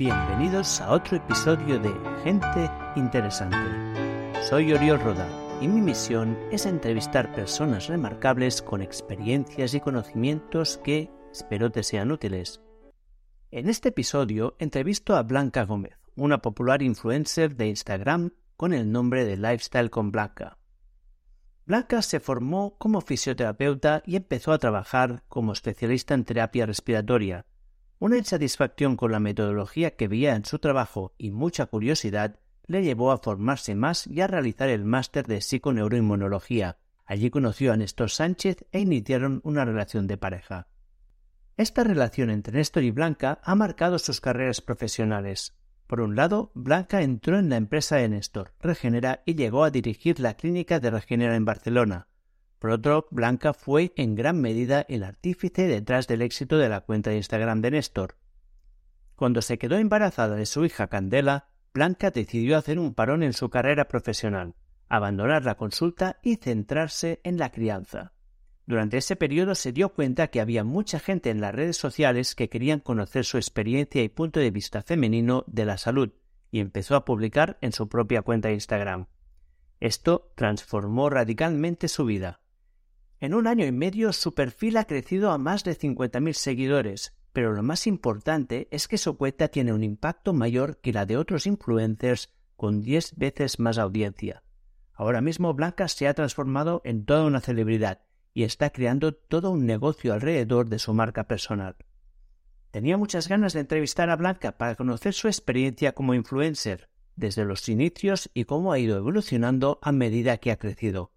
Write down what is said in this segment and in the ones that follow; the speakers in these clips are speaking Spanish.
Bienvenidos a otro episodio de Gente Interesante. Soy Oriol Roda y mi misión es entrevistar personas remarcables con experiencias y conocimientos que espero te sean útiles. En este episodio entrevisto a Blanca Gómez, una popular influencer de Instagram con el nombre de Lifestyle con Blanca. Blanca se formó como fisioterapeuta y empezó a trabajar como especialista en terapia respiratoria, una insatisfacción con la metodología que veía en su trabajo y mucha curiosidad le llevó a formarse más y a realizar el máster de psiconeuroinmunología. Allí conoció a Néstor Sánchez e iniciaron una relación de pareja. Esta relación entre Néstor y Blanca ha marcado sus carreras profesionales. Por un lado, Blanca entró en la empresa de Néstor, Regenera, y llegó a dirigir la clínica de Regenera en Barcelona. Por Blanca fue en gran medida el artífice detrás del éxito de la cuenta de Instagram de Néstor. Cuando se quedó embarazada de su hija Candela, Blanca decidió hacer un parón en su carrera profesional, abandonar la consulta y centrarse en la crianza. Durante ese periodo se dio cuenta que había mucha gente en las redes sociales que querían conocer su experiencia y punto de vista femenino de la salud, y empezó a publicar en su propia cuenta de Instagram. Esto transformó radicalmente su vida. En un año y medio su perfil ha crecido a más de 50.000 seguidores, pero lo más importante es que su cuenta tiene un impacto mayor que la de otros influencers con 10 veces más audiencia. Ahora mismo Blanca se ha transformado en toda una celebridad y está creando todo un negocio alrededor de su marca personal. Tenía muchas ganas de entrevistar a Blanca para conocer su experiencia como influencer, desde los inicios y cómo ha ido evolucionando a medida que ha crecido.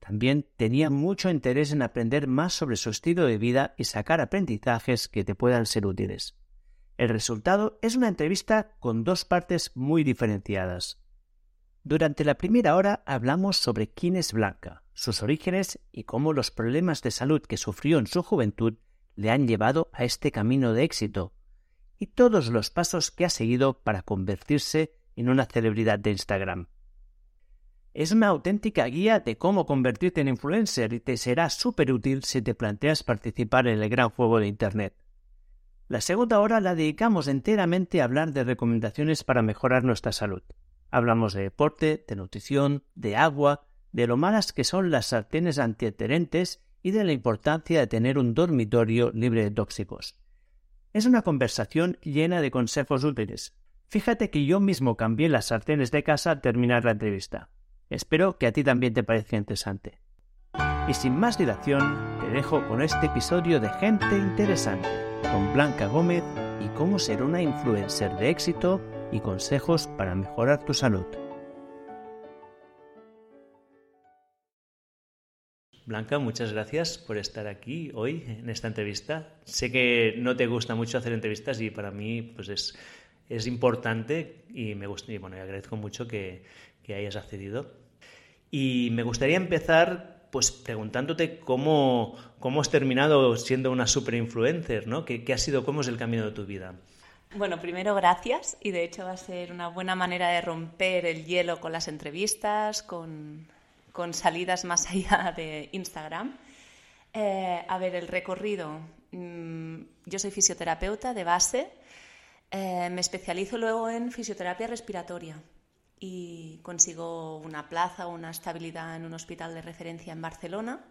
También tenía mucho interés en aprender más sobre su estilo de vida y sacar aprendizajes que te puedan ser útiles. El resultado es una entrevista con dos partes muy diferenciadas. Durante la primera hora hablamos sobre quién es Blanca, sus orígenes y cómo los problemas de salud que sufrió en su juventud le han llevado a este camino de éxito, y todos los pasos que ha seguido para convertirse en una celebridad de Instagram. Es una auténtica guía de cómo convertirte en influencer y te será súper útil si te planteas participar en el gran juego de Internet. La segunda hora la dedicamos enteramente a hablar de recomendaciones para mejorar nuestra salud. Hablamos de deporte, de nutrición, de agua, de lo malas que son las sartenes antiadherentes y de la importancia de tener un dormitorio libre de tóxicos. Es una conversación llena de consejos útiles. Fíjate que yo mismo cambié las sartenes de casa al terminar la entrevista. Espero que a ti también te parezca interesante. Y sin más dilación, te dejo con este episodio de Gente Interesante, con Blanca Gómez y cómo ser una influencer de éxito y consejos para mejorar tu salud. Blanca, muchas gracias por estar aquí hoy en esta entrevista. Sé que no te gusta mucho hacer entrevistas y para mí pues es, es importante y me gusta, y bueno, agradezco mucho que, que hayas accedido. Y me gustaría empezar pues preguntándote cómo, cómo has terminado siendo una super influencer, ¿no? ¿Qué, ha sido, cómo es el camino de tu vida? Bueno, primero gracias y de hecho va a ser una buena manera de romper el hielo con las entrevistas, con, con salidas más allá de Instagram. Eh, a ver, el recorrido. Mm, yo soy fisioterapeuta de base, eh, me especializo luego en fisioterapia respiratoria y consigo una plaza una estabilidad en un hospital de referencia en Barcelona,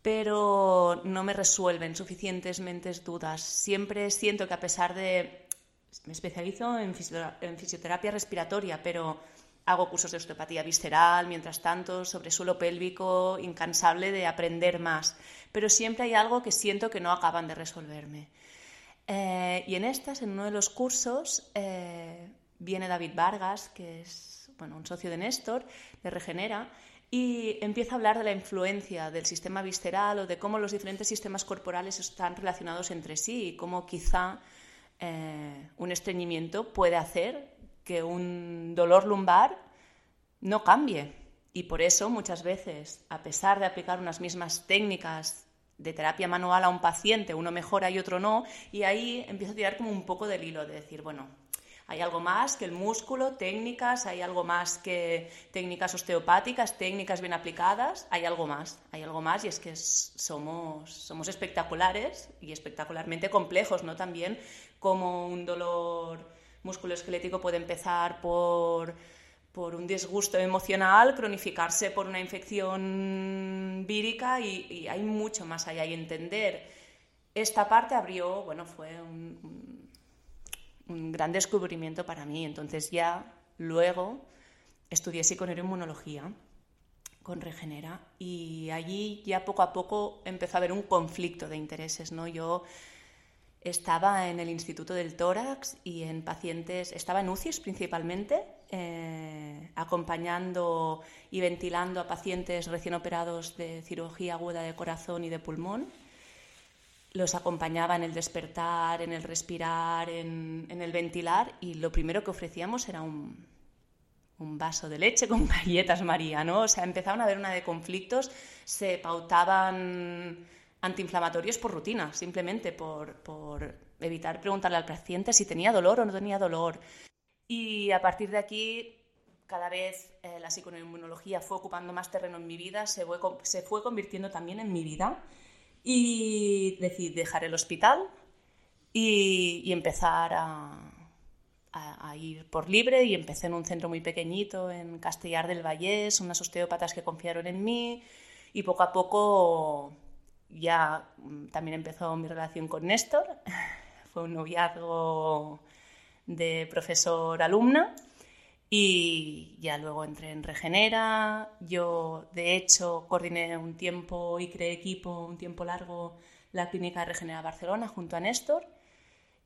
pero no me resuelven suficientes mentes dudas. Siempre siento que a pesar de... Me especializo en, fisioterapia respiratoria, pero hago cursos de osteopatía visceral, mientras tanto, sobre suelo pélvico, incansable de aprender más, pero siempre hay algo que siento que no acaban de resolverme. Eh, y en estas, en uno de los cursos, eh, viene David Vargas, que es bueno, un socio de Néstor, de Regenera, y empieza a hablar de la influencia del sistema visceral o de cómo los diferentes sistemas corporales están relacionados entre sí y cómo quizá eh, un estreñimiento puede hacer que un dolor lumbar no cambie. Y por eso muchas veces, a pesar de aplicar unas mismas técnicas de terapia manual a un paciente, uno mejora y otro no, y ahí empieza a tirar como un poco del hilo de decir, bueno, Hay algo más que el músculo, técnicas, hay algo más que técnicas osteopáticas, técnicas bien aplicadas, hay algo más, hay algo más y es que somos, somos espectaculares y espectacularmente complejos, ¿no? También como un dolor musculoesquelético puede empezar por por un disgusto emocional, cronificarse por una infección vírica y, hay mucho más allá. Y entender esta parte abrió, bueno, fue un, gran descubrimiento para mí. Entonces ya luego estudié psiconeuroinmunología con Regenera y allí ya poco a poco empezó a haber un conflicto de intereses, ¿no? Yo estaba en el Instituto del Tórax y en pacientes, estaba en UCIs principalmente, eh, acompañando y ventilando a pacientes recién operados de cirugía aguda de corazón y de pulmón. Los acompañaba en el despertar, en el respirar, en, el ventilar y lo primero que ofrecíamos era un, un vaso de leche con galletas María, ¿no? O sea, empezaban a haber una de conflictos, se pautaban antiinflamatorios por rutina, simplemente por, por evitar preguntarle al paciente si tenía dolor o no tenía dolor. Y a partir de aquí, cada vez eh, la psiconeuroinmunología fue ocupando más terreno en mi vida, se fue, se fue convirtiendo también en mi vida. Y decidí dejar el hospital y, empezar a, ir por libre. Y empecé en un centro muy pequeñito en Castellar del Vallés, unas osteópatas que confiaron en mí. Y poco a poco ya mm, también empezó mi relación con Néstor, fue un noviazgo de profesor-alumna y ya luego entré en Regenera. Yo, de hecho, coordiné un tiempo y creé equipo un tiempo largo la clínica Regenera Barcelona junto a Néstor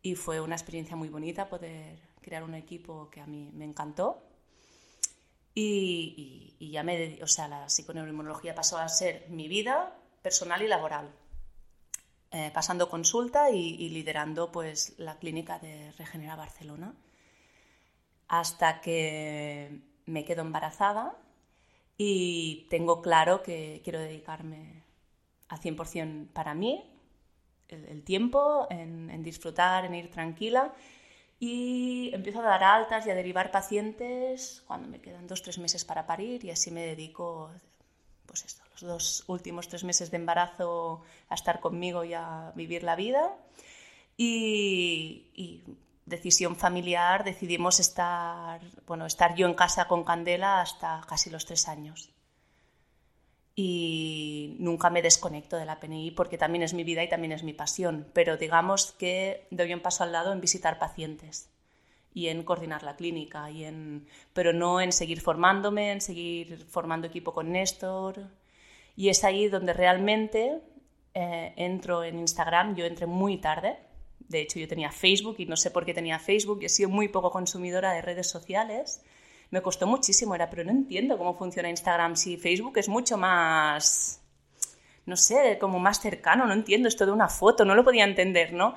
y fue una experiencia muy bonita poder crear un equipo que a mí me encantó. Y, y ya me, o sea, la psiconeuroinmunología pasó a ser mi vida, personal y laboral, eh, pasando consulta y, liderando pues, la clínica de Regenera Barcelona, hasta que me quedo embarazada y tengo claro que quiero dedicarme al 100% para mí, el, tiempo, en, en, disfrutar, en ir tranquila. Y empiezo a dar altas y a derivar pacientes cuando me quedan dos, tres meses para parir y así me dedico pues esto, los dos últimos tres meses de embarazo a estar conmigo y a vivir la vida. Y, decisión familiar, decidimos estar, bueno, estar yo en casa con Candela hasta casi los tres años. Y nunca me desconecto de la PNI porque también es mi vida y también es mi pasión, pero digamos que doy un paso al lado en visitar pacientes y en coordinar la clínica, y en, pero no en seguir formándome, en seguir formando equipo con Néstor. Y es ahí donde realmente eh, entro en Instagram. Yo entré muy tarde. De hecho, yo tenía Facebook y no sé por qué tenía Facebook. He sido muy poco consumidora de redes sociales. Me costó muchísimo, era, pero no entiendo cómo funciona Instagram si Facebook es mucho más, no sé, como más cercano. No entiendo esto de una foto, no lo podía entender, ¿no?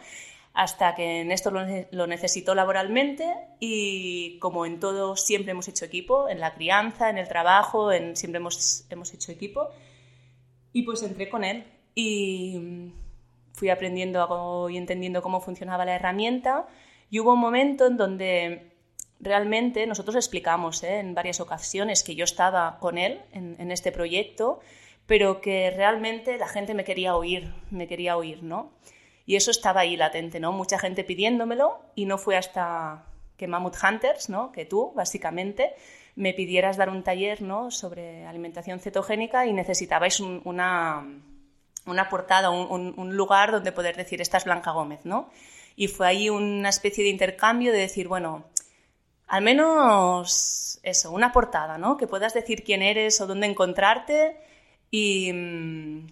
hasta que Néstor lo, lo, necesitó laboralmente y como en todo siempre hemos hecho equipo, en la crianza, en el trabajo, en, siempre hemos, hemos hecho equipo. Y pues entré con él y fui aprendiendo y entendiendo cómo funcionaba la herramienta y hubo un momento en donde realmente nosotros explicamos ¿eh? en varias ocasiones que yo estaba con él en, este proyecto, pero que realmente la gente me quería oír, me quería oír, ¿no? Y eso estaba ahí latente, ¿no? Mucha gente pidiéndomelo y no fue hasta que Mammoth Hunters, ¿no? Que tú, básicamente, me pidieras dar un taller, ¿no? Sobre alimentación cetogénica y necesitabais una, una portada, un, un, lugar donde poder decir, esta es Blanca Gómez, ¿no? Y fue ahí una especie de intercambio de decir, bueno, al menos eso, una portada, ¿no? Que puedas decir quién eres o dónde encontrarte y mm,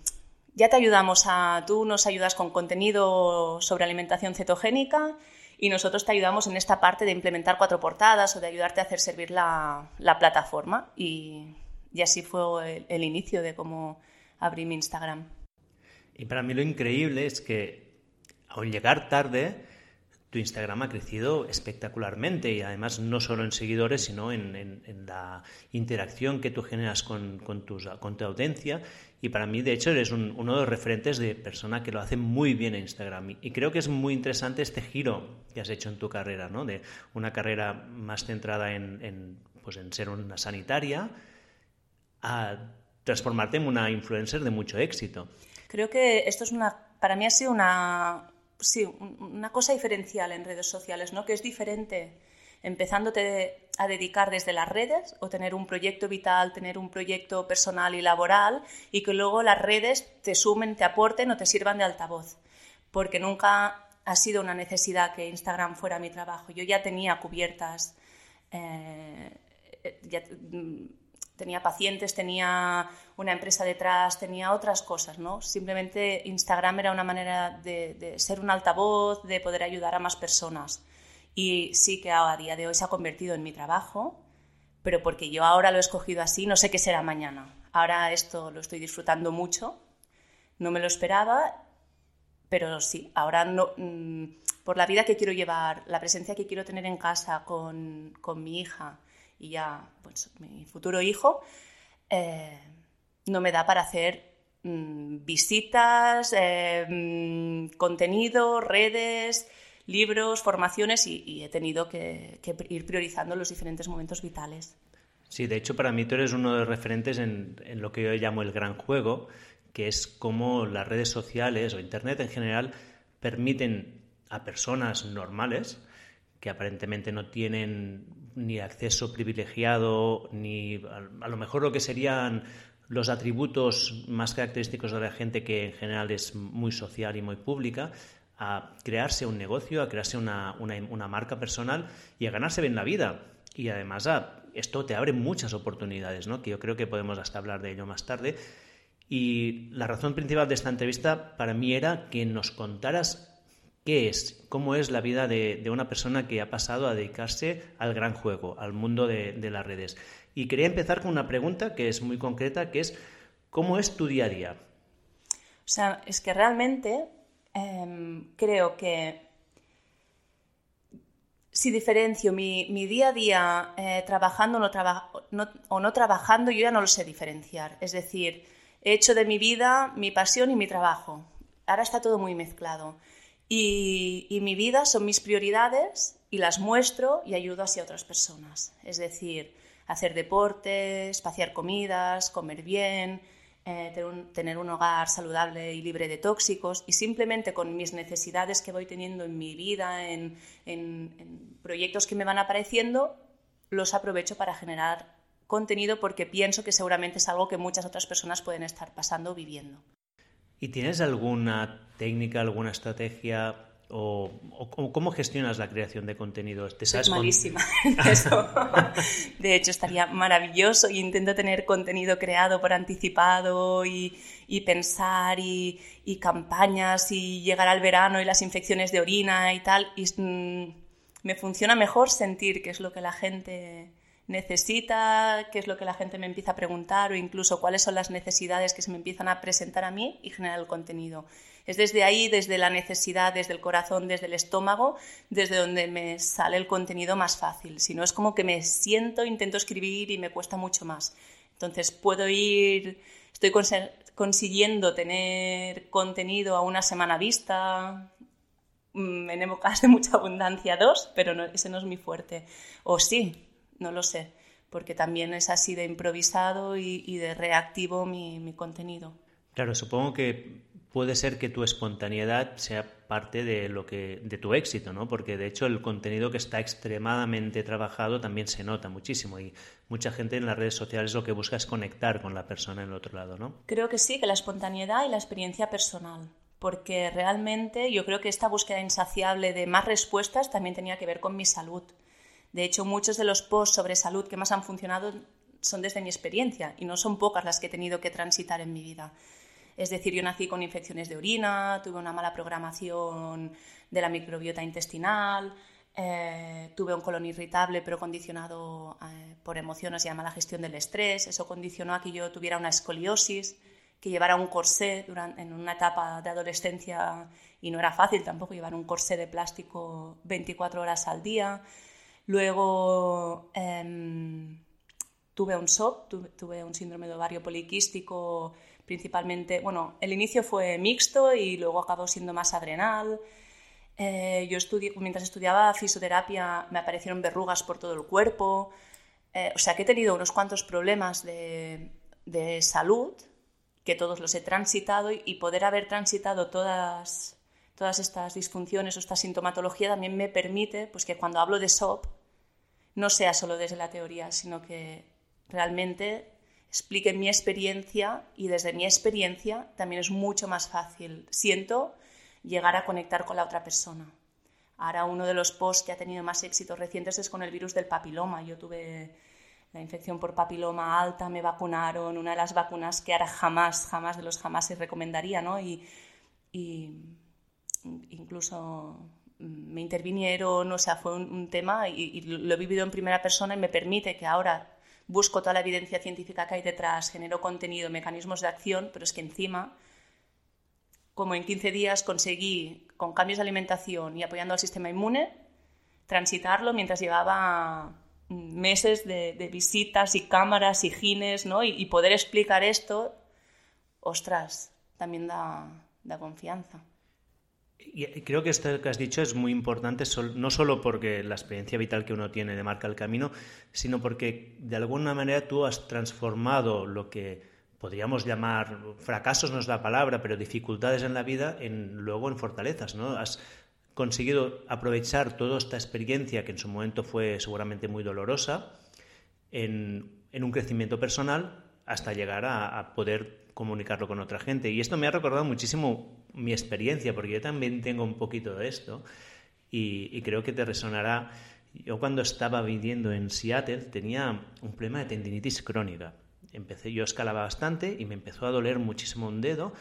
ya te ayudamos a, tú nos ayudas con contenido sobre alimentación cetogénica y nosotros te ayudamos en esta parte de implementar cuatro portadas o de ayudarte a hacer servir la, plataforma. Y, así fue el, inicio de cómo abrí mi Instagram. Y para mí lo increíble es que, al llegar tarde, tu Instagram ha crecido espectacularmente y además no solo en seguidores, sino en, la interacción que tú generas con, con, tu audiencia. Y para mí, de hecho, eres uno de los referentes de persona que lo hace muy bien en Instagram. Y, creo que es muy interesante este giro que has hecho en tu carrera, ¿no? De una carrera más centrada en, pues en ser una sanitaria a transformarte en una influencer de mucho éxito. Creo que esto es una, para mí ha sido una, sí, una cosa diferencial en redes sociales, ¿no? Que es diferente empezándote a dedicar desde las redes o tener un proyecto vital, tener un proyecto personal y laboral y que luego las redes te sumen, te aporten o te sirvan de altavoz. Porque nunca ha sido una necesidad que Instagram fuera mi trabajo. Yo ya tenía cubiertas, eh, tenía pacientes, tenía una empresa detrás, tenía otras cosas, ¿no? Simplemente Instagram era una manera de, ser un altavoz, de poder ayudar a más personas. Y sí que a día de hoy se ha convertido en mi trabajo, pero porque yo ahora lo he escogido así, no sé qué será mañana. Ahora esto lo estoy disfrutando mucho, no me lo esperaba, pero sí, ahora no, mm, por la vida que quiero llevar, la presencia que quiero tener en casa con, con mi hija y ya pues, mi futuro hijo, eh, no me da para hacer mm, visitas, eh, mm, contenido, redes, libros, formaciones y, he tenido que, ir priorizando los diferentes momentos vitales. Sí, de hecho para mí tú eres uno de los referentes en, lo que yo llamo el gran juego, que es cómo las redes sociales o Internet en general permiten a personas normales que aparentemente no tienen ni acceso privilegiado, ni a, lo mejor lo que serían los atributos más característicos de la gente que en general es muy social y muy pública, a crearse un negocio, a crearse una, marca personal y a ganarse bien la vida. Y además esto te abre muchas oportunidades, ¿no? que yo creo que podemos hasta hablar de ello más tarde. Y la razón principal de esta entrevista para mí era que nos contaras qué es, cómo es la vida de, una persona que ha pasado a dedicarse al gran juego, al mundo de, las redes. Y quería empezar con una pregunta que es muy concreta, que es, ¿cómo es tu día a día? O sea, es que realmente Em, creo que si diferencio mi, día a día eh, trabajando o no trabajando, yo ya no lo sé diferenciar. Es decir, he hecho de mi vida mi pasión y mi trabajo. Ahora está todo muy mezclado. Y, mi vida son mis prioridades y las muestro y ayudo a otras personas. Es decir, hacer deporte, espaciar comidas, comer bien, eh, tener, un, hogar saludable y libre de tóxicos y simplemente con mis necesidades que voy teniendo en mi vida, en, proyectos que me van apareciendo, los aprovecho para generar contenido porque pienso que seguramente es algo que muchas otras personas pueden estar pasando o viviendo. ¿Y tienes alguna técnica, alguna estrategia o, cómo gestionas la creación de contenidos? ¿Te sabes malísima eso. De hecho, estaría maravilloso y intento tener contenido creado por anticipado y, pensar y, campañas y llegar al verano y las infecciones de orina y tal. Y mm, me funciona mejor sentir qué es lo que la gente necesita, qué es lo que la gente me empieza a preguntar o incluso cuáles son las necesidades que se me empiezan a presentar a mí y generar el contenido. Es desde ahí, desde la necesidad, desde el corazón, desde el estómago, desde donde me sale el contenido más fácil. Si no es como que me siento, intento escribir y me cuesta mucho más. Entonces puedo ir, estoy consiguiendo tener contenido a una semana vista, mm, en épocas de mucha abundancia dos, pero no, ese no es mi fuerte. O sí, no lo sé, porque también es así de improvisado y, de reactivo mi, mi contenido. Claro, supongo que puede ser que tu espontaneidad sea parte de lo que de tu éxito, ¿no? Porque de hecho el contenido que está extremadamente trabajado también se nota muchísimo y mucha gente en las redes sociales lo que busca es conectar con la persona en el otro lado, ¿no? Creo que sí, que la espontaneidad y la experiencia personal, porque realmente yo creo que esta búsqueda insaciable de más respuestas también tenía que ver con mi salud. De hecho, muchos de los posts sobre salud que más han funcionado son desde mi experiencia y no son pocas las que he tenido que transitar en mi vida. Es decir, yo nací con infecciones de orina, tuve una mala programación de la microbiota intestinal, eh, tuve un colon irritable pero condicionado eh, por emociones y a mala gestión del estrés. Eso condicionó a que yo tuviera una escoliosis que llevara un corsé durante, en una etapa de adolescencia y no era fácil tampoco llevar un corsé de plástico 24 horas al día. Luego em, tuve un SOP, tuve, un síndrome de ovario poliquístico, principalmente, bueno, el inicio fue mixto y luego acabó siendo más adrenal. Eh, yo mientras estudiaba fisioterapia me aparecieron verrugas por todo el cuerpo. Eh, o sea que he tenido unos cuantos problemas de, de salud que todos los he transitado y, poder haber transitado todas, todas estas disfunciones o esta sintomatología también me permite pues, que cuando hablo de SOP no sea solo desde la teoría, sino que realmente explique mi experiencia y desde mi experiencia también es mucho más fácil, siento, llegar a conectar con la otra persona. Ahora uno de los posts que ha tenido más éxitos recientes es con el virus del papiloma. Yo tuve la infección por papiloma alta, me vacunaron, una de las vacunas que ahora jamás, jamás de los jamás se recomendaría, ¿no? Y, incluso me intervinieron, o sea, fue un, tema y, lo he vivido en primera persona y me permite que ahora busco toda la evidencia científica que hay detrás, genero contenido, mecanismos de acción, pero es que encima, como en 15 días conseguí, con cambios de alimentación y apoyando al sistema inmune, transitarlo mientras llevaba meses de, visitas y cámaras y gines, ¿no? Y, poder explicar esto, ostras, también da, confianza. Creo que esto que has dicho es muy importante, no solo porque la experiencia vital que uno tiene de marca el camino, sino porque de alguna manera tú has transformado lo que podríamos llamar fracasos no es la palabra, pero dificultades en la vida, en luego en fortalezas, ¿no? Has conseguido aprovechar toda esta experiencia, que en su momento fue seguramente muy dolorosa, en, un crecimiento personal hasta llegar a, poder comunicarlo con otra gente. Y esto me ha recordado muchísimo mi experiencia, porque yo también tengo un poquito de esto y, creo que te resonará. Yo cuando estaba viviendo en Seattle tenía un problema de tendinitis crónica. Empecé, yo escalaba bastante y me empezó a doler muchísimo un dedo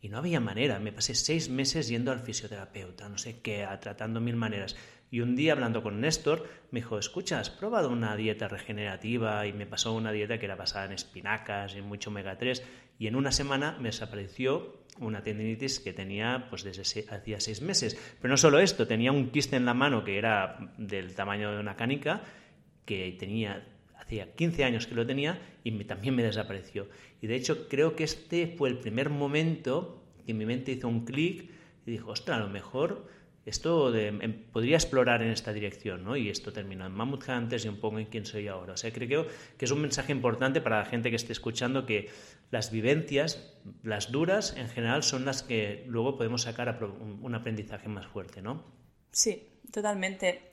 y no había manera. Me pasé seis meses yendo al fisioterapeuta, no sé qué, tratando mil maneras. Y un día hablando con Néstor, me dijo, escucha, ¿has probado una dieta regenerativa? Y me pasó una dieta que era basada en espinacas y mucho omega 3. Y en una semana me desapareció una tendinitis que tenía pues desde hacía seis meses. Pero no solo esto, tenía un quiste en la mano que era del tamaño de una canica, que tenía hacía 15 años que lo tenía y también me desapareció. Y de hecho creo que este fue el primer momento que mi mente hizo un clic y dijo, ostras, a lo mejor esto em, podría explorar en esta dirección, ¿no? Y esto terminó en Mammoth Hunters y un poco en quién soy ahora. O sea, creo que es un mensaje importante para la gente que esté escuchando que las vivencias, las duras, en general, son las que luego podemos sacar un aprendizaje más fuerte, ¿no? Sí, totalmente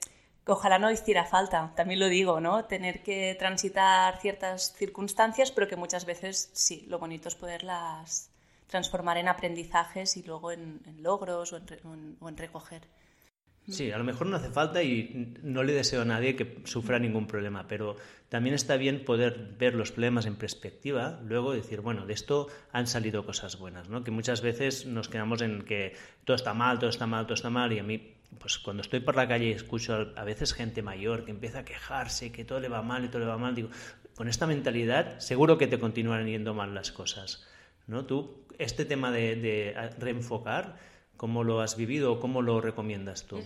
ojalá no hiciera falta, también lo digo, ¿no? Tener que transitar ciertas circunstancias, pero que muchas veces sí, lo bonito es poderlas transformar en aprendizajes y luego en, logros o en, recoger. Sí, a lo mejor no hace falta y no le deseo a nadie que sufra ningún problema, pero también está bien poder ver los problemas en perspectiva, luego decir, bueno, de esto han salido cosas buenas, ¿no? Que muchas veces nos quedamos en que todo está mal, todo está mal, todo está mal y a mí pues cuando estoy por la calle y escucho a veces gente mayor que empieza a quejarse, que todo le va mal y todo le va mal, digo, con esta mentalidad seguro que te continúan yendo mal las cosas. ¿no? Tú, este tema de, reenfocar, ¿cómo lo has vivido o cómo lo recomiendas tú?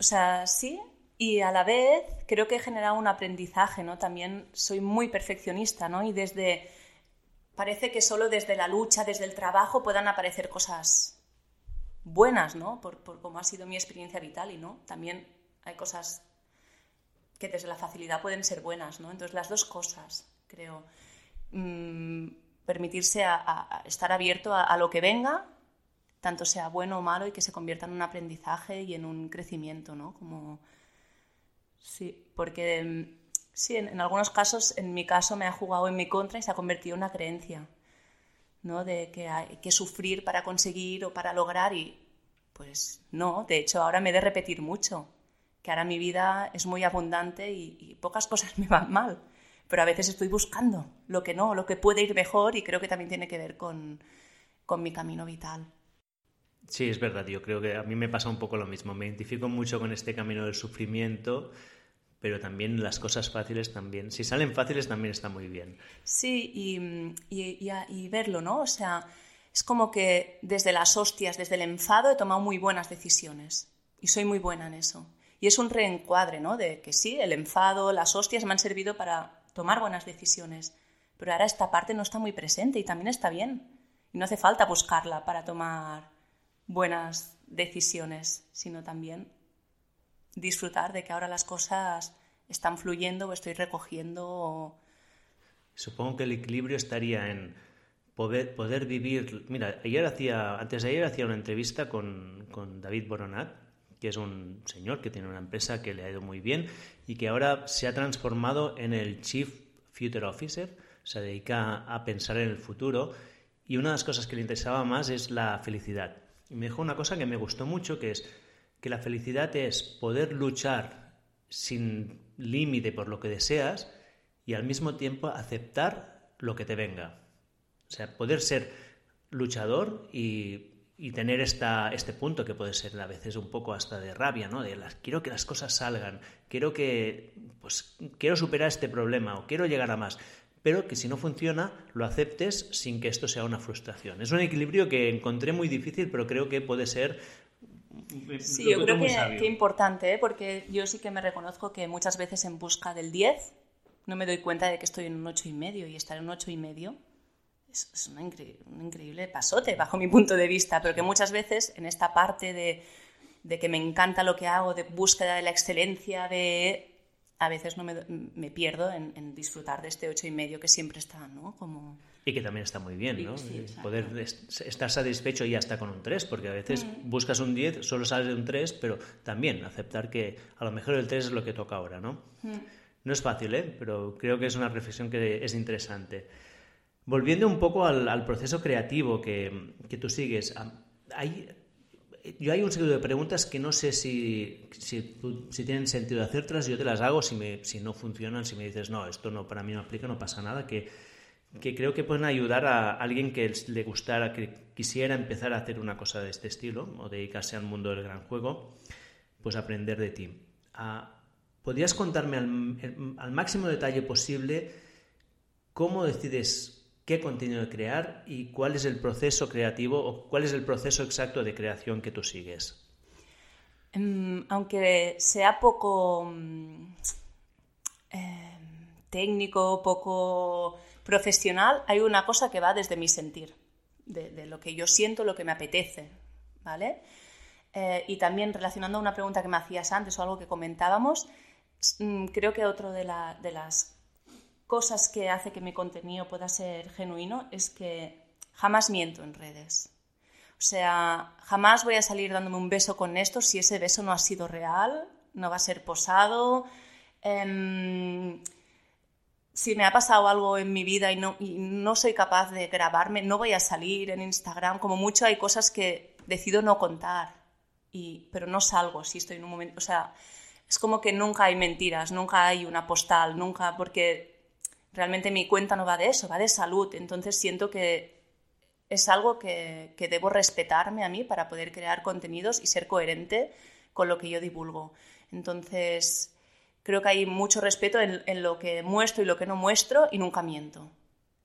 O sea, sí, y a la vez creo que he generado un aprendizaje, ¿no? También soy muy perfeccionista, ¿no? Y desde... Parece que solo desde la lucha, desde el trabajo puedan aparecer cosas buenas, ¿no? Por, por cómo ha sido mi experiencia vital y no. También hay cosas que desde la facilidad pueden ser buenas, ¿no? Entonces las dos cosas, creo. Mm, permitirse a, estar abierto a, lo que venga, tanto sea bueno o malo, y que se convierta en un aprendizaje y en un crecimiento, ¿no? Como... Sí, porque mm, sí, en, algunos casos, en mi caso, me ha jugado en mi contra y se ha convertido en una creencia. ¿no? De que hay que sufrir para conseguir o para lograr y pues no, de hecho ahora me he de repetir mucho, que ahora mi vida es muy abundante y, pocas cosas me van mal, pero a veces estoy buscando lo que no, lo que puede ir mejor y creo que también tiene que ver con, con mi camino vital. Sí, es verdad, yo creo que a mí me pasa un poco lo mismo, me identifico mucho con este camino del sufrimiento pero también las cosas fáciles también. Si salen fáciles también está muy bien. Sí, y, y, y, verlo, ¿no? O sea, es como que desde las hostias, desde el enfado, he tomado muy buenas decisiones. Y soy muy buena en eso. Y es un reencuadre, ¿no? De que sí, el enfado, las hostias me han servido para tomar buenas decisiones. Pero ahora esta parte no está muy presente y también está bien. Y no hace falta buscarla para tomar buenas decisiones, sino también disfrutar de que ahora las cosas están fluyendo o estoy recogiendo. Supongo que el equilibrio estaría en poder, poder vivir. Mira, ayer hacía, antes de ayer hacía una entrevista con, con David Boronat, que es un señor que tiene una empresa que le ha ido muy bien y que ahora se ha transformado en el Chief Future Officer, se dedica a pensar en el futuro y una de las cosas que le interesaba más es la felicidad. Y me dijo una cosa que me gustó mucho, que es que la felicidad es poder luchar sin límite por lo que deseas y al mismo tiempo aceptar lo que te venga. O sea, poder ser luchador y, tener esta, este punto que puede ser a veces un poco hasta de rabia, ¿no? De las, quiero que las cosas salgan, quiero que, pues, quiero superar este problema o quiero llegar a más pero que si no funciona lo aceptes sin que esto sea una frustración. Es un equilibrio que encontré muy difícil, pero creo que puede ser Sí, yo creo que, es importante, ¿eh? porque yo sí que me reconozco que muchas veces en busca del 10 no me doy cuenta de que estoy en un 8 y medio y estar en un 8 y medio es, es un increíble pasote bajo mi punto de vista, pero que muchas veces en esta parte de, de que me encanta lo que hago, de búsqueda de la excelencia, de a veces no me, me pierdo en, en, disfrutar de este ocho y medio que siempre está, ¿no? Como... Y que también está muy bien, ¿no? Poder estar satisfecho y hasta con un 3, porque a veces mm. buscas un 10, solo sales de un 3, pero también aceptar que a lo mejor el 3 es lo que toca ahora, ¿no? Mm. No es fácil, ¿eh? Pero creo que es una reflexión que es interesante. Volviendo un poco al, al proceso creativo que, que tú sigues, hay, yo hay un segundo de preguntas que no sé si, si, tienen sentido hacértelas, yo te las hago, si, me, si no funcionan, si me dices, no, esto no para mí no aplica, no pasa nada, que, que creo que pueden ayudar a alguien que le gustara, que quisiera empezar a hacer una cosa de este estilo o dedicarse al mundo del gran juego, pues aprender de ti. Ah, ¿Podrías contarme al, al máximo detalle posible cómo decides qué contenido crear y cuál es el proceso creativo o cuál es el proceso exacto de creación que tú sigues. Em, aunque sea poco mm, em, técnico, poco profesional, hay una cosa que va desde mi sentir, de, lo que yo siento, lo que me apetece, ¿vale? Eh, y también relacionando a una pregunta que me hacías antes o algo que comentábamos, mm, creo que otro de, de las cosas que hace que mi contenido pueda ser genuino es que jamás miento en redes. O sea, jamás voy a salir dándome un beso con esto si ese beso no ha sido real, no va a ser posado. Em, si me ha pasado algo en mi vida y no, no soy capaz de grabarme, no voy a salir en Instagram. Como mucho hay cosas que decido no contar, y, pero no salgo si estoy en un momento. O sea, es como que nunca hay mentiras, nunca hay una postal, nunca, porque realmente mi cuenta no va de eso, va de salud. Entonces siento que es algo que, debo respetarme a mí para poder crear contenidos y ser coherente con lo que yo divulgo. Entonces creo que hay mucho respeto en, lo que muestro y lo que no muestro y nunca miento.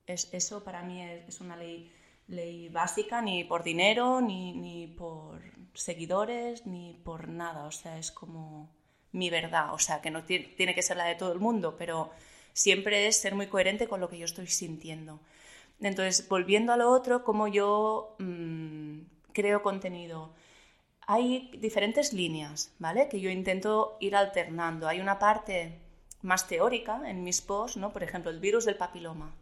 Es, eso para mí es, una ley, ley básica, ni por dinero, ni, ni por seguidores, ni por nada. O sea, es como mi verdad. O sea, que no tiene que ser la de todo el mundo, pero siempre es ser muy coherente con lo que yo estoy sintiendo. Entonces, volviendo a lo otro, cómo yo mm, creo contenido. Hay diferentes líneas, ¿vale? Que yo intento ir alternando. Hay una parte más teórica en mis posts, ¿no? Por ejemplo, el virus del papiloma.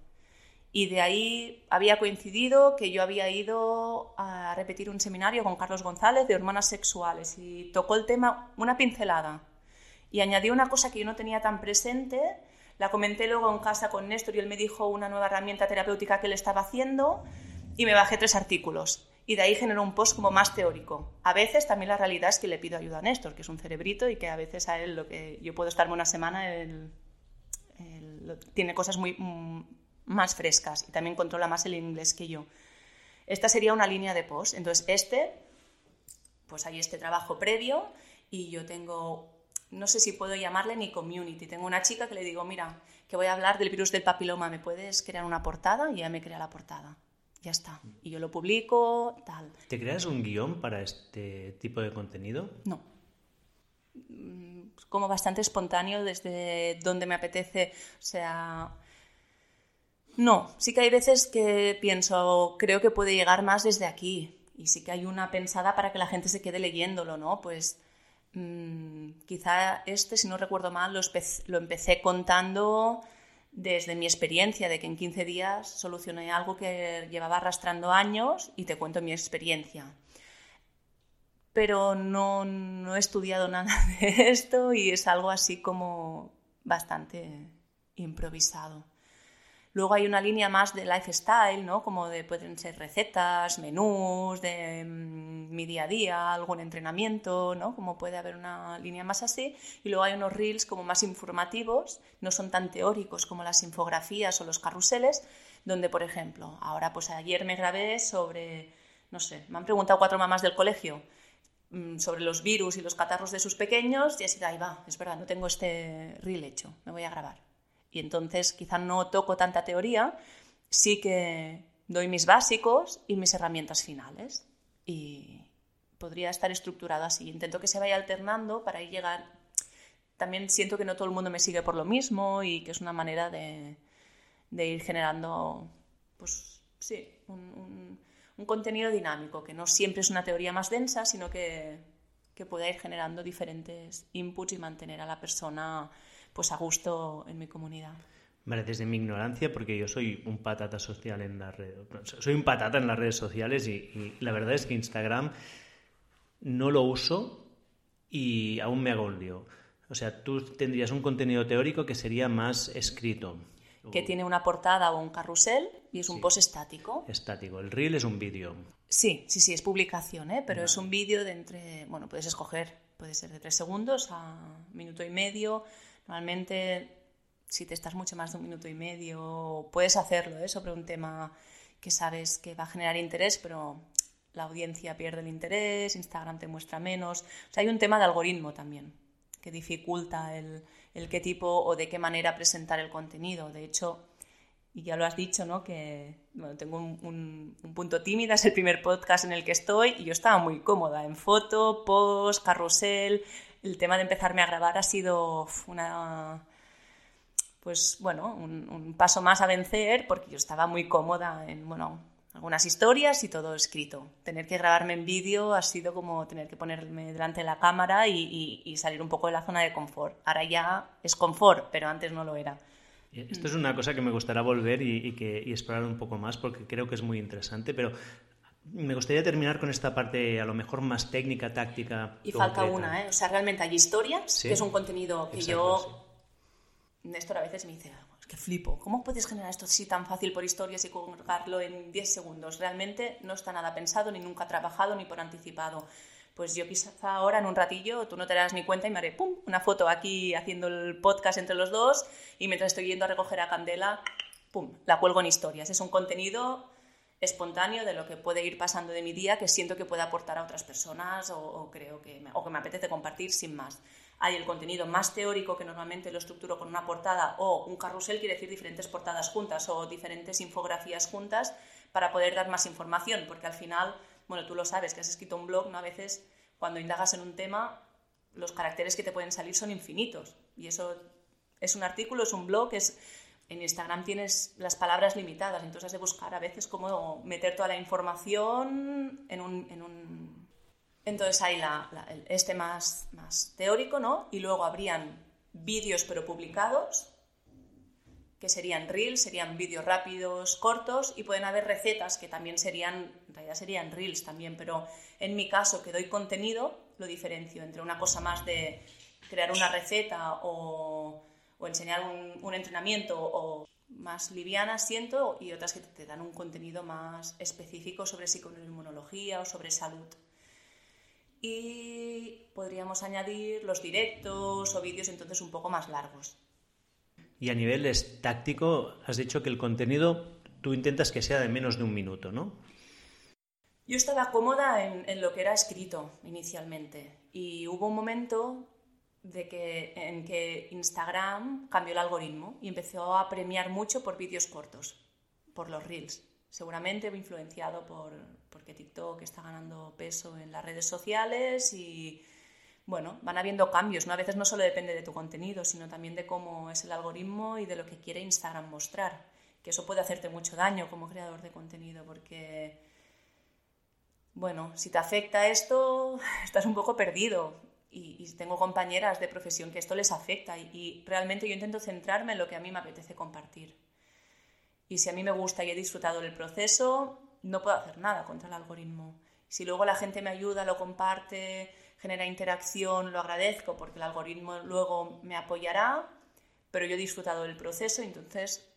Y de ahí había coincidido que yo había ido a repetir un seminario con Carlos González de hormonas sexuales y tocó el tema una pincelada. Y añadió una cosa que yo no tenía tan presente la comenté luego en casa con Néstor y él me dijo una nueva herramienta terapéutica que él estaba haciendo y me bajé tres artículos. Y de ahí generó un post como más teórico. A veces también la realidad es que le pido ayuda a Néstor, que es un cerebrito y que a veces a él lo que yo puedo estarme una semana, él, tiene cosas muy mm, más frescas y también controla más el inglés que yo. Esta sería una línea de post. Entonces, este, pues hay este trabajo previo y yo tengo no sé si puedo llamarle ni community. Tengo una chica que le digo, mira, que voy a hablar del virus del papiloma, ¿me puedes crear una portada? Y ella me crea la portada. ya está. Y yo lo publico, tal. ¿Te creas un guion para este tipo de contenido? No. Mm, como bastante espontáneo desde donde me apetece. O sea, no, sí que hay veces que pienso, creo que puede llegar más desde aquí. Y sí que hay una pensada para que la gente se quede leyéndolo, ¿no? Pues mmm, quizá este, si no recuerdo mal, lo, empecé contando desde mi experiencia de que en 15 días solucioné algo que llevaba arrastrando años y te cuento mi experiencia. Pero no he estudiado nada de esto y es algo así como bastante improvisado. Luego hay una línea más de lifestyle, ¿no? Como de pueden ser recetas, menús, de mm, mi día a día, algún entrenamiento, ¿no? Como puede haber una línea más así. Y luego hay unos reels como más informativos, no son tan teóricos como las infografías o los carruseles, donde, por ejemplo, ahora pues ayer me grabé sobre, no sé, me han preguntado cuatro mamás del colegio mm, sobre los virus y los catarros de sus pequeños y así, ahí va, es verdad, no tengo este reel hecho, me voy a grabar y entonces quizá no toco tanta teoría, sí que doy mis básicos y mis herramientas finales. Y podría estar estructurado así. Intento que se vaya alternando para ir llegar. También siento que no todo el mundo me sigue por lo mismo y que es una manera de, ir generando, pues sí, un, contenido dinámico, que no siempre es una teoría más densa, sino que, que pueda ir generando diferentes inputs y mantener a la persona pues a gusto en mi comunidad. Vale, desde mi ignorancia, porque yo soy un patata social en las redes, soy un patata en las redes sociales y, la verdad es que Instagram no lo uso y aún me hago un lío. O sea, tú tendrías un contenido teórico que sería más escrito. Que tiene una portada o un carrusel y es un post estático. Estático. El reel es un vídeo. Sí, sí, sí, es publicación, ¿eh? pero es un vídeo de entre, bueno, puedes escoger, puede ser de tres segundos a minuto y medio, Normalmente, si te estás mucho más de un minuto y medio, puedes hacerlo ¿eh? sobre un tema que sabes que va a generar interés, pero la audiencia pierde el interés, Instagram te muestra menos. O sea, hay un tema de algoritmo también que dificulta el, qué tipo o de qué manera presentar el contenido. De hecho, y ya lo has dicho, ¿no? Que tengo un, un, punto tímida, es el primer podcast en el que estoy y yo estaba muy cómoda en foto, post, carrusel, el tema de empezarme a grabar ha sido una pues bueno, un, paso más a vencer porque yo estaba muy cómoda en bueno, algunas historias y todo escrito. Tener que grabarme en vídeo ha sido como tener que ponerme delante de la cámara y, salir un poco de la zona de confort. Ahora ya es confort, pero antes no lo era. Esto es una cosa que me gustaría volver y, que, y explorar un poco más porque creo que es muy interesante, pero me gustaría terminar con esta parte a lo mejor más técnica, táctica. Y falta una, ¿eh? O sea, realmente hay historias, que es un contenido que yo... Néstor a veces me dice, es que flipo, ¿cómo puedes generar esto así tan fácil por historias y colgarlo en 10 segundos? Realmente no está nada pensado, ni nunca trabajado, ni por anticipado. Pues yo quizá ahora en un ratillo tú no te darás ni cuenta y me haré pum, una foto aquí haciendo el podcast entre los dos y mientras estoy yendo a recoger a Candela, pum, la cuelgo en historias. Es un contenido espontáneo de lo que puede ir pasando de mi día que siento que puede aportar a otras personas o, creo que me, o que me apetece compartir sin más. Hay el contenido más teórico que normalmente lo estructuro con una portada o un carrusel, quiere decir diferentes portadas juntas o diferentes infografías juntas para poder dar más información, porque al final, bueno, tú lo sabes, que has escrito un blog, ¿no? A veces cuando indagas en un tema, los caracteres que te pueden salir son infinitos y eso es un artículo, es un blog, es en Instagram tienes las palabras limitadas, entonces has de buscar a veces cómo meter toda la información en un... Entonces hay este más, más teórico, ¿no? Y luego habrían vídeos pero publicados, que serían reels, serían vídeos rápidos, cortos, y pueden haber recetas que también serían, en realidad serían reels también, pero en mi caso que doy contenido, lo diferencio entre una cosa más de crear una receta o o enseñar un, entrenamiento o más liviana siento y otras que te dan un contenido más específico sobre psicoinmunología o sobre salud. Y podríamos añadir los directos o vídeos entonces un poco más largos. Y a nivel táctico, has dicho que el contenido tú intentas que sea de menos de un minuto, ¿no? Yo estaba cómoda en, en lo que era escrito inicialmente y hubo un momento de que, en que Instagram cambió el algoritmo y empezó a premiar mucho por vídeos cortos, por los reels. seguramente influenciado por porque TikTok está ganando peso en las redes sociales y bueno, van habiendo cambios, ¿no? A veces no solo depende de tu contenido, sino también de cómo es el algoritmo y de lo que quiere Instagram mostrar, que eso puede hacerte mucho daño como creador de contenido porque bueno, si te afecta esto, estás un poco perdido. Y, tengo compañeras de profesión que esto les afecta y realmente yo intento centrarme en lo que a mí me apetece compartir. Y si a mí me gusta y he disfrutado del proceso, no puedo hacer nada contra el algoritmo. Si luego la gente me ayuda, lo comparte, genera interacción, lo agradezco porque el algoritmo luego me apoyará, pero yo he disfrutado del proceso entonces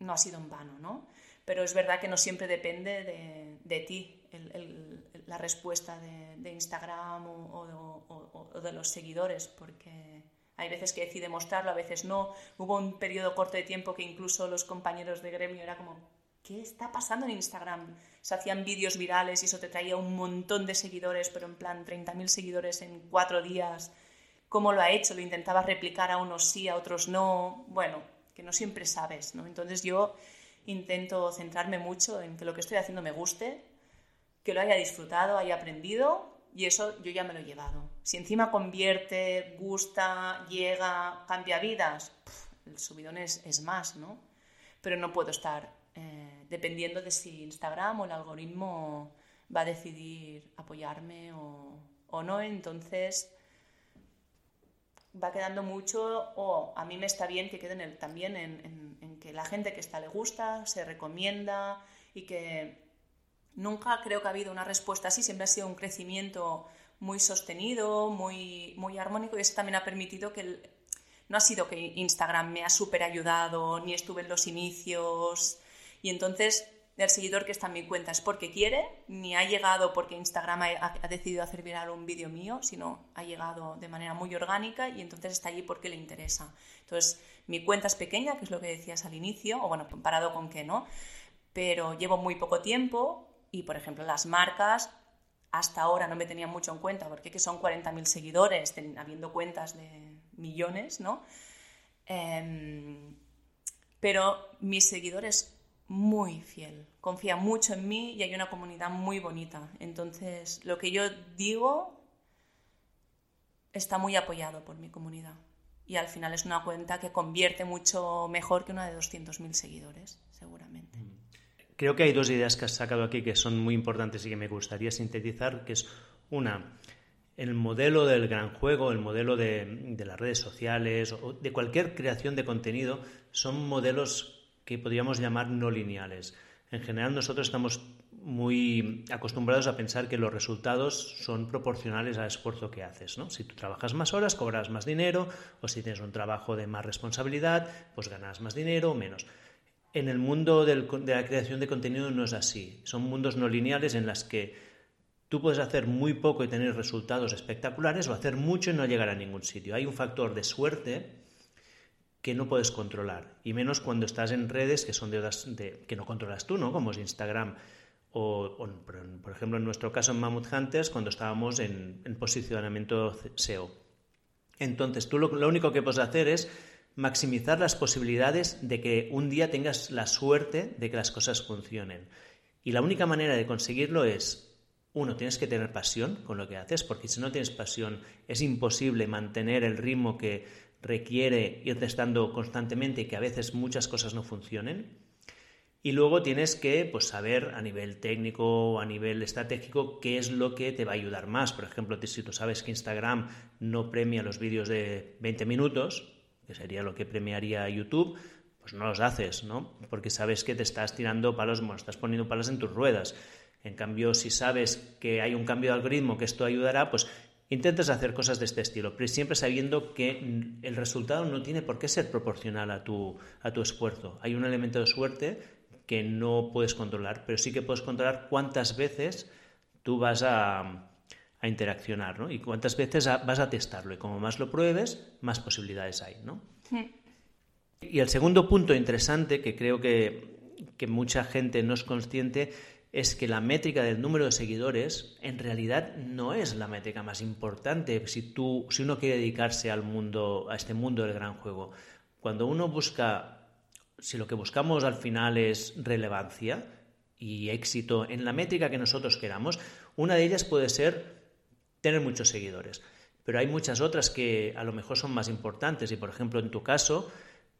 no ha sido en vano, ¿no? Pero es verdad que no siempre depende de, ti la respuesta de, Instagram o, o de los seguidores, porque hay veces que decide mostrarlo, a veces no. Hubo un periodo corto de tiempo que incluso los compañeros de gremio era como, ¿qué está pasando en Instagram? Se hacían vídeos virales y eso te traía un montón de seguidores, pero en plan 30.000 seguidores en cuatro días. ¿Cómo lo ha hecho? Lo intentaba replicar a unos sí, a otros no. Bueno, que no siempre sabes, ¿no? Entonces yo intento centrarme mucho en que lo que estoy haciendo me guste, que lo haya disfrutado, haya aprendido y eso yo ya me lo he llevado. Si encima convierte, gusta, llega, cambia vidas, el subidón es, más, ¿no? Pero no puedo estar eh, dependiendo de si Instagram o el algoritmo va a decidir apoyarme o, no. Entonces va quedando mucho, o a mí me está bien que queden también en, en que la gente que está le gusta, se recomienda y que Nunca creo que ha habido una respuesta así, siempre ha sido un crecimiento muy sostenido, muy, muy armónico y eso también ha permitido que no ha sido que Instagram me ha súper ayudado, ni estuve en los inicios y entonces el seguidor que está en mi cuenta es porque quiere, ni ha llegado porque Instagram ha, decidido hacer viral un vídeo mío, sino ha llegado de manera muy orgánica y entonces está allí porque le interesa. Entonces, mi cuenta es pequeña, que es lo que decías al inicio, o bueno, comparado con qué, ¿no? Pero llevo muy poco tiempo, y, por ejemplo, las marcas hasta ahora no me tenían mucho en cuenta, porque que son 40.000 seguidores, habiendo cuentas de millones, ¿no? Em, pero mi seguidor es muy fiel, confía mucho en mí y hay una comunidad muy bonita. Entonces, lo que yo digo está muy apoyado por mi comunidad. Y al final es una cuenta que convierte mucho mejor que una de 200.000 seguidores, seguramente. Creo que hay dos ideas que has sacado aquí que son muy importantes y que me gustaría sintetizar, que es una, el modelo del gran juego, el modelo de, las redes sociales o de cualquier creación de contenido son modelos que podríamos llamar no lineales. En general nosotros estamos muy acostumbrados a pensar que los resultados son proporcionales al esfuerzo que haces. ¿no? Si tú trabajas más horas, cobras más dinero, o si tienes un trabajo de más responsabilidad, pues ganas más dinero o menos. En el mundo de la creación de contenido no es así. Son mundos no lineales en los que tú puedes hacer muy poco y tener resultados espectaculares o hacer mucho y no llegar a ningún sitio. Hay un factor de suerte que no puedes controlar, y menos cuando estás en redes que son de, que no controlas tú, ¿no? Como es Instagram o, por ejemplo, en nuestro caso en Mammoth Hunters, cuando estábamos en, posicionamiento SEO. Entonces, tú lo único que puedes hacer es maximizar las posibilidades de que un día tengas la suerte de que las cosas funcionen. Y la única manera de conseguirlo es, uno, tienes que tener pasión con lo que haces, porque si no tienes pasión es imposible mantener el ritmo que requiere ir testando constantemente y que a veces muchas cosas no funcionen. Y luego tienes que pues, saber a nivel técnico o a nivel estratégico qué es lo que te va a ayudar más. Por ejemplo, si tú sabes que Instagram no premia los vídeos de 20 minutos, que sería lo que premiaría YouTube, pues no los haces, ¿no? Porque sabes que te estás tirando palos, bueno, estás poniendo palos en tus ruedas. En cambio, si sabes que hay un cambio de algoritmo que esto ayudará, pues intentas hacer cosas de este estilo, pero siempre sabiendo que el resultado no tiene por qué ser proporcional a tu, a tu esfuerzo. Hay un elemento de suerte que no puedes controlar, pero sí que puedes controlar cuántas veces tú vas a, a interaccionar, ¿no? Y cuántas veces vas a testarlo. Y como más lo pruebes, más posibilidades hay, ¿no? Y el segundo punto interesante que creo que, mucha gente no es consciente es que la métrica del número de seguidores en realidad no es la métrica más importante si, tú, si uno quiere dedicarse al mundo, a este mundo del gran juego. Cuando uno busca, si lo que buscamos al final es relevancia, y éxito en la métrica que nosotros queramos, una de ellas puede ser tener muchos seguidores. Pero hay muchas otras que a lo mejor son más importantes y, por ejemplo, en tu caso,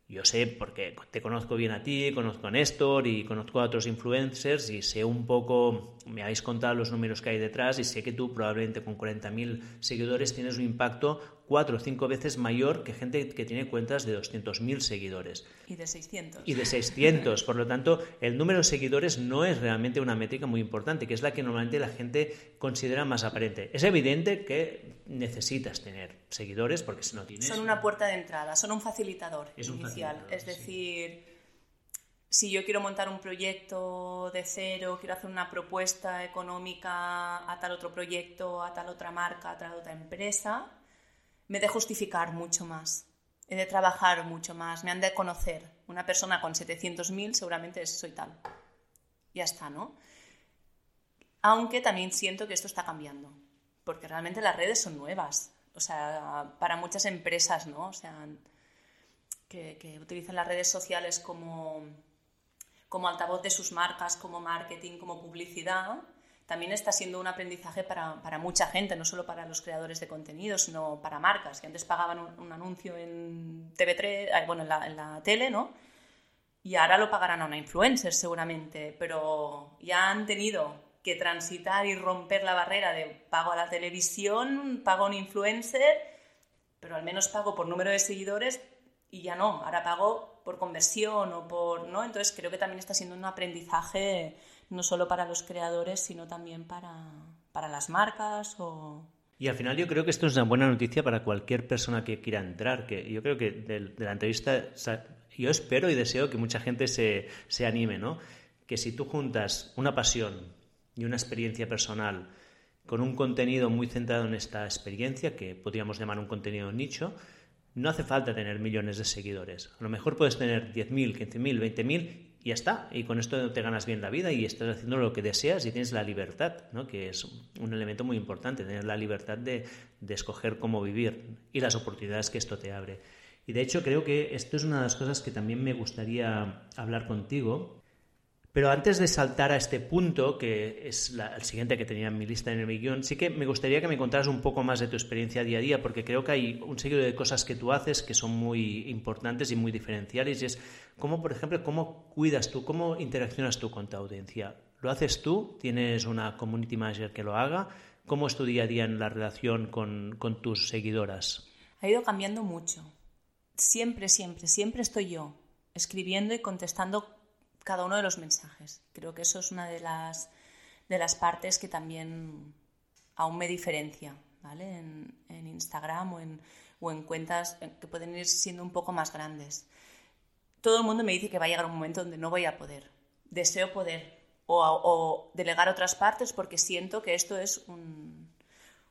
yo sé, porque te conozco bien a ti, conozco a Néstor y conozco a otros influencers y sé un poco, me habéis contado los números que hay detrás y sé que tú probablemente con 40.000 seguidores tienes un impacto cuatro o cinco veces mayor que gente que tiene cuentas de 200.000 seguidores. Y de 600. Y de 600. Por lo tanto, el número de seguidores no es realmente una métrica muy importante, que es la que normalmente la gente considera más aparente. Es evidente que necesitas tener seguidores porque si no tienes... Son una puerta de entrada, son un facilitador inicial. es decir... Si yo quiero montar un proyecto de cero, quiero hacer una propuesta económica a tal otro proyecto, a tal otra marca, a tal otra empresa, me de justificar mucho más, he de trabajar mucho más, me han de conocer. Una persona con 700.000 seguramente soy tal. Ya está, ¿no? Aunque también siento que esto está cambiando, porque realmente las redes son nuevas. O sea, para muchas empresas, ¿no? O sea, que, que utilizan las redes sociales como, como altavoz de sus marcas, como marketing, como publicidad, también está siendo un aprendizaje para, para, mucha gente, no solo para los creadores de contenido, sino para marcas, que antes pagaban un, anuncio en TV3, eh, bueno, en la, en la, tele, ¿no? Y ahora lo pagarán a una influencer seguramente, pero ya han tenido que transitar y romper la barrera de pago a la televisión, pago a un influencer, pero al menos pago por número de seguidores y ya no, ahora pago por conversión o por, ¿no? Entonces creo que también está siendo un aprendizaje no solo para los creadores, sino también para, para las marcas o... Y al final yo creo que esto es una buena noticia para cualquier persona que quiera entrar, que yo creo que de, la entrevista, yo espero y deseo que mucha gente se, se anime, ¿no? Que si tú juntas una pasión y una experiencia personal con un contenido muy centrado en esta experiencia, que podríamos llamar un contenido nicho, no hace falta tener millones de seguidores. A lo mejor puedes tener 10.000, 15.000, 20.000 y ya está. Y con esto te ganas bien la vida y estás haciendo lo que deseas y tienes la libertad, ¿no? que es un elemento muy importante, tener la libertad de, de escoger cómo vivir y las oportunidades que esto te abre. Y de hecho creo que esto es una de las cosas que también me gustaría hablar contigo, pero antes de saltar a este punto, que es el siguiente que tenía en mi lista en el guion, sí que me gustaría que me contaras un poco más de tu experiencia día a día, porque creo que hay un seguido de cosas que tú haces que son muy importantes y muy diferenciales. Y es cómo, por ejemplo, cómo cuidas tú, cómo interaccionas tú con tu audiencia. ¿Lo haces tú? ¿Tienes una community manager que lo haga? ¿Cómo es tu día a día en la relación con, con tus seguidoras? Ha ido cambiando mucho. Siempre, siempre, siempre estoy yo escribiendo y contestando cada uno de los mensajes. Creo que eso es una de las, de las partes que también aún me diferencia ¿vale? en, Instagram o en, o en cuentas que pueden ir siendo un poco más grandes. Todo el mundo me dice que va a llegar un momento donde no voy a poder. Deseo poder o, o delegar otras partes porque siento que esto es un,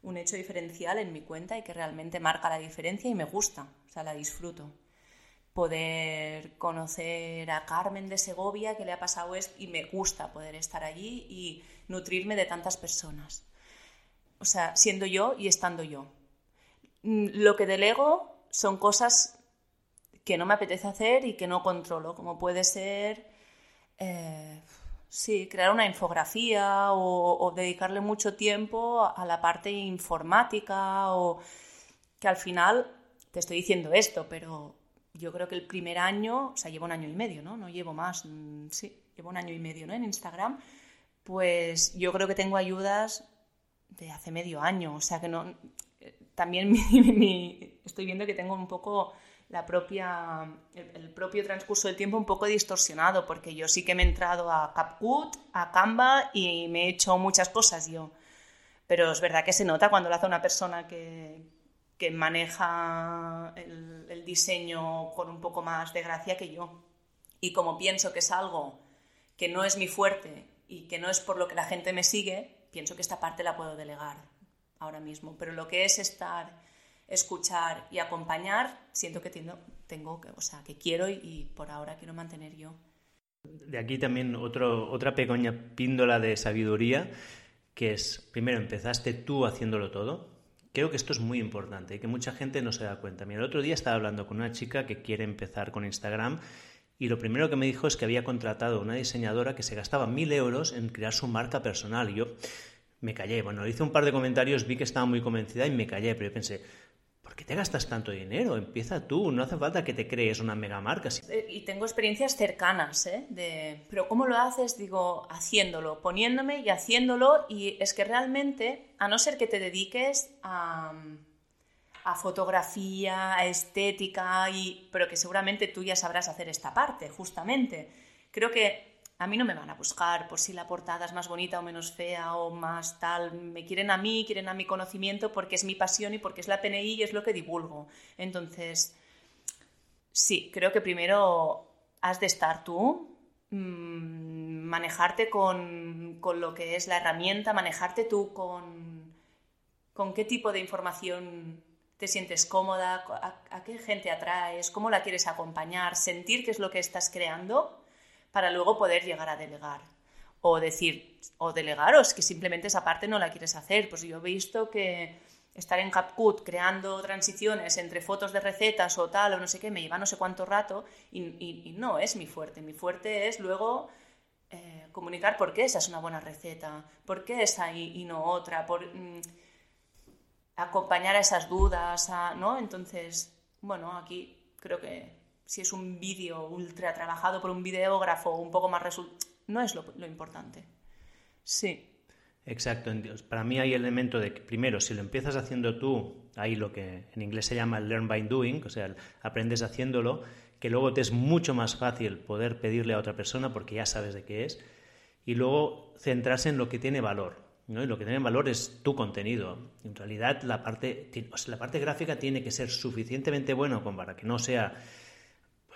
un hecho diferencial en mi cuenta y que realmente marca la diferencia y me gusta, o sea, la disfruto poder conocer a Carmen de Segovia, que le ha pasado esto, y me gusta poder estar allí y nutrirme de tantas personas. O sea, siendo yo y estando yo. Mm, lo que delego son cosas que no me apetece hacer y que no controlo, como puede ser, eh, sí, crear una infografía o, o dedicarle mucho tiempo a la parte informática o que al final te estoy diciendo esto, pero yo creo que el primer año, o sea, llevo un año y medio, ¿no? No llevo más, mm, sí, llevo un año y medio, ¿no? En Instagram, pues yo creo que tengo ayudas de hace medio año, o sea que no, eh, también estoy viendo que tengo un poco la propia, el, propio transcurso del tiempo un poco distorsionado, porque yo sí que me he entrado a CapCut, a Canva y me he hecho muchas cosas yo. Pero es verdad que se nota cuando lo hace una persona que, que maneja el, diseño con un poco más de gracia que yo. Y como pienso que es algo que no es mi fuerte y que no es por lo que la gente me sigue, pienso que esta parte la puedo delegar ahora mismo. Pero lo que es estar, escuchar y acompañar, siento que tengo, tengo o sea, que quiero y, por ahora quiero mantener yo. De aquí también otro, otra pequeña píndola de sabiduría, que es, primero, empezaste tú haciéndolo todo, Creo que esto es muy importante y que mucha gente no se da cuenta. Mira, el otro día estaba hablando con una chica que quiere empezar con Instagram Y lo primero que me dijo es que había contratado a una diseñadora que se gastaba mil euros en crear su marca personal. Y yo me callé. Bueno, hice un par de comentarios, vi que estaba muy convencida y me callé, pero yo pensé, ¿por qué te gastas tanto dinero? Empieza tú, no hace falta que te crees una mega marca. Eh, y tengo experiencias cercanas, ¿eh? De, pero ¿cómo lo haces? Digo, haciéndolo, poniéndome y haciéndolo. Y es que realmente, a no ser que te dediques a a fotografía, a estética, y, pero que seguramente tú ya sabrás hacer esta parte, justamente. Creo que a mí no me van a buscar por si la portada es más bonita o menos fea o más tal. Me quieren a mí, quieren a mi conocimiento porque es mi pasión y porque es la PNI y es lo que divulgo. Entonces, sí, creo que primero has de estar tú, mmm, manejarte con, con, lo que es la herramienta, manejarte tú con, con qué tipo de información te sientes cómoda, a, qué gente atraes, cómo la quieres acompañar, sentir qué es lo que estás creando para luego poder llegar a delegar. O decir, o delegar, o es que simplemente esa parte no la quieres hacer. Pues yo he visto que estar en CapCut creando transiciones entre fotos de recetas o tal, o no sé qué, me lleva no sé cuánto rato y, no es mi fuerte. Mi fuerte es luego eh, comunicar por qué esa es una buena receta, por qué esa y, no otra, por... Mm, acompañar a esas dudas, ¿no? Entonces, bueno, aquí creo que si es un vídeo ultra trabajado por un videógrafo un poco más no es lo, importante. Sí. Exacto. Para mí hay el elemento de que, primero, si lo empiezas haciendo tú, hay lo que en inglés se llama el learn by doing, o sea, aprendes haciéndolo, que luego te es mucho más fácil poder pedirle a otra persona porque ya sabes de qué es, y luego centrarse en lo que tiene valor. Y lo que tiene valor es tu contenido. En realidad, la parte, la parte gráfica tiene que ser suficientemente bueno como para que no sea,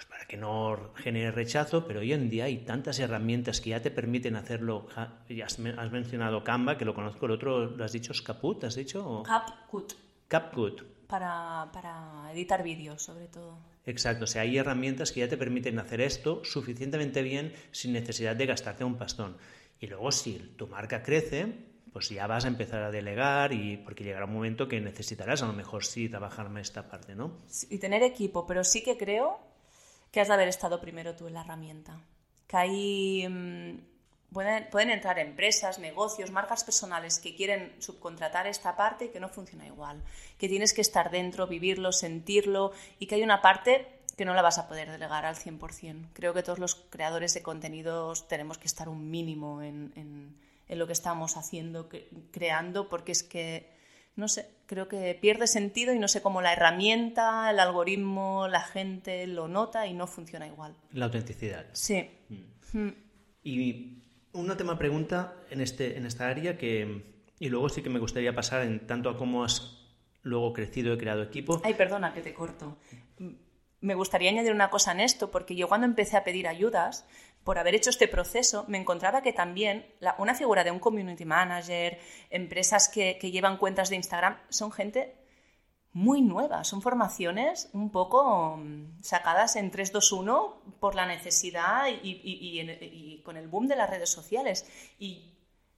pues para que no genere rechazo, pero hoy en día hay tantas herramientas que ya te permiten hacerlo. Ya has, mencionado Canva, que lo conozco, el otro lo has dicho, es Caput, ¿has dicho? CapCut. CapCut. Para, para editar vídeos, sobre todo. Exacto, o sea, hay herramientas que ya te permiten hacer esto suficientemente bien sin necesidad de gastarte un pastón. Y luego, si tu marca crece, pues ya vas a empezar a delegar y porque llegará un momento que necesitarás a lo mejor sí trabajarme esta parte, ¿no? Y tener equipo, pero sí que creo que has de haber estado primero tú en la herramienta. Que ahí mm, pueden, pueden, entrar empresas, negocios, marcas personales que quieren subcontratar esta parte y que no funciona igual. Que tienes que estar dentro, vivirlo, sentirlo y que hay una parte que no la vas a poder delegar al 100%. Creo que todos los creadores de contenidos tenemos que estar un mínimo en en lo que estamos haciendo, creando, porque es que, no sé, creo que pierde sentido y no sé cómo la herramienta, el algoritmo, la gente lo nota y no funciona igual. La autenticidad. Sí. Mm. Mm. Y una última pregunta en, este, en esta área que, y luego sí que me gustaría pasar en tanto a cómo has luego crecido y creado equipo. Ay, perdona que te corto. Me gustaría añadir una cosa en esto, porque yo cuando empecé a pedir ayudas, por haber hecho este proceso, me encontraba que también una figura de un community manager, empresas que, llevan cuentas de Instagram, son gente muy nueva, son formaciones un poco mm, sacadas en 3-2-1 por la necesidad y, con el boom de las redes sociales. Y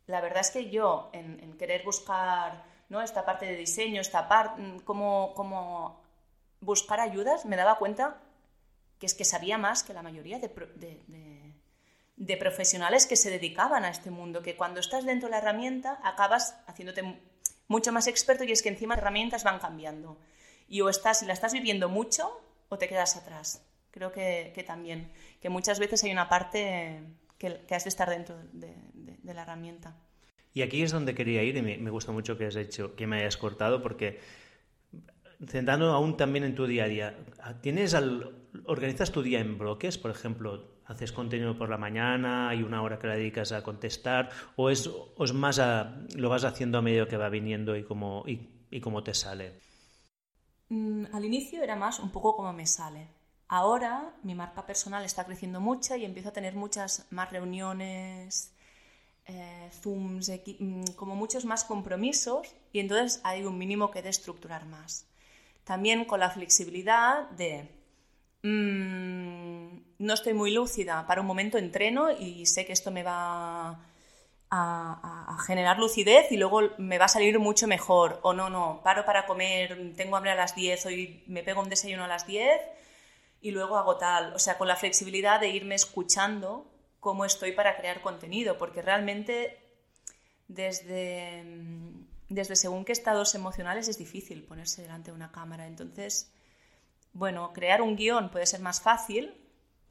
la verdad es que yo, en, querer buscar ¿no? esta parte de diseño, esta parte, mm, como, buscar ayudas, me daba cuenta que es que sabía más que la mayoría de de profesionales que se dedicaban a este mundo, que cuando estás dentro de la herramienta acabas haciéndote mucho más experto y es que encima las herramientas van cambiando. Y o estás, si la estás viviendo mucho o te quedas atrás. Creo que, también, que muchas veces hay una parte que, has de estar dentro de, la herramienta. Y aquí es donde quería ir y me, gusta mucho que has hecho, que me hayas cortado porque centrando aún también en tu día a día, ¿tienes al, organizas tu día en bloques, por ejemplo, haces contenido por la mañana y una hora que la dedicas a contestar o es, más lo vas haciendo a medio que va viniendo y cómo, y, cómo te sale? Mm, al inicio era más un poco como me sale. Ahora mi marca personal está creciendo mucho y empiezo a tener muchas más reuniones, eh, Zooms, mm, como muchos más compromisos y entonces hay un mínimo que de estructurar más. También con la flexibilidad de Mm, no estoy muy lúcida, para un momento entreno y sé que esto me va a, generar lucidez y luego me va a salir mucho mejor. O no, no, paro para comer, tengo hambre a las 10, hoy me pego un desayuno a las 10 y luego hago tal, o sea, con la flexibilidad de irme escuchando cómo estoy para crear contenido, porque realmente desde, desde según qué estados emocionales es difícil ponerse delante de una cámara. Entonces, bueno, crear un guion puede ser más fácil,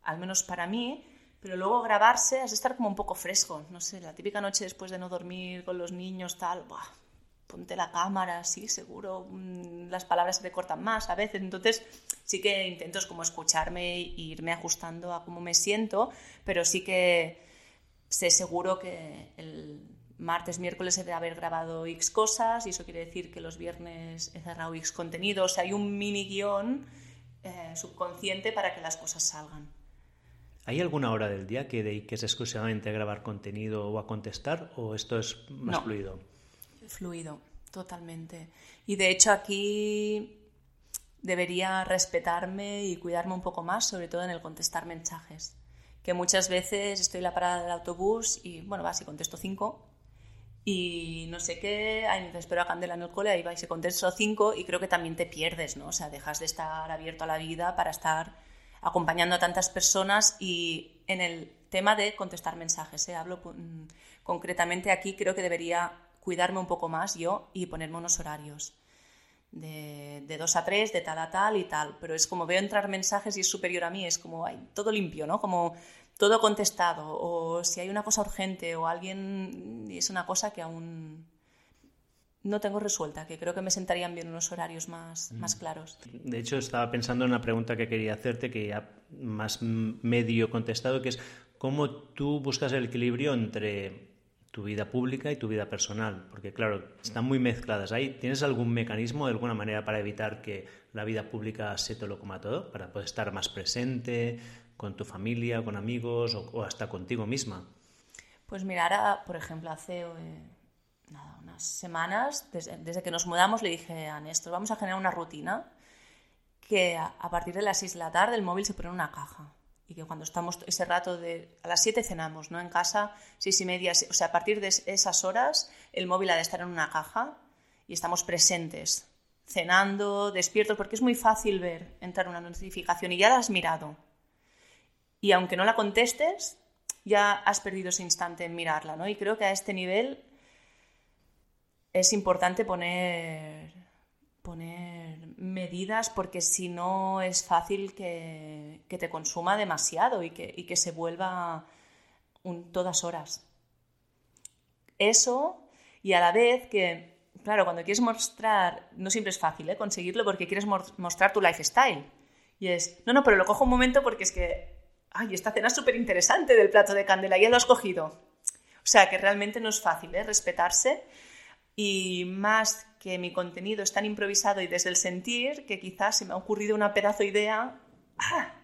al menos para mí, pero luego grabarse has de estar como un poco fresco. No sé, la típica noche después de no dormir con los niños, tal, buah, ponte la cámara, sí, seguro, mm, las palabras se te cortan más a veces. Entonces, sí que intento como escucharme e irme ajustando a cómo me siento, pero sí que sé seguro que el martes, miércoles he de haber grabado X cosas y eso quiere decir que los viernes he cerrado X contenidos. hay un mini guion eh, subconsciente para que las cosas salgan. ¿Hay alguna hora del día que dediques exclusivamente a grabar contenido o a contestar o esto es más fluido? Fluido, totalmente. Y de hecho aquí debería respetarme y cuidarme un poco más, sobre todo en el contestar mensajes. Que muchas veces estoy en la parada del autobús y, bueno, va, si contesto cinco y no sé qué, ay, espero a Candela en el cole, ahí va y se contesto cinco y creo que también te pierdes, ¿no? O sea, dejas de estar abierto a la vida para estar acompañando a tantas personas y en el tema de contestar mensajes, ¿eh? hablo concretamente aquí, creo que debería cuidarme un poco más yo y ponerme unos horarios de, de dos a tres, de tal a tal y tal, pero es como veo entrar mensajes y es superior a mí, es como todo limpio, ¿no? Como todo contestado, o si hay una cosa urgente o alguien y es una cosa que aún no tengo resuelta, que creo que me sentarían bien unos horarios más, más claros. De hecho, estaba pensando en una pregunta que quería hacerte, que ya más medio contestado, que es cómo tú buscas el equilibrio entre tu vida pública y tu vida personal, porque claro, están muy mezcladas ahí. ¿Tienes algún mecanismo, de alguna manera, para evitar que la vida pública se te lo coma todo, para poder estar más presente con tu familia, con amigos o, hasta contigo misma? Pues mira, ahora, por ejemplo, hace... Eh, unas semanas, desde, que nos mudamos, le dije a Néstor, vamos a generar una rutina que a, partir de las 6 de la tarde el móvil se pone en una caja. Y que cuando estamos ese rato de... A las 7 cenamos, ¿no? En casa, 6 y media. O sea, a partir de esas horas el móvil ha de estar en una caja y estamos presentes, cenando, despiertos, porque es muy fácil ver entrar una notificación y ya la has mirado. Y aunque no la contestes, ya has perdido ese instante en mirarla, ¿no? Y creo que a este nivel es importante poner, poner medidas porque si no es fácil que, te consuma demasiado y que, se vuelva un, todas horas. Eso y a la vez que, claro, cuando quieres mostrar, no siempre es fácil ¿eh? conseguirlo porque quieres mostrar tu lifestyle. Y es, no, no, pero lo cojo un momento porque es que, ay, esta cena es súper interesante del plato de candela, ya lo has cogido. O sea, que realmente no es fácil ¿eh? respetarse y más que mi contenido es tan improvisado y desde el sentir que quizás se me ha ocurrido una pedazo idea ¡ah!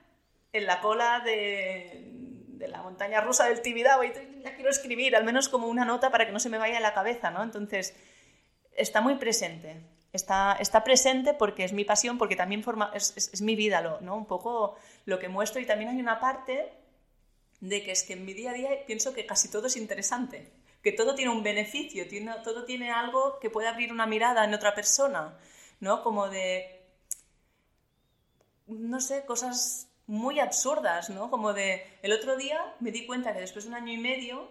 en la cola de, la montaña rusa del Tibidabo y la quiero escribir, al menos como una nota para que no se me vaya a la cabeza, ¿no? Entonces, está muy presente. Está, está presente porque es mi pasión, porque también forma, es, es, mi vida, ¿no? Un poco lo que muestro y también hay una parte de que es que en mi día a día pienso que casi todo es interesante que todo tiene un beneficio, tiene, todo tiene algo que puede abrir una mirada en otra persona, ¿no? Como de, no sé, cosas muy absurdas, ¿no? Como de, el otro día me di cuenta que después de un año y medio,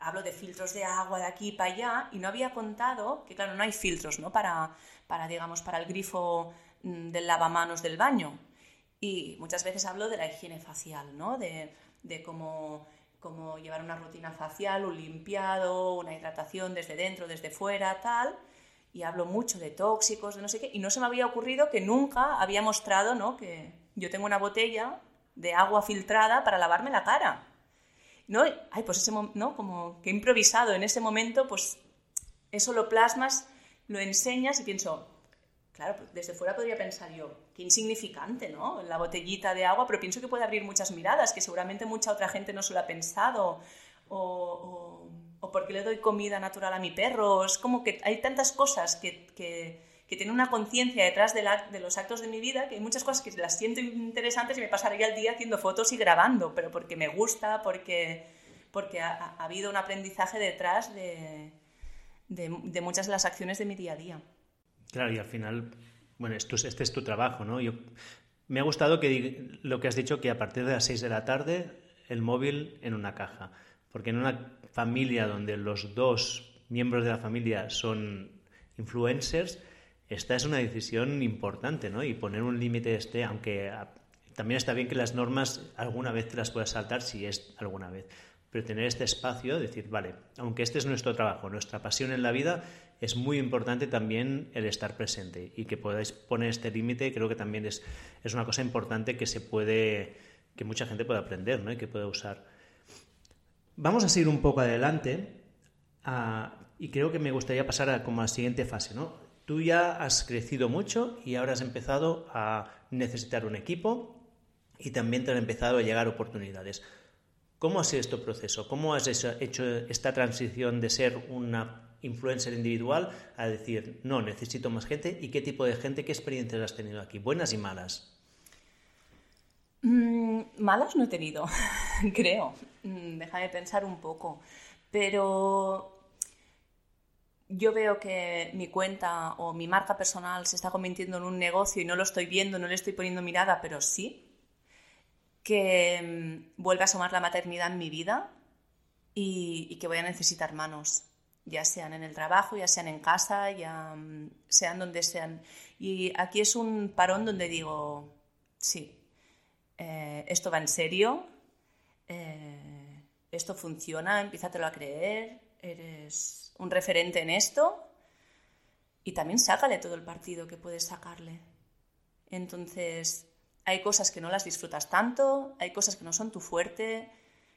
hablo de filtros de agua de aquí para allá, y no había contado que, claro, no hay filtros, ¿no? Para, para digamos, para el grifo mm, del lavamanos del baño. Y muchas veces hablo de la higiene facial, ¿no? De, de cómo como llevar una rutina facial, un limpiado, una hidratación desde dentro, desde fuera, tal. Y hablo mucho de tóxicos, de no sé qué. Y no se me había ocurrido que nunca había mostrado, ¿no? Que yo tengo una botella de agua filtrada para lavarme la cara. ¿No? Ay, pues ese ¿no? Como que improvisado en ese momento, pues eso lo plasmas, lo enseñas y pienso, Claro, pues, desde fuera podría pensar yo, qué insignificante, ¿no? La botellita de agua, pero pienso que puede abrir muchas miradas, que seguramente mucha otra gente no se lo ha pensado. O, o, porque le doy comida natural a mi perro. Es como que hay tantas cosas que, que, que tienen una conciencia detrás de, de, los actos de mi vida, que hay muchas cosas que las siento interesantes y me pasaría el día haciendo fotos y grabando, pero porque me gusta, porque, porque ha, ha habido un aprendizaje detrás de, de, muchas de las acciones de mi día a día. Claro, y al final, bueno, esto este es tu trabajo, ¿no? Yo Me ha gustado que lo que has dicho, que a partir de las 6 de la tarde el móvil en una caja, porque en una familia donde los dos miembros de la familia son influencers, esta es una decisión importante, ¿no? Y poner un límite este, aunque también está bien que las normas alguna vez te las puedas saltar si es alguna vez. Pero tener este espacio, decir, vale, aunque este es nuestro trabajo, nuestra pasión en la vida, es muy importante también el estar presente y que podáis poner este límite, creo que también es, es una cosa importante que se puede, que mucha gente puede aprender, ¿no? Y que puede usar. Vamos a seguir un poco adelante y creo que me gustaría pasar a como a la siguiente fase, ¿no? Tú ya has crecido mucho y ahora has empezado a necesitar un equipo y también te han empezado a llegar oportunidades. ¿Cómo ha sido este proceso? ¿Cómo has hecho esta transición de ser una influencer individual a decir, no, necesito más gente? ¿Y qué tipo de gente, qué experiencias has tenido aquí? ¿Buenas y malas? Mm, malas no he tenido, creo. Mm, deja de pensar un poco. Pero yo veo que mi cuenta o mi marca personal se está convirtiendo en un negocio y no lo estoy viendo, no le estoy poniendo mirada, pero sí, que mm, vuelve a asomar la maternidad en mi vida y, que voy a necesitar manos, ya sean en el trabajo, ya sean en casa, ya mm, sean donde sean. Y aquí es un parón donde digo, sí, eh, esto va en serio, eh, esto funciona, empiézatelo a creer, eres un referente en esto y también sácale todo el partido que puedes sacarle. Entonces, hay cosas que no las disfrutas tanto, hay cosas que no son tu fuerte.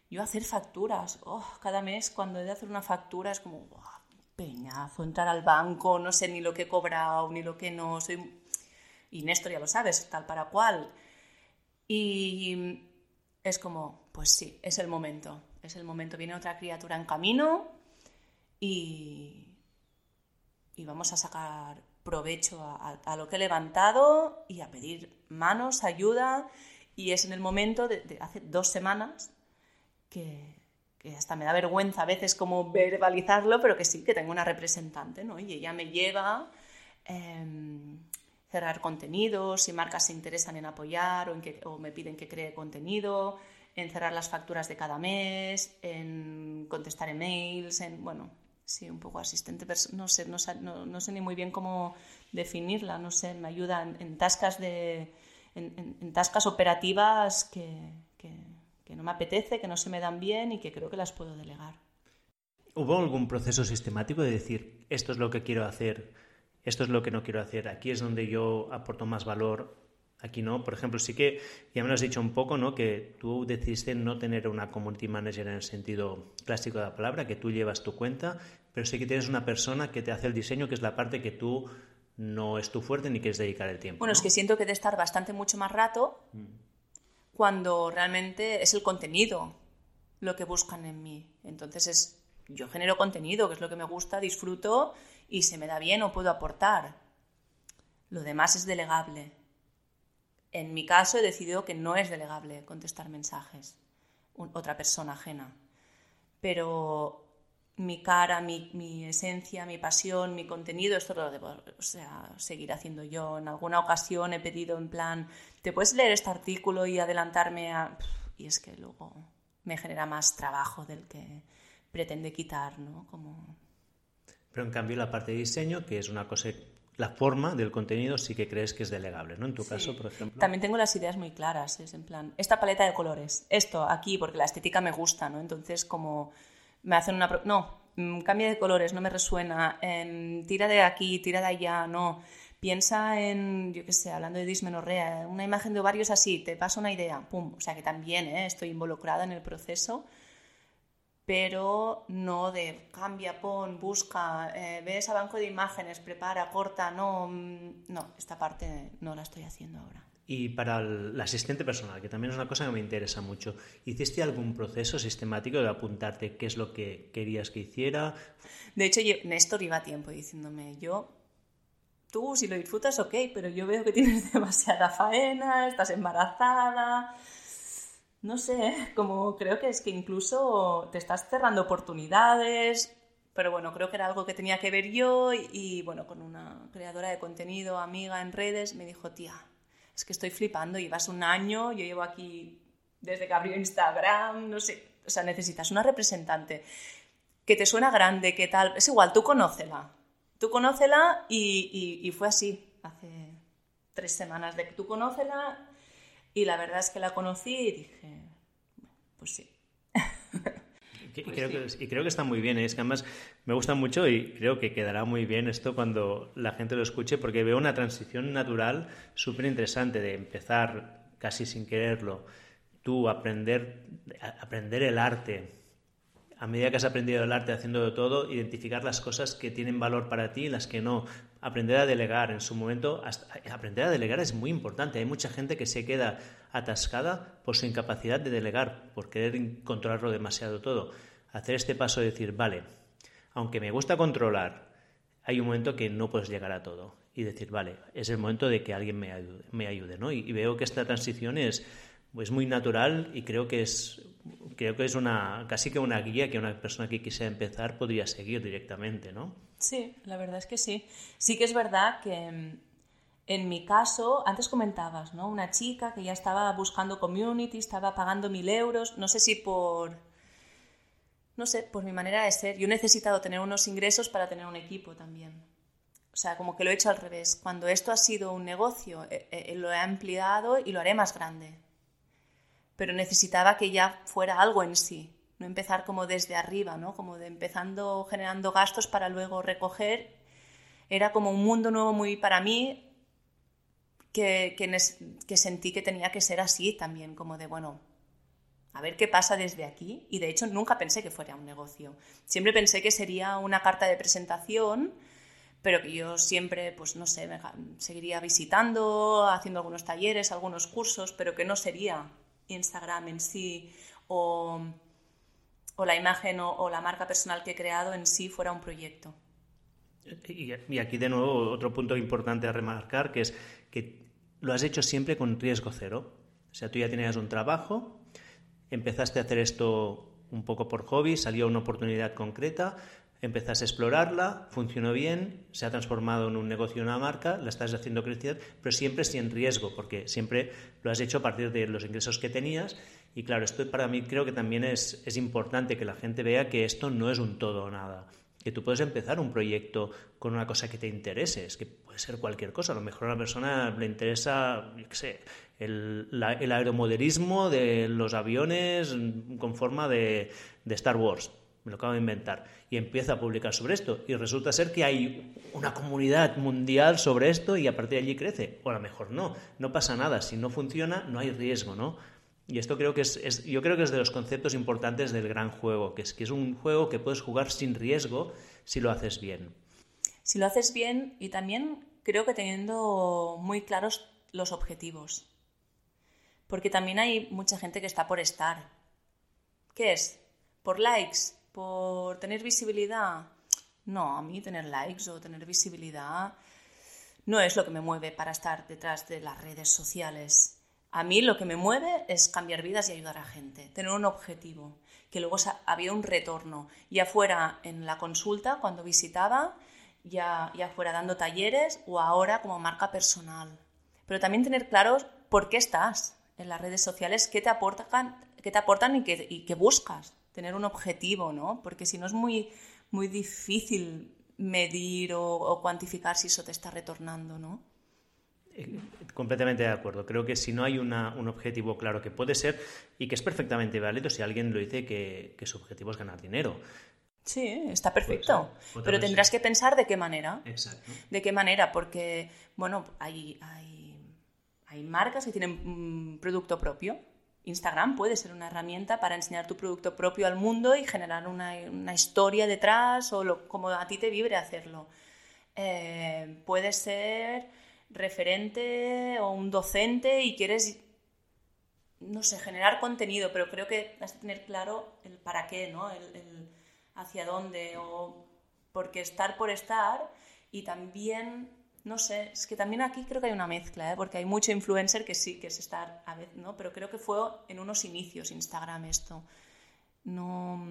Yo hacer facturas, oh, cada mes cuando he de hacer una factura es como, peñazo, entrar al banco, no sé ni lo que he cobrado, ni lo que no, soy... Y Néstor ya lo sabes, tal para cual. Y es como, pues sí, es el momento, es el momento. Viene otra criatura en camino y, y vamos a sacar provecho a, lo que he levantado y a pedir manos, ayuda. Y es en el momento de, hace dos semanas que, hasta me da vergüenza a veces como verbalizarlo, pero que sí, que tengo una representante, ¿no? Y ella me lleva em, cerrar contenidos, si marcas se interesan en apoyar o, en que, o me piden que cree contenido, en cerrar las facturas de cada mes, en contestar emails, en, bueno, sí, un poco asistente, no sé, no, no, sé ni muy bien cómo definirla, no sé, me ayuda en, tascas de, en, tascas operativas que, que, no me apetece, que no se me dan bien y que creo que las puedo delegar. ¿Hubo algún proceso sistemático de decir, esto es lo que quiero hacer, esto es lo que no quiero hacer, aquí es donde yo aporto más valor, Aquí no, por ejemplo, sí que ya me lo has dicho un poco, ¿no? Que tú decidiste no tener una community manager en el sentido clásico de la palabra, que tú llevas tu cuenta, pero sí que tienes una persona que te hace el diseño, que es la parte que tú no es tu fuerte ni quieres dedicar el tiempo. Bueno, es que siento que de estar bastante mucho más rato mm. cuando realmente es el contenido lo que buscan en mí. Entonces es, yo genero contenido, que es lo que me gusta, disfruto y se me da bien o puedo aportar. Lo demás es delegable. En mi caso he decidido que no es delegable contestar mensajes, otra persona ajena. Pero mi cara, mi, esencia, mi pasión, mi contenido, esto lo debo o sea, seguir haciendo yo. En alguna ocasión he pedido en plan, ¿te puedes leer este artículo y adelantarme a...? Y es que luego me genera más trabajo del que pretende quitar, ¿no? Como... Pero en cambio la parte de diseño, que es una cosa la forma del contenido sí que crees que es delegable, ¿no? En tu caso, por ejemplo. También tengo las ideas muy claras, es en plan, esta paleta de colores, esto aquí, porque la estética me gusta, ¿no? Entonces, como me hacen una... No, mm, cambia de colores, no me resuena, em, tira de aquí, tira de allá, no. Piensa en, yo qué sé, hablando de dismenorrea, una imagen de ovarios así, te pasa una idea, pum. O sea que también ¿eh? estoy involucrada en el proceso pero no de cambia, pon, busca, eh, ves a banco de imágenes, prepara, corta, no, mm, no, esta parte no la estoy haciendo ahora. Y para el, asistente personal, que también es una cosa que me interesa mucho, ¿hiciste algún proceso sistemático de apuntarte qué es lo que querías que hiciera? De hecho, yo, Néstor iba a tiempo diciéndome, yo, tú si lo disfrutas, ok, pero yo veo que tienes demasiada faena, estás embarazada, no sé, como creo que es que incluso te estás cerrando oportunidades, pero bueno, creo que era algo que tenía que ver yo y, bueno, con una creadora de contenido, amiga en redes, me dijo, tía, es que estoy flipando, llevas un año, yo llevo aquí desde que abrió Instagram, no sé, o sea, necesitas una representante que te suena grande, que tal, es igual, tú conócela, tú conócela y, y, fue así, hace tres semanas de que tú conócela y la verdad es que la conocí y dije, pues sí. Y, creo que, y, creo que, está muy bien, ¿eh? es que además me gusta mucho y creo que quedará muy bien esto cuando la gente lo escuche porque veo una transición natural súper interesante de empezar casi sin quererlo, tú aprender, aprender el arte, a medida que has aprendido el arte haciendo de todo, identificar las cosas que tienen valor para ti y las que no. Aprender a delegar. En su momento, aprender a delegar es muy importante. Hay mucha gente que se queda atascada por su incapacidad de delegar, por querer controlarlo demasiado todo. Hacer este paso de decir, vale, aunque me gusta controlar, hay un momento que no puedes llegar a todo. Y decir, vale, es el momento de que alguien me ayude. Me ¿no? y veo que esta transición es es muy natural y creo que es creo que es una casi que una guía que una persona que quisiera empezar podría seguir directamente, ¿no? Sí, la verdad es que sí. Sí que es verdad que mm, en mi caso, antes comentabas, ¿no? Una chica que ya estaba buscando community, estaba pagando mil euros, no sé si por no sé, por mi manera de ser. Yo he necesitado tener unos ingresos para tener un equipo también. O sea, como que lo he hecho al revés. Cuando esto ha sido un negocio, eh, eh, lo he ampliado y lo haré más grande pero necesitaba que ya fuera algo en sí, no empezar como desde arriba, ¿no? Como de empezando generando gastos para luego recoger. Era como un mundo nuevo muy para mí que, que, sentí que tenía que ser así también, como de, bueno, a ver qué pasa desde aquí. Y de hecho nunca pensé que fuera un negocio. Siempre pensé que sería una carta de presentación, pero que yo siempre, pues no sé, seguiría visitando, haciendo algunos talleres, algunos cursos, pero que no sería Instagram en sí o, la imagen o, la marca personal que he creado en sí fuera un proyecto. Y, aquí de nuevo otro punto importante a remarcar que es que lo has hecho siempre con riesgo cero. O sea, tú ya tenías un trabajo, empezaste a hacer esto un poco por hobby, salió una oportunidad concreta, empezaste a explorarla, funcionó bien, se ha transformado en un negocio, una marca, la estás haciendo crecer, pero siempre sin riesgo, porque siempre lo has hecho a partir de los ingresos que tenías. Y claro, esto para mí creo que también es, es importante que la gente vea que esto no es un todo o nada. Que tú puedes empezar un proyecto con una cosa que te interese, es que puede ser cualquier cosa. A lo mejor a una persona le interesa, yo qué sé, el, el aeromodelismo de los aviones con forma de, de Star Wars me lo acabo de inventar, y empieza a publicar sobre esto. Y resulta ser que hay una comunidad mundial sobre esto y a partir de allí crece. O a lo mejor no, no pasa nada. Si no funciona, no hay riesgo, ¿no? Y esto creo que es, yo creo que es de los conceptos importantes del gran juego, que es que es un juego que puedes jugar sin riesgo si lo haces bien. Si lo haces bien y también creo que teniendo muy claros los objetivos. Porque también hay mucha gente que está por estar. ¿Qué es? ¿Por likes? por tener visibilidad. No, a mí tener likes o tener visibilidad no es lo que me mueve para estar detrás de las redes sociales. A mí lo que me mueve es cambiar vidas y ayudar a gente, tener un objetivo, que luego había un retorno, ya fuera en la consulta cuando visitaba, ya, ya fuera dando talleres o ahora como marca personal. Pero también tener claros por qué estás en las redes sociales, qué te aportan, qué te aportan y qué, y qué buscas tener un objetivo, ¿no? Porque si no es muy, muy difícil medir o, cuantificar si eso te está retornando, ¿no? Completamente de acuerdo. Creo que si no hay un objetivo claro que puede ser y que es perfectamente válido si alguien lo dice que, su objetivo es ganar dinero. Sí, está perfecto. Pero tendrás que pensar de qué manera. Exacto. De qué manera, porque, bueno, hay, hay, hay marcas que tienen un producto propio Instagram puede ser una herramienta para enseñar tu producto propio al mundo y generar una, historia detrás o como a ti te vibre hacerlo. Eh, puede ser referente o un docente y quieres, no sé, generar contenido, pero creo que has de tener claro el para qué, ¿no? el hacia dónde, o porque estar por estar y también no sé, es que también aquí creo que hay una mezcla, ¿eh? porque hay mucho influencer que sí, que es estar a veces, ¿no? Pero creo que fue en unos inicios Instagram esto. No.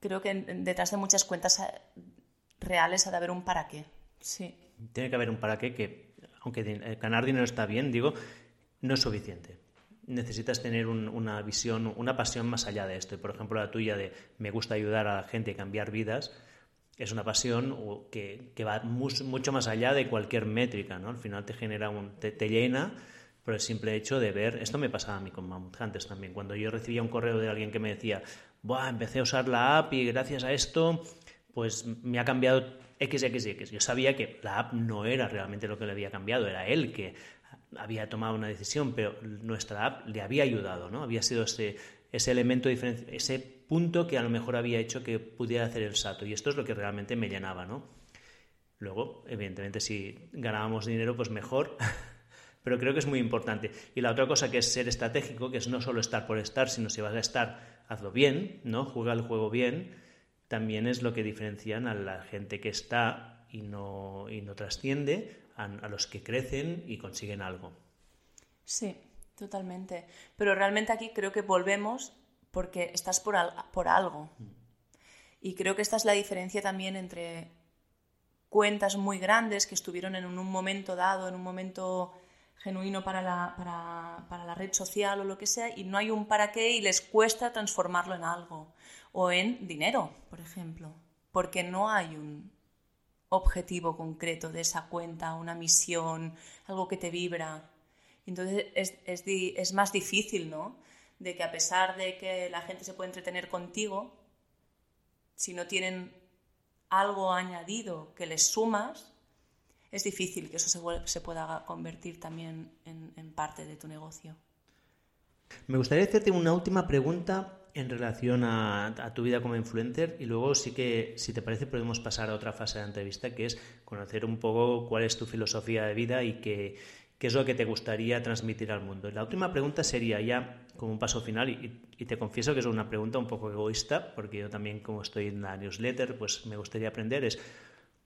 Creo que detrás de muchas cuentas eh, reales ha de haber un para qué. Sí. Tiene que haber un para qué que, aunque ganar dinero está bien, digo, no es suficiente. Necesitas tener una visión, una pasión más allá de esto. Y, por ejemplo, la tuya de me gusta ayudar a la gente a cambiar vidas, es una pasión que, va mucho más allá de cualquier métrica, ¿no? Al final te genera un, te, llena por el simple hecho de ver, esto me pasaba a mí con Mammoth Hunters también, cuando yo recibía un correo de alguien que me decía, Buah, empecé a usar la app y gracias a esto, pues me ha cambiado XXX. Yo sabía que la app no era realmente lo que le había cambiado, era él que había tomado una decisión, pero nuestra app le había ayudado, ¿no? Había sido ese, ese elemento ese punto que a lo mejor había hecho que pudiera hacer el salto. Y esto es lo que realmente me llenaba, ¿no? Luego, evidentemente, si ganábamos dinero, pues mejor. Pero creo que es muy importante. Y la otra cosa que es ser estratégico, que es no solo estar por estar, sino si vas a estar, hazlo bien, ¿no? Juega el juego bien. También es lo que diferencian a la gente que está y no, y no trasciende, a, los que crecen y consiguen algo. Sí, totalmente. Pero realmente aquí creo que volvemos porque estás por, por algo. Y creo que esta es la diferencia también entre cuentas muy grandes que estuvieron en un momento dado, en un momento genuino para la, para, para la, red social o lo que sea, y no hay un para qué y les cuesta transformarlo en algo. O en dinero, por ejemplo, porque no hay un objetivo concreto de esa cuenta, una misión, algo que te vibra. Entonces es, es, es más difícil, ¿no? De que a pesar de que la gente se puede entretener contigo, si no tienen algo añadido que les sumas, es difícil que eso se, se pueda convertir también en, en, parte de tu negocio. Me gustaría hacerte una última pregunta en relación a, a, tu vida como influencer y luego sí que, si te parece, podemos pasar a otra fase de entrevista, que es conocer un poco cuál es tu filosofía de vida y qué, qué es lo que te gustaría transmitir al mundo. La última pregunta sería ya como un paso final y, te confieso que es una pregunta un poco egoísta porque yo también como estoy en la newsletter pues me gustaría aprender es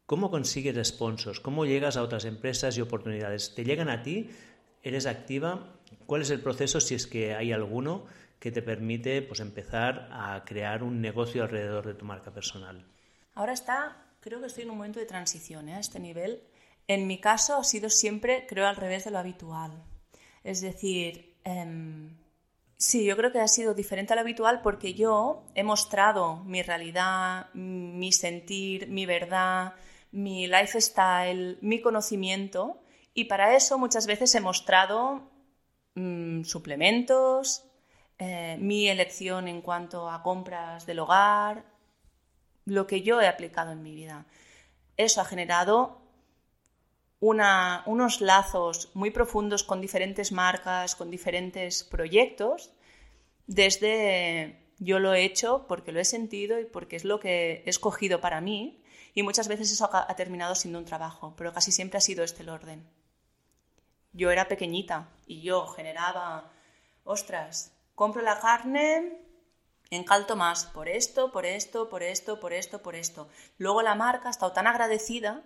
¿cómo consigues sponsors? ¿Cómo llegas a otras empresas y oportunidades? ¿Te llegan a ti? ¿Eres activa? ¿Cuál es el proceso si es que hay alguno que te permite pues empezar a crear un negocio alrededor de tu marca personal? Ahora está, creo que estoy en un momento de transición ¿eh? a este nivel en mi caso ha sido siempre, creo, al revés de lo habitual. Es decir, em, sí, yo creo que ha sido diferente a lo habitual porque yo he mostrado mi realidad, mi sentir, mi verdad, mi lifestyle, mi conocimiento y para eso muchas veces he mostrado mm, suplementos, eh, mi elección en cuanto a compras del hogar, lo que yo he aplicado en mi vida. Eso ha generado unos lazos muy profundos con diferentes marcas, con diferentes proyectos, desde yo lo he hecho porque lo he sentido y porque es lo que he escogido para mí y muchas veces eso ha terminado siendo un trabajo, pero casi siempre ha sido este el orden. Yo era pequeñita y yo generaba, ostras, compro la carne en Calto más por esto, por esto, por esto, por esto, por esto. Luego la marca ha estado tan agradecida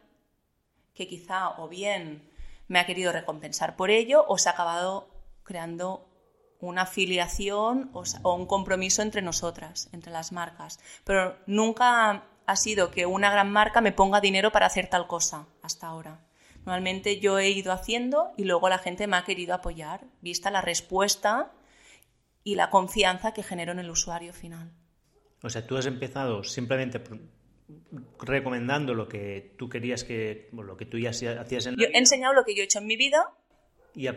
que quizá o bien me ha querido recompensar por ello o se ha acabado creando una afiliación o, un compromiso entre nosotras, entre las marcas. Pero nunca ha sido que una gran marca me ponga dinero para hacer tal cosa hasta ahora. Normalmente yo he ido haciendo y luego la gente me ha querido apoyar, vista la respuesta y la confianza que genero en el usuario final. O sea, tú has empezado simplemente recomendando lo que tú querías que, lo que tú ya hacías en Yo he enseñado lo que yo he hecho en mi vida,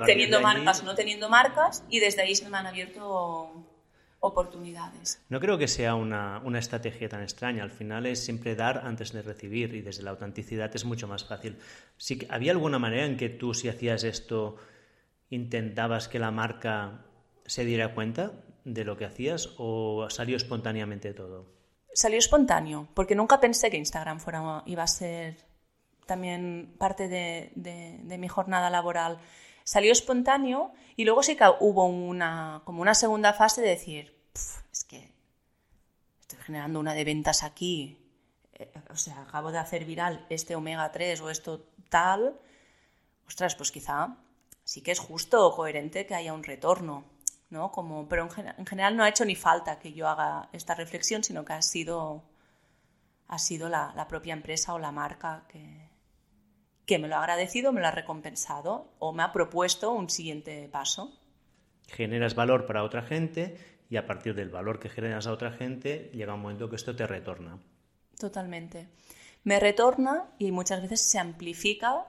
teniendo marcas o no teniendo marcas, y desde ahí se me han abierto oportunidades. No creo que sea una, una, estrategia tan extraña. Al final es siempre dar antes de recibir y desde la autenticidad es mucho más fácil. Si, ¿Había alguna manera en que tú, si hacías esto, intentabas que la marca se diera cuenta de lo que hacías o salió espontáneamente todo? salió espontáneo, porque nunca pensé que Instagram fuera, iba a ser también parte de, mi jornada laboral. Salió espontáneo y luego sí que hubo una, como una segunda fase de decir, es que estoy generando una de ventas aquí, eh, o sea, acabo de hacer viral este omega 3 o esto tal, ostras, pues quizá sí que es justo o coherente que haya un retorno. ¿No? Como, pero en, general no ha hecho ni falta que yo haga esta reflexión, sino que ha sido, ha sido la, propia empresa o la marca que, que me lo ha agradecido, me lo ha recompensado o me ha propuesto un siguiente paso. Generas valor para otra gente y a partir del valor que generas a otra gente llega un momento que esto te retorna. Totalmente. Me retorna y muchas veces se amplifica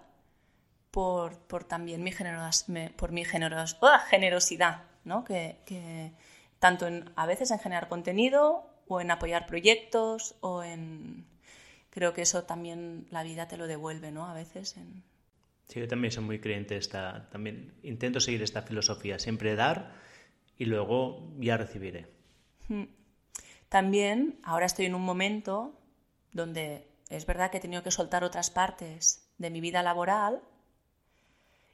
por, también mi, generos, por mi generos, ¡oh! generosidad, ¿no? que, tanto en, a veces en generar contenido o en apoyar proyectos o en... Creo que eso también la vida te lo devuelve, ¿no? A veces. En... Sí, yo también soy muy creyente esta, también intento seguir esta filosofía, siempre dar y luego ya recibiré. Hmm. También ahora estoy en un momento donde es verdad que he tenido que soltar otras partes de mi vida laboral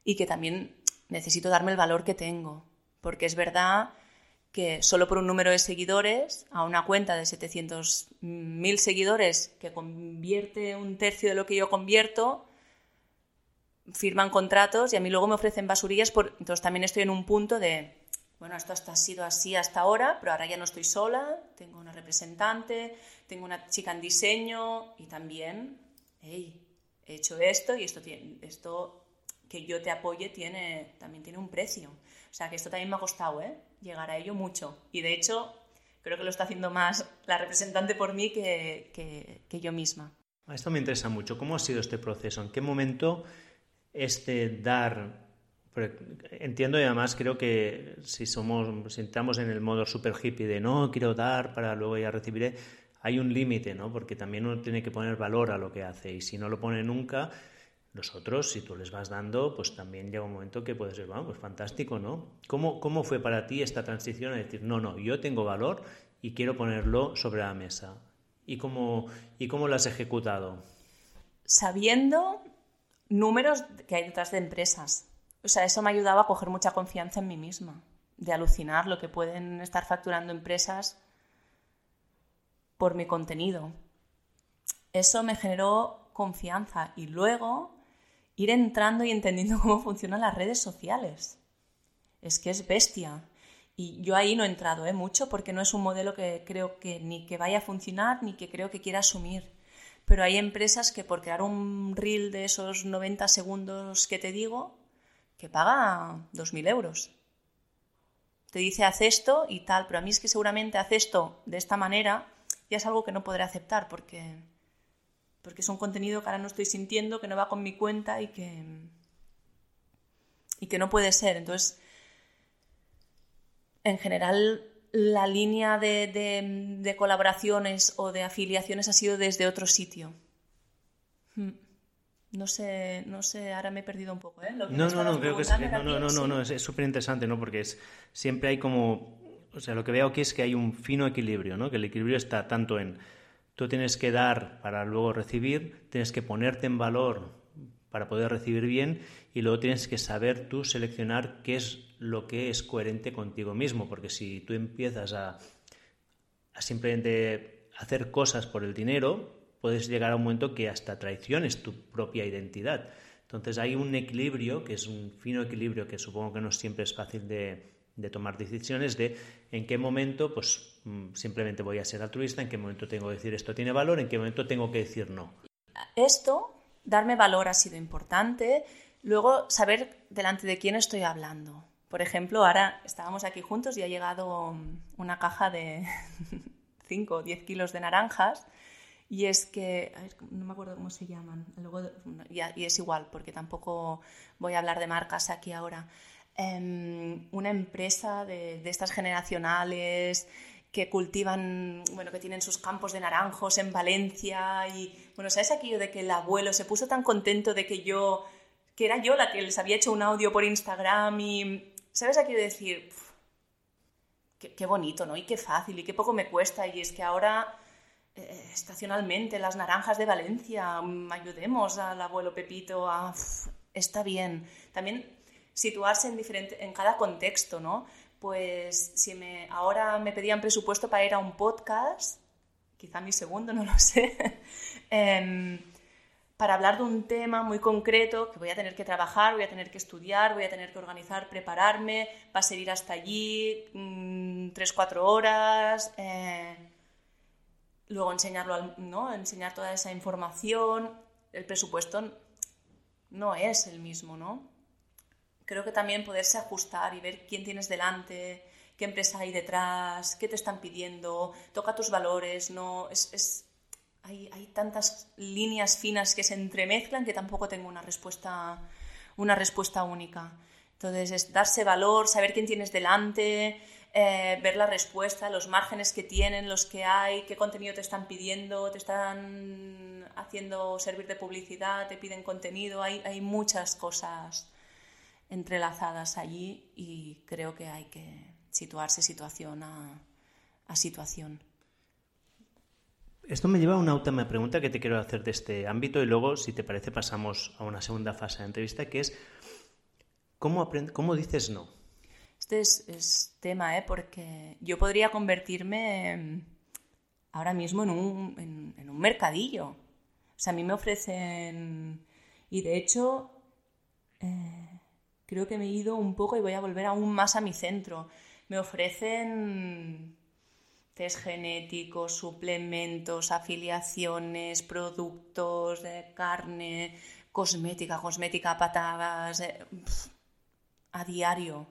y que también necesito darme el valor que tengo, porque es verdad que solo por un número de seguidores, a una cuenta de 700.000 seguidores que convierte un tercio de lo que yo convierto, firman contratos y a mí luego me ofrecen basurillas. Por... Entonces también estoy en un punto de, bueno, esto ha sido así hasta ahora, pero ahora ya no estoy sola, tengo una representante, tengo una chica en diseño y también, hey, he hecho esto y esto, tiene, esto que yo te apoye tiene, también tiene un precio. O sea que esto también me ha costado, ¿eh? llegar a ello mucho. Y de hecho, creo que lo está haciendo más la representante por mí que, yo misma. Esto me interesa mucho. ¿Cómo ha sido este proceso? ¿En qué momento este dar... Entiendo y además creo que si somos, si entramos en el modo super hippie de no quiero dar para luego ya recibiré, hay un límite, ¿no? Porque también uno tiene que poner valor a lo que hace y si no lo pone nunca, los otros, si tú les vas dando, pues también llega un momento que puede ser, bueno, pues fantástico, ¿no? ¿Cómo, ¿Cómo fue para ti esta transición a decir, no, no, yo tengo valor y quiero ponerlo sobre la mesa? ¿Y cómo, y cómo lo has ejecutado? Sabiendo números que hay detrás de empresas. O sea, eso me ayudaba a coger mucha confianza en mí misma, de alucinar lo que pueden estar facturando empresas por mi contenido. Eso me generó confianza y luego ir entrando y entendiendo cómo funcionan las redes sociales. Es que es bestia. Y yo ahí no he entrado ¿eh? mucho porque no es un modelo que creo que ni que vaya a funcionar ni que creo que quiera asumir. Pero hay empresas que por crear un reel de esos 90 segundos que te digo, que paga 2.000 euros. Te dice haz esto y tal, pero a mí es que seguramente haz esto de esta manera ya es algo que no podré aceptar porque porque es un contenido que ahora no estoy sintiendo, que no va con mi cuenta y que, y que no puede ser. Entonces, en general, la línea de, colaboraciones o de afiliaciones ha sido desde otro sitio. Hmm. No sé, no sé, ahora me he perdido un poco, ¿eh? no, no, no, creo que es, no, no, no, no, es súper interesante, ¿no? Porque es, siempre hay como, o sea, lo que veo aquí es que hay un fino equilibrio, ¿no? Que el equilibrio está tanto en Tú tienes que dar para luego recibir, tienes que ponerte en valor para poder recibir bien y luego tienes que saber tú seleccionar qué es lo que es coherente contigo mismo, porque si tú empiezas a, simplemente hacer cosas por el dinero, puedes llegar a un momento que hasta traiciones tu propia identidad. Entonces hay un equilibrio, que es un fino equilibrio que supongo que no siempre es fácil de, de tomar decisiones de en qué momento pues mm, simplemente voy a ser altruista, en qué momento tengo que decir esto tiene valor, en qué momento tengo que decir no. Esto, darme valor ha sido importante. Luego, saber delante de quién estoy hablando. Por ejemplo, ahora estábamos aquí juntos y ha llegado una caja de 5 o 10 kilos de naranjas. Y es que, no me acuerdo cómo se llaman, luego, y es igual, porque tampoco voy a hablar de marcas aquí ahora. Em, una empresa de, estas generacionales que cultivan, bueno, que tienen sus campos de naranjos en Valencia y, bueno, ¿sabes aquello de que el abuelo se puso tan contento de que yo, que era yo la que les había hecho un audio por Instagram y, ¿sabes aquello de decir, qué, bonito, ¿no? Y qué fácil y qué poco me cuesta y es que ahora... Eh, estacionalmente, las naranjas de Valencia, ayudemos al abuelo Pepito a... está bien. También situarse en, diferente, en cada contexto, ¿no? Pues si me, ahora me pedían presupuesto para ir a un podcast, quizá mi segundo, no lo sé, em, para hablar de un tema muy concreto que voy a tener que trabajar, voy a tener que estudiar, voy a tener que organizar, prepararme, va a ser ir hasta allí mm, tres, cuatro horas, eh, luego enseñarlo, ¿no? enseñar toda esa información, el presupuesto no es el mismo, ¿no? Creo que también poderse ajustar y ver quién tienes delante, qué empresa hay detrás, qué te están pidiendo, toca tus valores, no es, hay, hay, tantas líneas finas que se entremezclan que tampoco tengo una respuesta, una respuesta única. Entonces, es darse valor, saber quién tienes delante, eh, ver la respuesta, los márgenes que tienen, los que hay, qué contenido te están pidiendo, te están haciendo servir de publicidad, te piden contenido, hay, hay muchas cosas entrelazadas allí y creo que hay que situarse situación a, a situación. Esto me lleva a una última pregunta que te quiero hacer de este ámbito y luego, si te parece, pasamos a una segunda fase de entrevista, que es ¿cómo, cómo dices no? Este es, tema, ¿eh? porque yo podría convertirme ahora mismo en un, en, un mercadillo. O sea, a mí me ofrecen... Y de hecho, eh, creo que me he ido un poco y voy a volver aún más a mi centro. Me ofrecen test genéticos, suplementos, afiliaciones, productos de carne, cosmética, cosmética patadas, eh, a diario.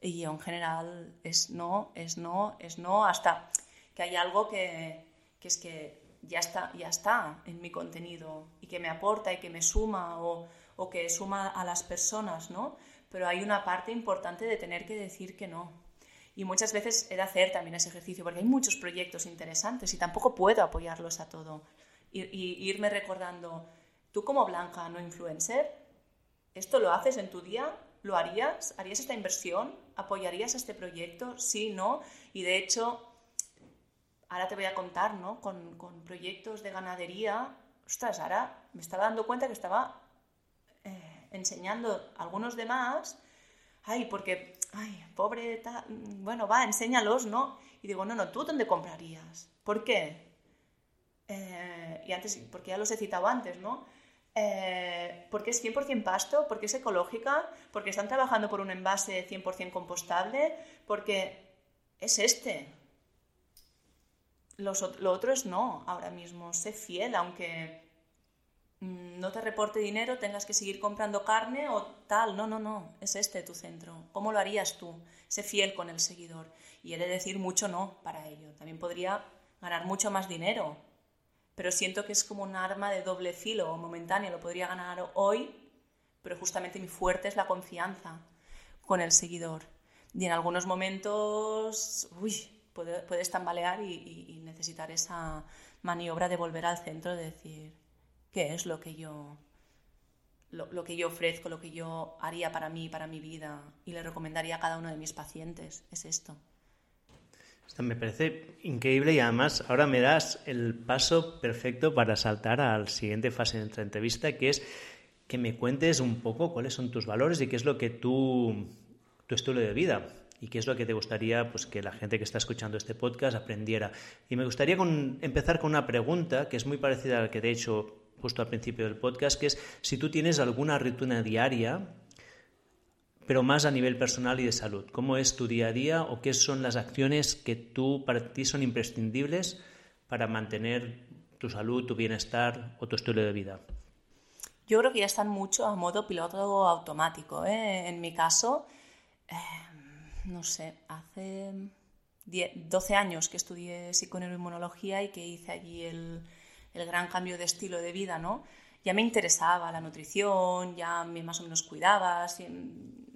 Y en general es no, es no, es no, hasta que hay algo que, que es que ya está, ya está en mi contenido y que me aporta y que me suma o, o que suma a las personas, ¿no? Pero hay una parte importante de tener que decir que no. Y muchas veces he de hacer también ese ejercicio, porque hay muchos proyectos interesantes y tampoco puedo apoyarlos a todo. Y, y irme recordando, tú como Blanca, no influencer, ¿esto lo haces en tu día? ¿Lo harías? ¿Harías esta inversión? ¿Apoyarías este proyecto? Sí, no. Y de hecho, ahora te voy a contar, ¿no? Con, con proyectos de ganadería. Ostras, ahora me estaba dando cuenta que estaba enseñando algunos demás. Ay, porque ay, pobre, bueno, va, enséñalos, ¿no? Y digo, no, no, ¿tú dónde comprarías? ¿Por qué? Eh, y antes, porque ya los he citado antes, ¿no? Eh, porque es 100% pasto, porque es ecológica, porque están trabajando por un envase 100% compostable, porque es este. lo otro es no, ahora mismo. Sé fiel, aunque no te reporte dinero, tengas que seguir comprando carne o tal. No, no, no, es este tu centro. ¿Cómo lo harías tú? Sé fiel con el seguidor. Y he de decir mucho no para ello. También podría ganar mucho más dinero, pero siento que es como un arma de doble filo o momentáneo. Lo podría ganar hoy, pero justamente mi fuerte es la confianza con el seguidor. Y en algunos momentos, uy, puedes tambalear y necesitar esa maniobra de volver al centro, de decir, qué es lo que yo lo, que yo ofrezco, lo que yo haría para mí, para mi vida y le recomendaría a cada uno de mis pacientes. Es esto. Me parece increíble y además ahora me das el paso perfecto para saltar a la siguiente fase de nuestra entrevista, que es que me cuentes un poco cuáles son tus valores y qué es lo que tú, tu estilo de vida y qué es lo que te gustaría pues, que la gente que está escuchando este podcast aprendiera. Y me gustaría empezar con una pregunta que es muy parecida a la que de hecho justo al principio del podcast, que es si tú tienes alguna rutina diaria, pero más a nivel personal y de salud. ¿Cómo es tu día a día o qué son las acciones que tú para ti son imprescindibles para mantener tu salud, tu bienestar o tu estilo de vida? Yo creo que ya están mucho a modo piloto automático. ¿eh? En mi caso, eh, no sé, hace 12 años que estudié psiconeuroinmunología y que hice allí el, el gran cambio de estilo de vida, ¿no? Ya me interesaba la nutrición, ya me más o menos cuidaba,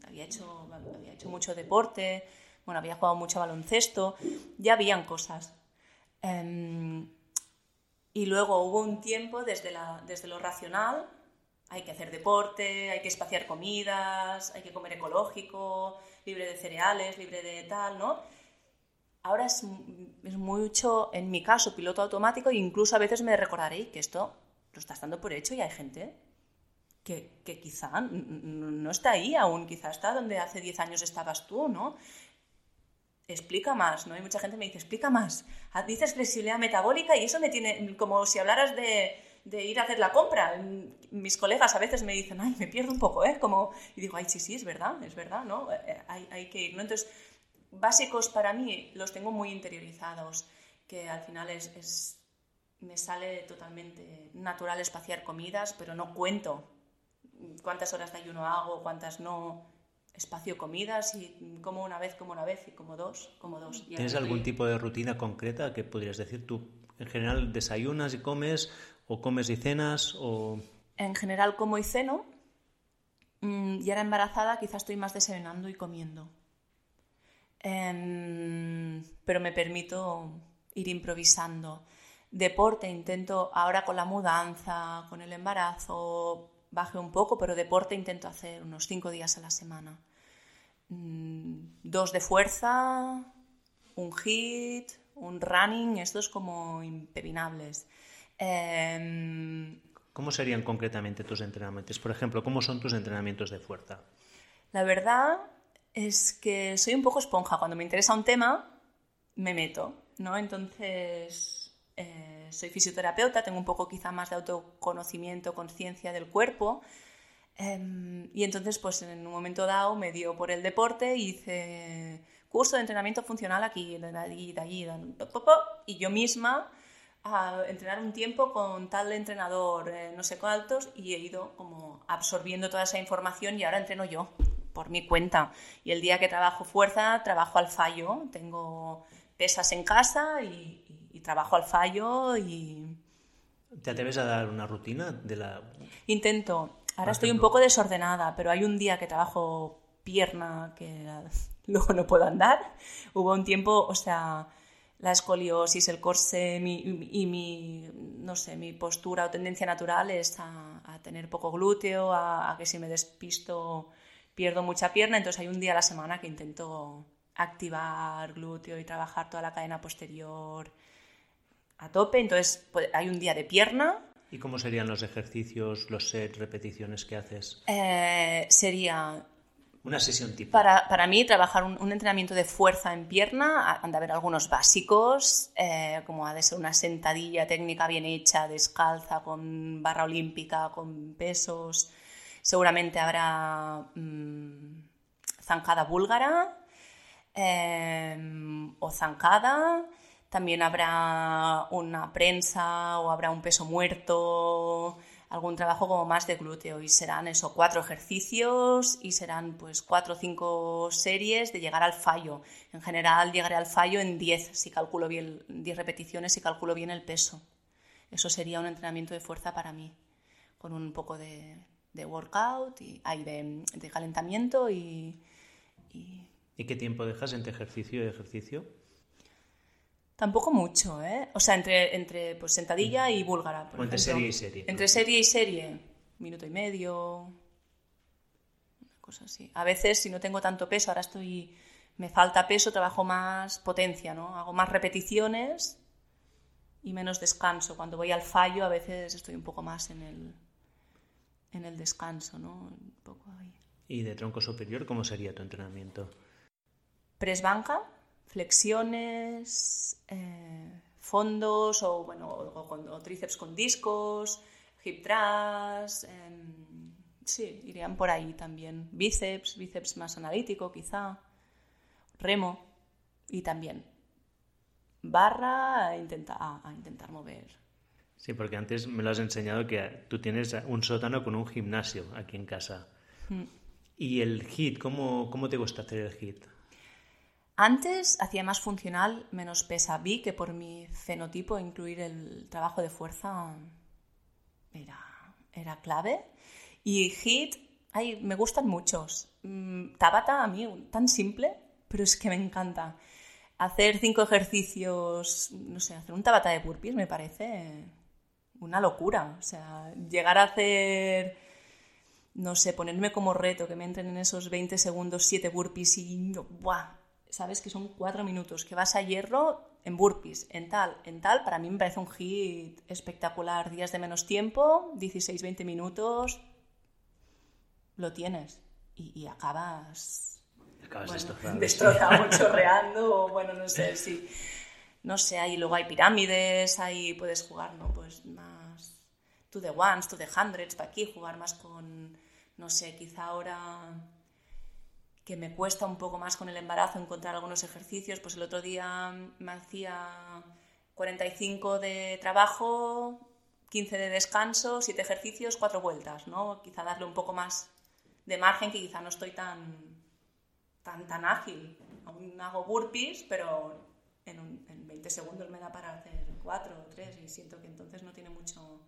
había hecho, había hecho mucho deporte, bueno, había jugado mucho baloncesto, ya habían cosas. Em, y luego hubo un tiempo desde, la, desde lo racional, hay que hacer deporte, hay que espaciar comidas, hay que comer ecológico, libre de cereales, libre de tal, ¿no? Ahora es, mucho, en mi caso, piloto automático e incluso a veces me recordaré que esto lo estás dando por hecho y hay gente que, quizá no está ahí aún, quizá está donde hace 10 años estabas tú, ¿no? Explica más, ¿no? Hay mucha gente que me dice, explica más. Ah, dices flexibilidad metabólica y eso me tiene, como si hablaras de, ir a hacer la compra. Mis colegas a veces me dicen, ay, me pierdo un poco, ¿eh? Como, y digo, ay, sí, sí, es verdad, es verdad, ¿no? Eh, eh, hay, hay que ir, ¿no? Entonces, básicos para mí los tengo muy interiorizados, que al final es, me sale totalmente natural espaciar comidas, pero no cuento cuántas horas de ayuno hago, cuántas no, espacio comidas y como una vez, como una vez y como dos, como dos. ¿Tienes algún tipo de rutina concreta que podrías decir tú? En general, ¿desayunas y comes o comes y cenas o...? En general como y ceno. Mm, y ahora embarazada quizás estoy más desayunando y comiendo. Em, pero me permito ir improvisando. Deporte, intento ahora con la mudanza, con el embarazo, baje un poco, pero deporte intento hacer unos cinco días a la semana. Mm, dos de fuerza, un hit, un running, estos como impepinables. Em, ¿Cómo serían concretamente tus entrenamientos? Por ejemplo, ¿cómo son tus entrenamientos de fuerza? La verdad es que soy un poco esponja. Cuando me interesa un tema, me meto, ¿no? Entonces, eh, soy fisioterapeuta, tengo un poco quizá más de autoconocimiento, conciencia del cuerpo. Em, y entonces, pues en un momento dado me dio por el deporte y hice curso de entrenamiento funcional aquí, de allí, de allí, y yo misma a entrenar un tiempo con tal entrenador, eh, no sé cuántos, y he ido como absorbiendo toda esa información y ahora entreno yo por mi cuenta. Y el día que trabajo fuerza, trabajo al fallo. Tengo pesas en casa y, trabajo al fallo y... ¿Te atreves a dar una rutina de la...? Intento. Ahora estoy un poco desordenada, pero hay un día que trabajo pierna que luego no puedo andar. Hubo un tiempo, o sea, la escoliosis, el corse y mi, no sé, mi postura o tendencia natural es a, tener poco glúteo, a, que si me despisto pierdo mucha pierna, entonces hay un día a la semana que intento activar glúteo y trabajar toda la cadena posterior a tope, entonces pues, hay un día de pierna. ¿Y cómo serían los ejercicios, los sets, repeticiones que haces? Eh, sería una sesión tipo. Para, para mí, trabajar un, entrenamiento de fuerza en pierna, han de haber algunos básicos, eh, como ha de ser una sentadilla técnica bien hecha, descalza, con barra olímpica, con pesos. Seguramente habrá mm, zancada búlgara eh, o zancada. También habrá una prensa o habrá un peso muerto algún trabajo como más de glúteo y serán eso, cuatro ejercicios y serán pues cuatro o cinco series de llegar al fallo. En general llegaré al fallo en 10 si calculo bien 10 repeticiones si calculo bien el peso. Eso sería un entrenamiento de fuerza para mí, con un poco de, workout y hay de, calentamiento y, y... ¿Y qué tiempo dejas entre ejercicio y ejercicio? Tampoco mucho, ¿eh? O sea, entre, entre pues, sentadilla y búlgara. o entre serie y serie. Entre serie y serie, minuto y medio, una cosa así. A veces, si no tengo tanto peso, ahora estoy, me falta peso, trabajo más potencia, ¿no? Hago más repeticiones y menos descanso. Cuando voy al fallo, a veces estoy un poco más en el, en el descanso, ¿no? Un poco ahí. ¿Y de tronco superior cómo sería tu entrenamiento? Press banca, flexiones, eh, fondos o, bueno, o, tríceps con discos, hip thrust, em, sí, irían por ahí también. Bíceps, bíceps más analítico quizá, remo y también barra a intentar, a, intentar mover. Sí, porque antes me lo has enseñado que tú tienes un sótano con un gimnasio aquí en casa. Mm. ¿Y el HIT? ¿Cómo, ¿Cómo te gusta hacer el HIT? Antes hacía más funcional, menos pesa. Vi que por mi fenotipo incluir el trabajo de fuerza era, era clave. Y HIT, ay, me gustan muchos. Mm, Tabata a mí, tan simple, pero es que me encanta. Hacer cinco ejercicios, no sé, hacer un Tabata de burpees me parece una locura. O sea, llegar a hacer no sé, ponerme como reto que me entren en esos 20 segundos 7 burpees y ¡buah! sabes que son cuatro minutos, que vas a hierro en burpees, en tal, en tal, para mí me parece un hit espectacular. Días de menos tiempo, 16-20 minutos, lo tienes y, acabas... Acabas destrozado. Destrozado, chorreando, o bueno, no sé, si... No sé, ahí luego hay pirámides, ahí puedes jugar, ¿no? Pues más to the ones, to the hundreds, para aquí jugar más con, no sé, quizá ahora que me cuesta un poco más con el embarazo encontrar algunos ejercicios, pues el otro día me hacía 45 de trabajo, 15 de descanso, 7 ejercicios, 4 vueltas, ¿no? Quizá darle un poco más de margen que quizá no estoy tan, tan, tan ágil. Aún hago burpees, pero en, en 20 segundos me da para hacer 4 o 3 y siento que entonces no tiene mucho...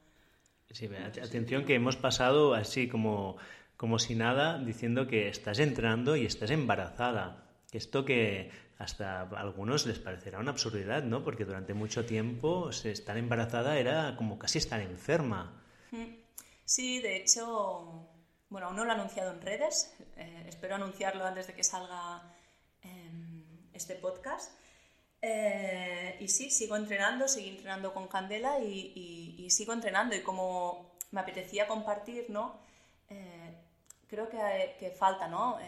Sí, atención que hemos pasado así como, como si nada diciendo que estás entrando y estás embarazada. Esto que hasta a algunos les parecerá una absurdidad, ¿no? Porque durante mucho tiempo estar embarazada era como casi estar enferma. Mm. Sí, de hecho, bueno, aún no lo he anunciado en redes, eh, espero anunciarlo antes de que salga em, este podcast. Eh, y sí, sigo entrenando, sigo entrenando con Candela y, sigo entrenando. Y como me apetecía compartir, ¿no? Eh, creo que, que, falta, ¿no?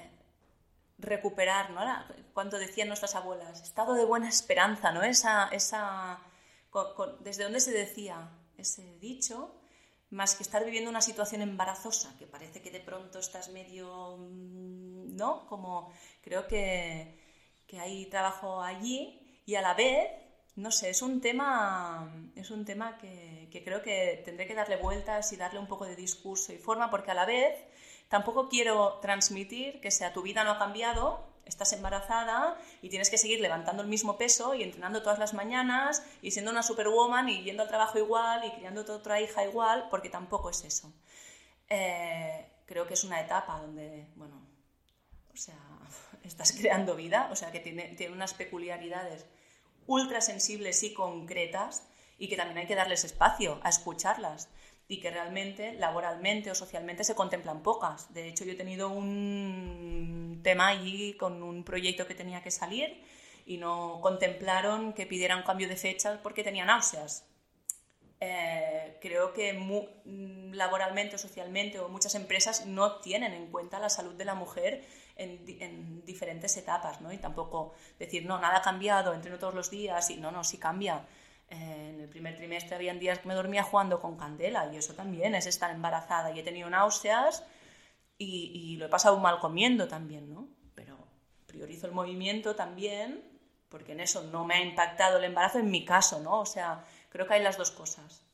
recuperar, ¿no? Cuando decían nuestras abuelas, estado de buena esperanza, ¿no? Esa, esa, desde dónde se decía ese dicho, más que estar viviendo una situación embarazosa, que parece que de pronto estás medio, mm, ¿no? Como creo que, que hay trabajo allí y a la vez, no sé, es un tema, es un tema que, que creo que tendré que darle vueltas y darle un poco de discurso y forma, porque a la vez Tampoco quiero transmitir que sea tu vida no ha cambiado, estás embarazada y tienes que seguir levantando el mismo peso y entrenando todas las mañanas y siendo una superwoman y yendo al trabajo igual y criando otra hija igual, porque tampoco es eso. Eh, creo que es una etapa donde, bueno, o sea, estás creando vida, o sea, que tiene, tiene unas peculiaridades ultra sensibles y concretas y que también hay que darles espacio a escucharlas y que realmente laboralmente o socialmente se contemplan pocas. De hecho, yo he tenido un tema allí con un proyecto que tenía que salir y no contemplaron que pidiera un cambio de fecha porque tenía náuseas. Eh, creo que mm, laboralmente o socialmente o muchas empresas no tienen en cuenta la salud de la mujer en, en, diferentes etapas, ¿no? Y tampoco decir, no, nada ha cambiado, entreno todos los días y no, no, sí cambia en el primer trimestre habían días que me dormía jugando con candela y eso también es estar embarazada y he tenido náuseas y, lo he pasado mal comiendo también, ¿no? Pero priorizo el movimiento también porque en eso no me ha impactado el embarazo en mi caso, ¿no? O sea, creo que hay las dos cosas.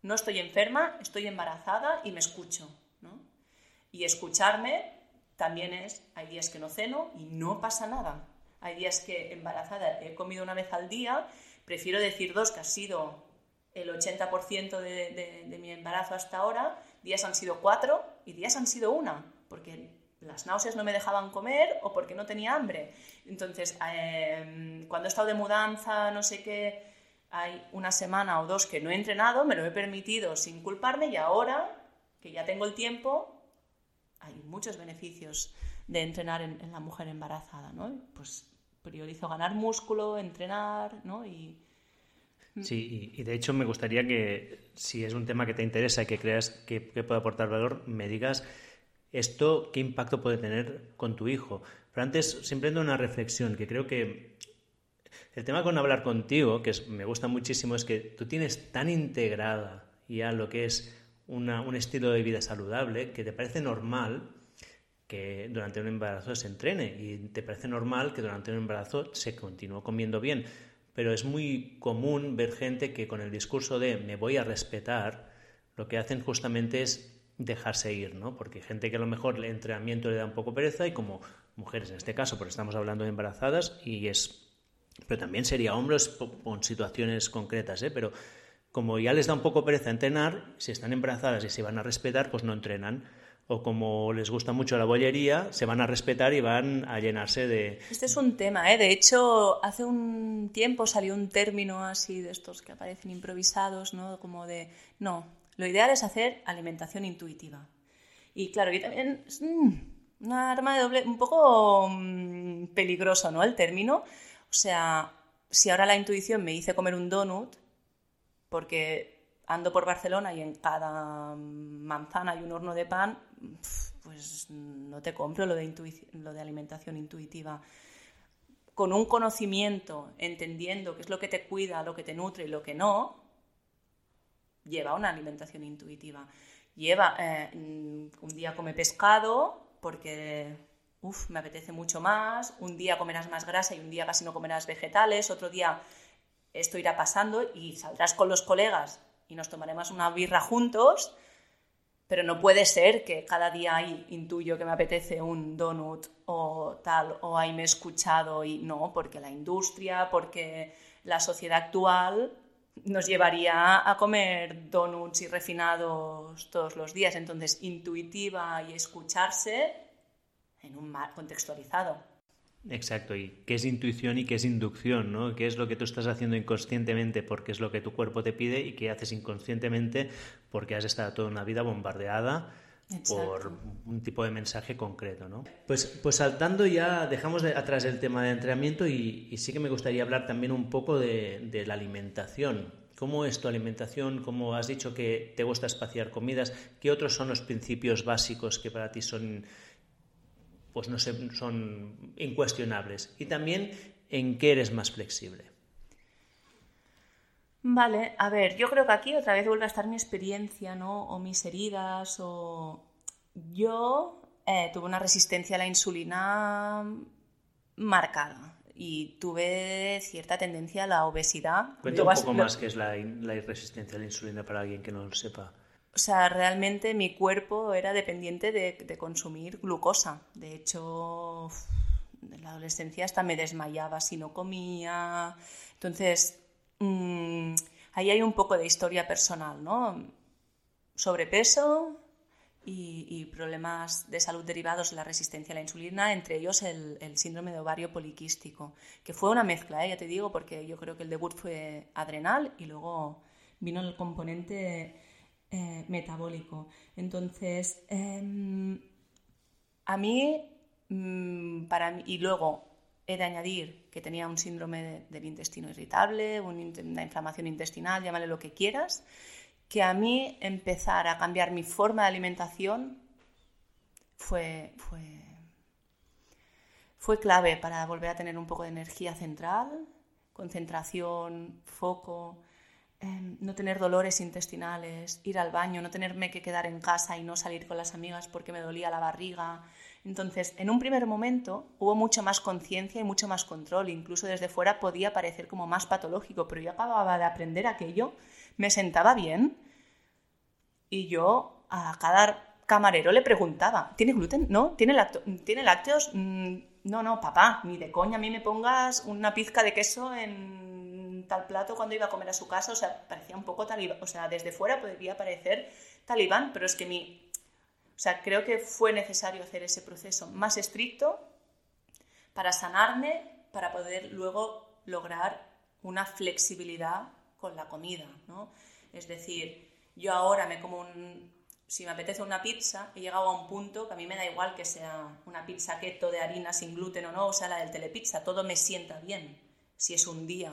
No estoy enferma, estoy embarazada y me escucho, ¿no? Y escucharme también es, hay días que no ceno y no pasa nada. Hay días que embarazada he comido una vez al día Prefiero decir dos, que ha sido el 80% de, de, mi embarazo hasta ahora, días han sido cuatro y días han sido una, porque las náuseas no me dejaban comer o porque no tenía hambre. Entonces, em, cuando he estado de mudanza, no sé qué, hay una semana o dos que no he entrenado, me lo he permitido sin culparme y ahora que ya tengo el tiempo, hay muchos beneficios de entrenar en, la mujer embarazada, ¿no? Pues priorizo ganar músculo, entrenar, ¿no? Y... Sí, y, de hecho me gustaría que, si es un tema que te interesa y que creas que, puede aportar valor, me digas esto, qué impacto puede tener con tu hijo. Pero antes, siempre una reflexión, que creo que el tema con hablar contigo, que me gusta muchísimo, es que tú tienes tan integrada ya lo que es un estilo de vida saludable, que te parece normal que durante un embarazo se entrene y te parece normal que durante un embarazo se continúe comiendo bien. Pero es muy común ver gente que con el discurso de me voy a respetar, lo que hacen justamente es dejarse ir, ¿no? Porque gente que a lo mejor el entrenamiento le da un poco pereza y como mujeres en este caso, porque estamos hablando de embarazadas y es... Pero también sería hombres con situaciones concretas, ¿eh? Pero como ya les da un poco pereza entrenar, si están embarazadas y se van a respetar, pues no entrenan o como les gusta mucho la bollería, se van a respetar y van a llenarse de... Este es un tema, ¿eh? De hecho, hace un tiempo salió un término así de estos que aparecen improvisados, ¿no? Como de, no, lo ideal es hacer alimentación intuitiva. Y claro, y también es una arma de doble, un poco mm, peligroso, ¿no? El término. O sea, si ahora la intuición me dice comer un donut, porque ando por Barcelona y en cada manzana hay un horno de pan, pues no te compro lo de, alimentación intuitiva. Con un conocimiento, entendiendo qué es lo que te cuida, lo que te nutre y lo que no, lleva una alimentación intuitiva. Lleva, eh, un día come pescado porque me apetece mucho más, un día comerás más grasa y un día casi no comerás vegetales, otro día esto irá pasando y saldrás con los colegas y nos tomaremos una birra juntos, pero no puede ser que cada día ahí intuyo que me apetece un donut o tal, o ahí me he escuchado y no, porque la industria, porque la sociedad actual nos llevaría a comer donuts y refinados todos los días. Entonces, intuitiva y escucharse en un contextualizado. Exacto, y qué es intuición y qué es inducción, ¿no? ¿Qué es lo que tú estás haciendo inconscientemente porque es lo que tu cuerpo te pide y qué haces inconscientemente porque has estado toda una vida bombardeada por un tipo de mensaje concreto, ¿no? Pues, pues saltando ya, dejamos atrás el tema de entrenamiento y, sí que me gustaría hablar también un poco de, la alimentación. ¿Cómo es tu alimentación? ¿Cómo has dicho que te gusta espaciar comidas? ¿Qué otros son los principios básicos que para ti son, pues no sé, son incuestionables? Y también, ¿en qué eres más flexible? Vale, a ver, yo creo que aquí otra vez vuelve a estar mi experiencia, ¿no? O mis heridas, o... Yo eh, tuve una resistencia a la insulina marcada y tuve cierta tendencia a la obesidad. Cuenta un poco más qué es la, resistencia a la insulina para alguien que no lo sepa. O sea, realmente mi cuerpo era dependiente de, consumir glucosa. De hecho, en la adolescencia hasta me desmayaba si no comía. Entonces, Mm, ahí hay un poco de historia personal, ¿no? Sobrepeso y, problemas de salud derivados de la resistencia a la insulina, entre ellos el, síndrome de ovario poliquístico, que fue una mezcla, ¿eh? ya te digo, porque yo creo que el debut fue adrenal y luego vino el componente eh, metabólico. Entonces, em, a mí, mm, para y luego he de añadir que tenía un síndrome del intestino irritable, una inflamación intestinal, llámale lo que quieras, que a mí empezar a cambiar mi forma de alimentación fue, fue, fue clave para volver a tener un poco de energía central, concentración, foco, em, no tener dolores intestinales, ir al baño, no tenerme que quedar en casa y no salir con las amigas porque me dolía la barriga, entonces, en un primer momento hubo mucho más conciencia y mucho más control, incluso desde fuera podía parecer como más patológico, pero yo acababa de aprender aquello, me sentaba bien y yo a cada camarero le preguntaba, ¿tiene gluten? ¿No? ¿Tiene, ¿Tiene lácteos? Mm, no, no, papá, ni de coña a mí me pongas una pizca de queso en tal plato cuando iba a comer a su casa, o sea, parecía un poco talibán, o sea, desde fuera podría parecer talibán, pero es que mi o sea, creo que fue necesario hacer ese proceso más estricto para sanarme, para poder luego lograr una flexibilidad con la comida, ¿no? Es decir, yo ahora me como un... Si me apetece una pizza, he llegado a un punto que a mí me da igual que sea una pizza keto de harina sin gluten o no, o sea, la del telepizza, todo me sienta bien, si es un día.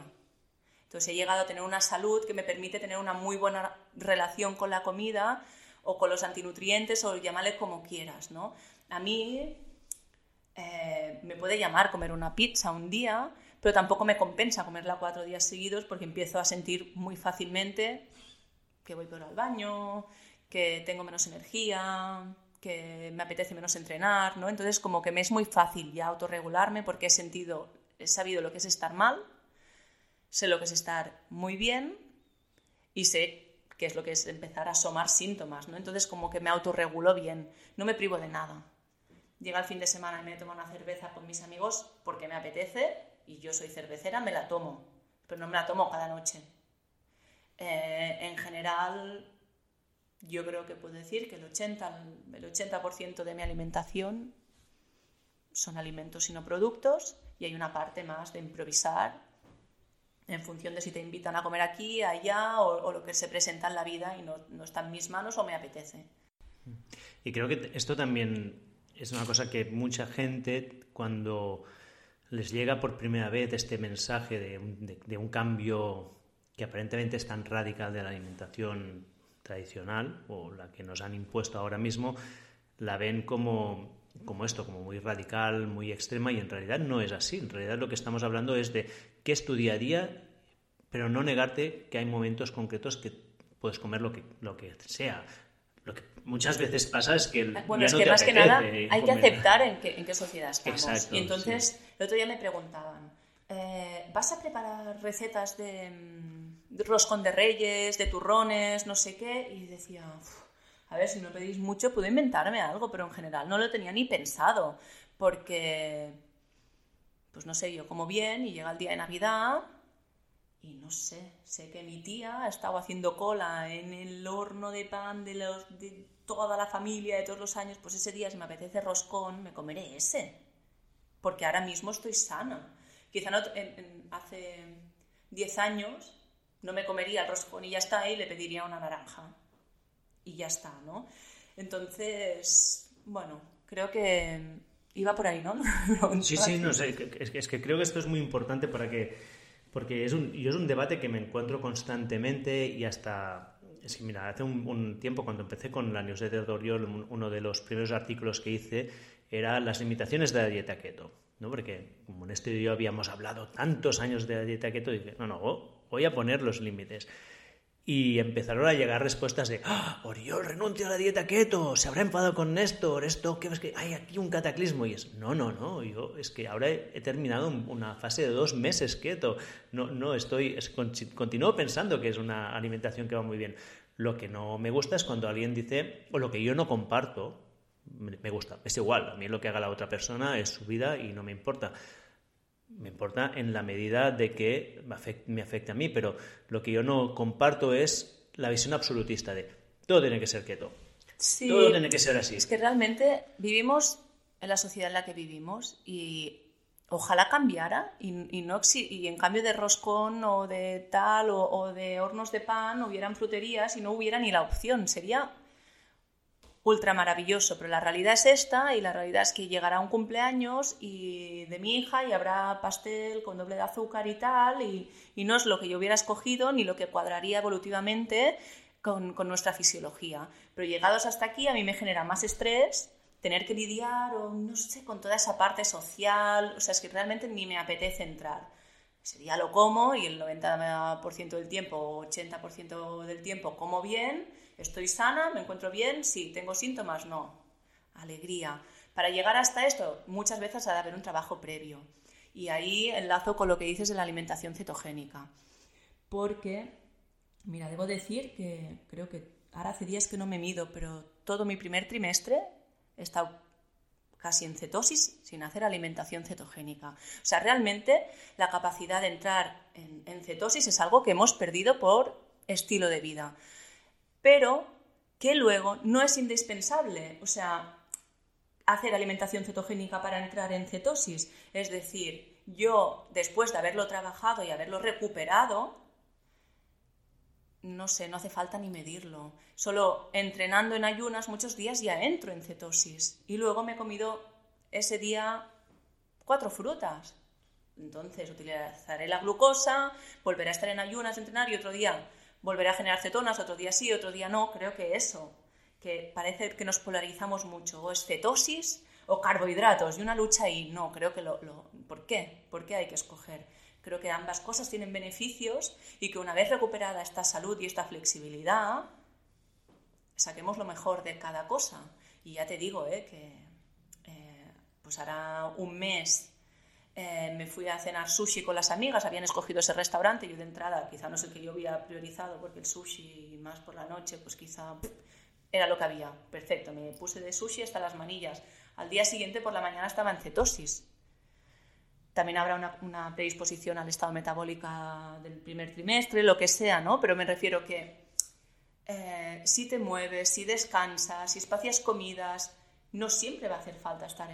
Entonces he llegado a tener una salud que me permite tener una muy buena relación con la comida, o con los antinutrientes o llámale como quieras, ¿no? A mí eh, me puede llamar comer una pizza un día, pero tampoco me compensa comerla cuatro días seguidos porque empiezo a sentir muy fácilmente que voy peor al baño, que tengo menos energía, que me apetece menos entrenar, ¿no? Entonces como que me es muy fácil ya autorregularme porque he sentido, he sabido lo que es estar mal, sé lo que es estar muy bien y sé que es lo que es empezar a asomar síntomas, ¿no? Entonces como que me autorregulo bien, no me privo de nada. Llega el fin de semana y me tomo una cerveza con mis amigos porque me apetece y yo soy cervecera, me la tomo, pero no me la tomo cada noche. Eh, en general, yo creo que puedo decir que el 80%, el 80 de mi alimentación son alimentos y no productos y hay una parte más de improvisar en función de si te invitan a comer aquí, allá o, lo que se presenta en la vida y no, está en mis manos o me apetece. Y creo que esto también es una cosa que mucha gente cuando les llega por primera vez este mensaje de un, cambio que aparentemente es tan radical de la alimentación tradicional o la que nos han impuesto ahora mismo, la ven como, como esto, como muy radical, muy extrema y en realidad no es así. En realidad lo que estamos hablando es de qué es tu día a día, pero no negarte que hay momentos concretos que puedes comer lo que, lo que sea. Lo que muchas veces pasa es que... Bueno, es que más que nada hay que aceptar en qué, en qué sociedad estamos. y entonces, el otro día me preguntaban, eh, ¿vas a preparar recetas de, roscón de reyes, de turrones, no sé qué, y decía, a ver, si no pedís mucho, puedo inventarme algo, pero en general no lo tenía ni pensado, porque, pues no sé, yo como bien y llega el día de Navidad y no sé, sé que mi tía ha estado haciendo cola en el horno de pan de, los, de toda la familia de todos los años, pues ese día si me apetece roscón, me comeré ese, porque ahora mismo estoy sana. Quizá no, hace 10 años no me comería el roscón y ya está, y le pediría una naranja. Y ya está, ¿no? Entonces, bueno, creo que iba por ahí, ¿no? sí, sí, no sé, es que creo que esto es muy importante para que porque es un, yo es un debate que me encuentro constantemente y hasta... Es que, mira, hace un, tiempo cuando empecé con la newsletter de Oriol, uno de los primeros artículos que hice era las limitaciones de la dieta keto. ¿no? Porque como en este yo habíamos hablado tantos años de la dieta keto, dije, no, no, voy a poner los límites. Y empezaron a llegar respuestas de, ¡Ah, Oriol renuncia a la dieta keto, se habrá enfadado con Néstor, esto, que es que hay aquí un cataclismo. Y es, no, no, no, yo es que ahora he, terminado una fase de dos meses keto, no, no estoy, continúo pensando que es una alimentación que va muy bien. Lo que no me gusta es cuando alguien dice, o lo que yo no comparto, me gusta, es igual, a mí lo que haga la otra persona es su vida y no me importa me importa en la medida de que me afecte, a mí, pero lo que yo no comparto es la visión absolutista de todo tiene que ser keto. todo tiene que ser así. Es que realmente vivimos en la sociedad en la que vivimos y ojalá cambiara y, no, y en cambio de roscón o de tal o, o de hornos de pan hubieran fruterías y no hubiera ni la opción. Sería ultra maravilloso, pero la realidad es esta y la realidad es que llegará un cumpleaños y de mi hija y habrá pastel con doble de azúcar y tal y, no es lo que yo hubiera escogido ni lo que cuadraría evolutivamente con, nuestra fisiología. Pero llegados hasta aquí a mí me genera más estrés tener que lidiar o no sé, con toda esa parte social, o sea, es que realmente ni me apetece entrar. Ese día lo como y el 90% del tiempo, 80% del tiempo como bien ¿Estoy sana? ¿Me encuentro bien? Sí. ¿Tengo síntomas? No. Alegría. Para llegar hasta esto, muchas veces ha de haber un trabajo previo. Y ahí enlazo con lo que dices de la alimentación cetogénica. Porque, mira, debo decir que creo que ahora hace días que no me mido, pero todo mi primer trimestre he estado casi en cetosis sin hacer alimentación cetogénica. O sea, realmente la capacidad de entrar en, en cetosis es algo que hemos perdido por estilo de vida pero que luego no es indispensable, o sea, hacer alimentación cetogénica para entrar en cetosis. Es decir, yo después de haberlo trabajado y haberlo recuperado, no sé, no hace falta ni medirlo. Solo entrenando en ayunas muchos días ya entro en cetosis. Y luego me he comido ese día cuatro frutas. Entonces utilizaré la glucosa, volveré a estar en ayunas, entrenar y otro día volveré a generar cetonas, otro día sí, otro día no. Creo que eso, que parece que nos polarizamos mucho, o es cetosis o carbohidratos, y una lucha y no, creo que lo, ¿Por qué? ¿Por qué hay que escoger? Creo que ambas cosas tienen beneficios y que una vez recuperada esta salud y esta flexibilidad, saquemos lo mejor de cada cosa. Y ya te digo, ¿eh? que eh, pues hará un mes eh, me fui a cenar sushi con las amigas, habían escogido ese restaurante, yo de entrada quizá no sé que yo había priorizado, porque el sushi más por la noche, pues quizá era lo que había. Perfecto, me puse de sushi hasta las manillas. Al día siguiente por la mañana estaba en cetosis. También habrá una, predisposición al estado metabólico del primer trimestre, lo que sea, ¿no? Pero me refiero que eh, si te mueves, si descansas, si espacias comidas, no siempre va a hacer falta estar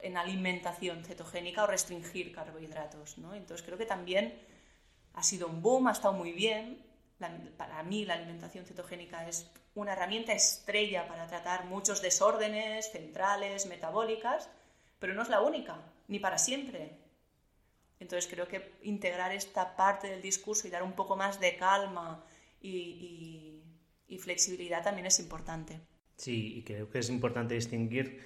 en, alimentación cetogénica o restringir carbohidratos. ¿no? Entonces creo que también ha sido un boom, ha estado muy bien. para mí la alimentación cetogénica es una herramienta estrella para tratar muchos desórdenes centrales, metabólicas, pero no es la única, ni para siempre. Entonces creo que integrar esta parte del discurso y dar un poco más de calma y flexibilidad también es importante. Sí, y creo que es importante distinguir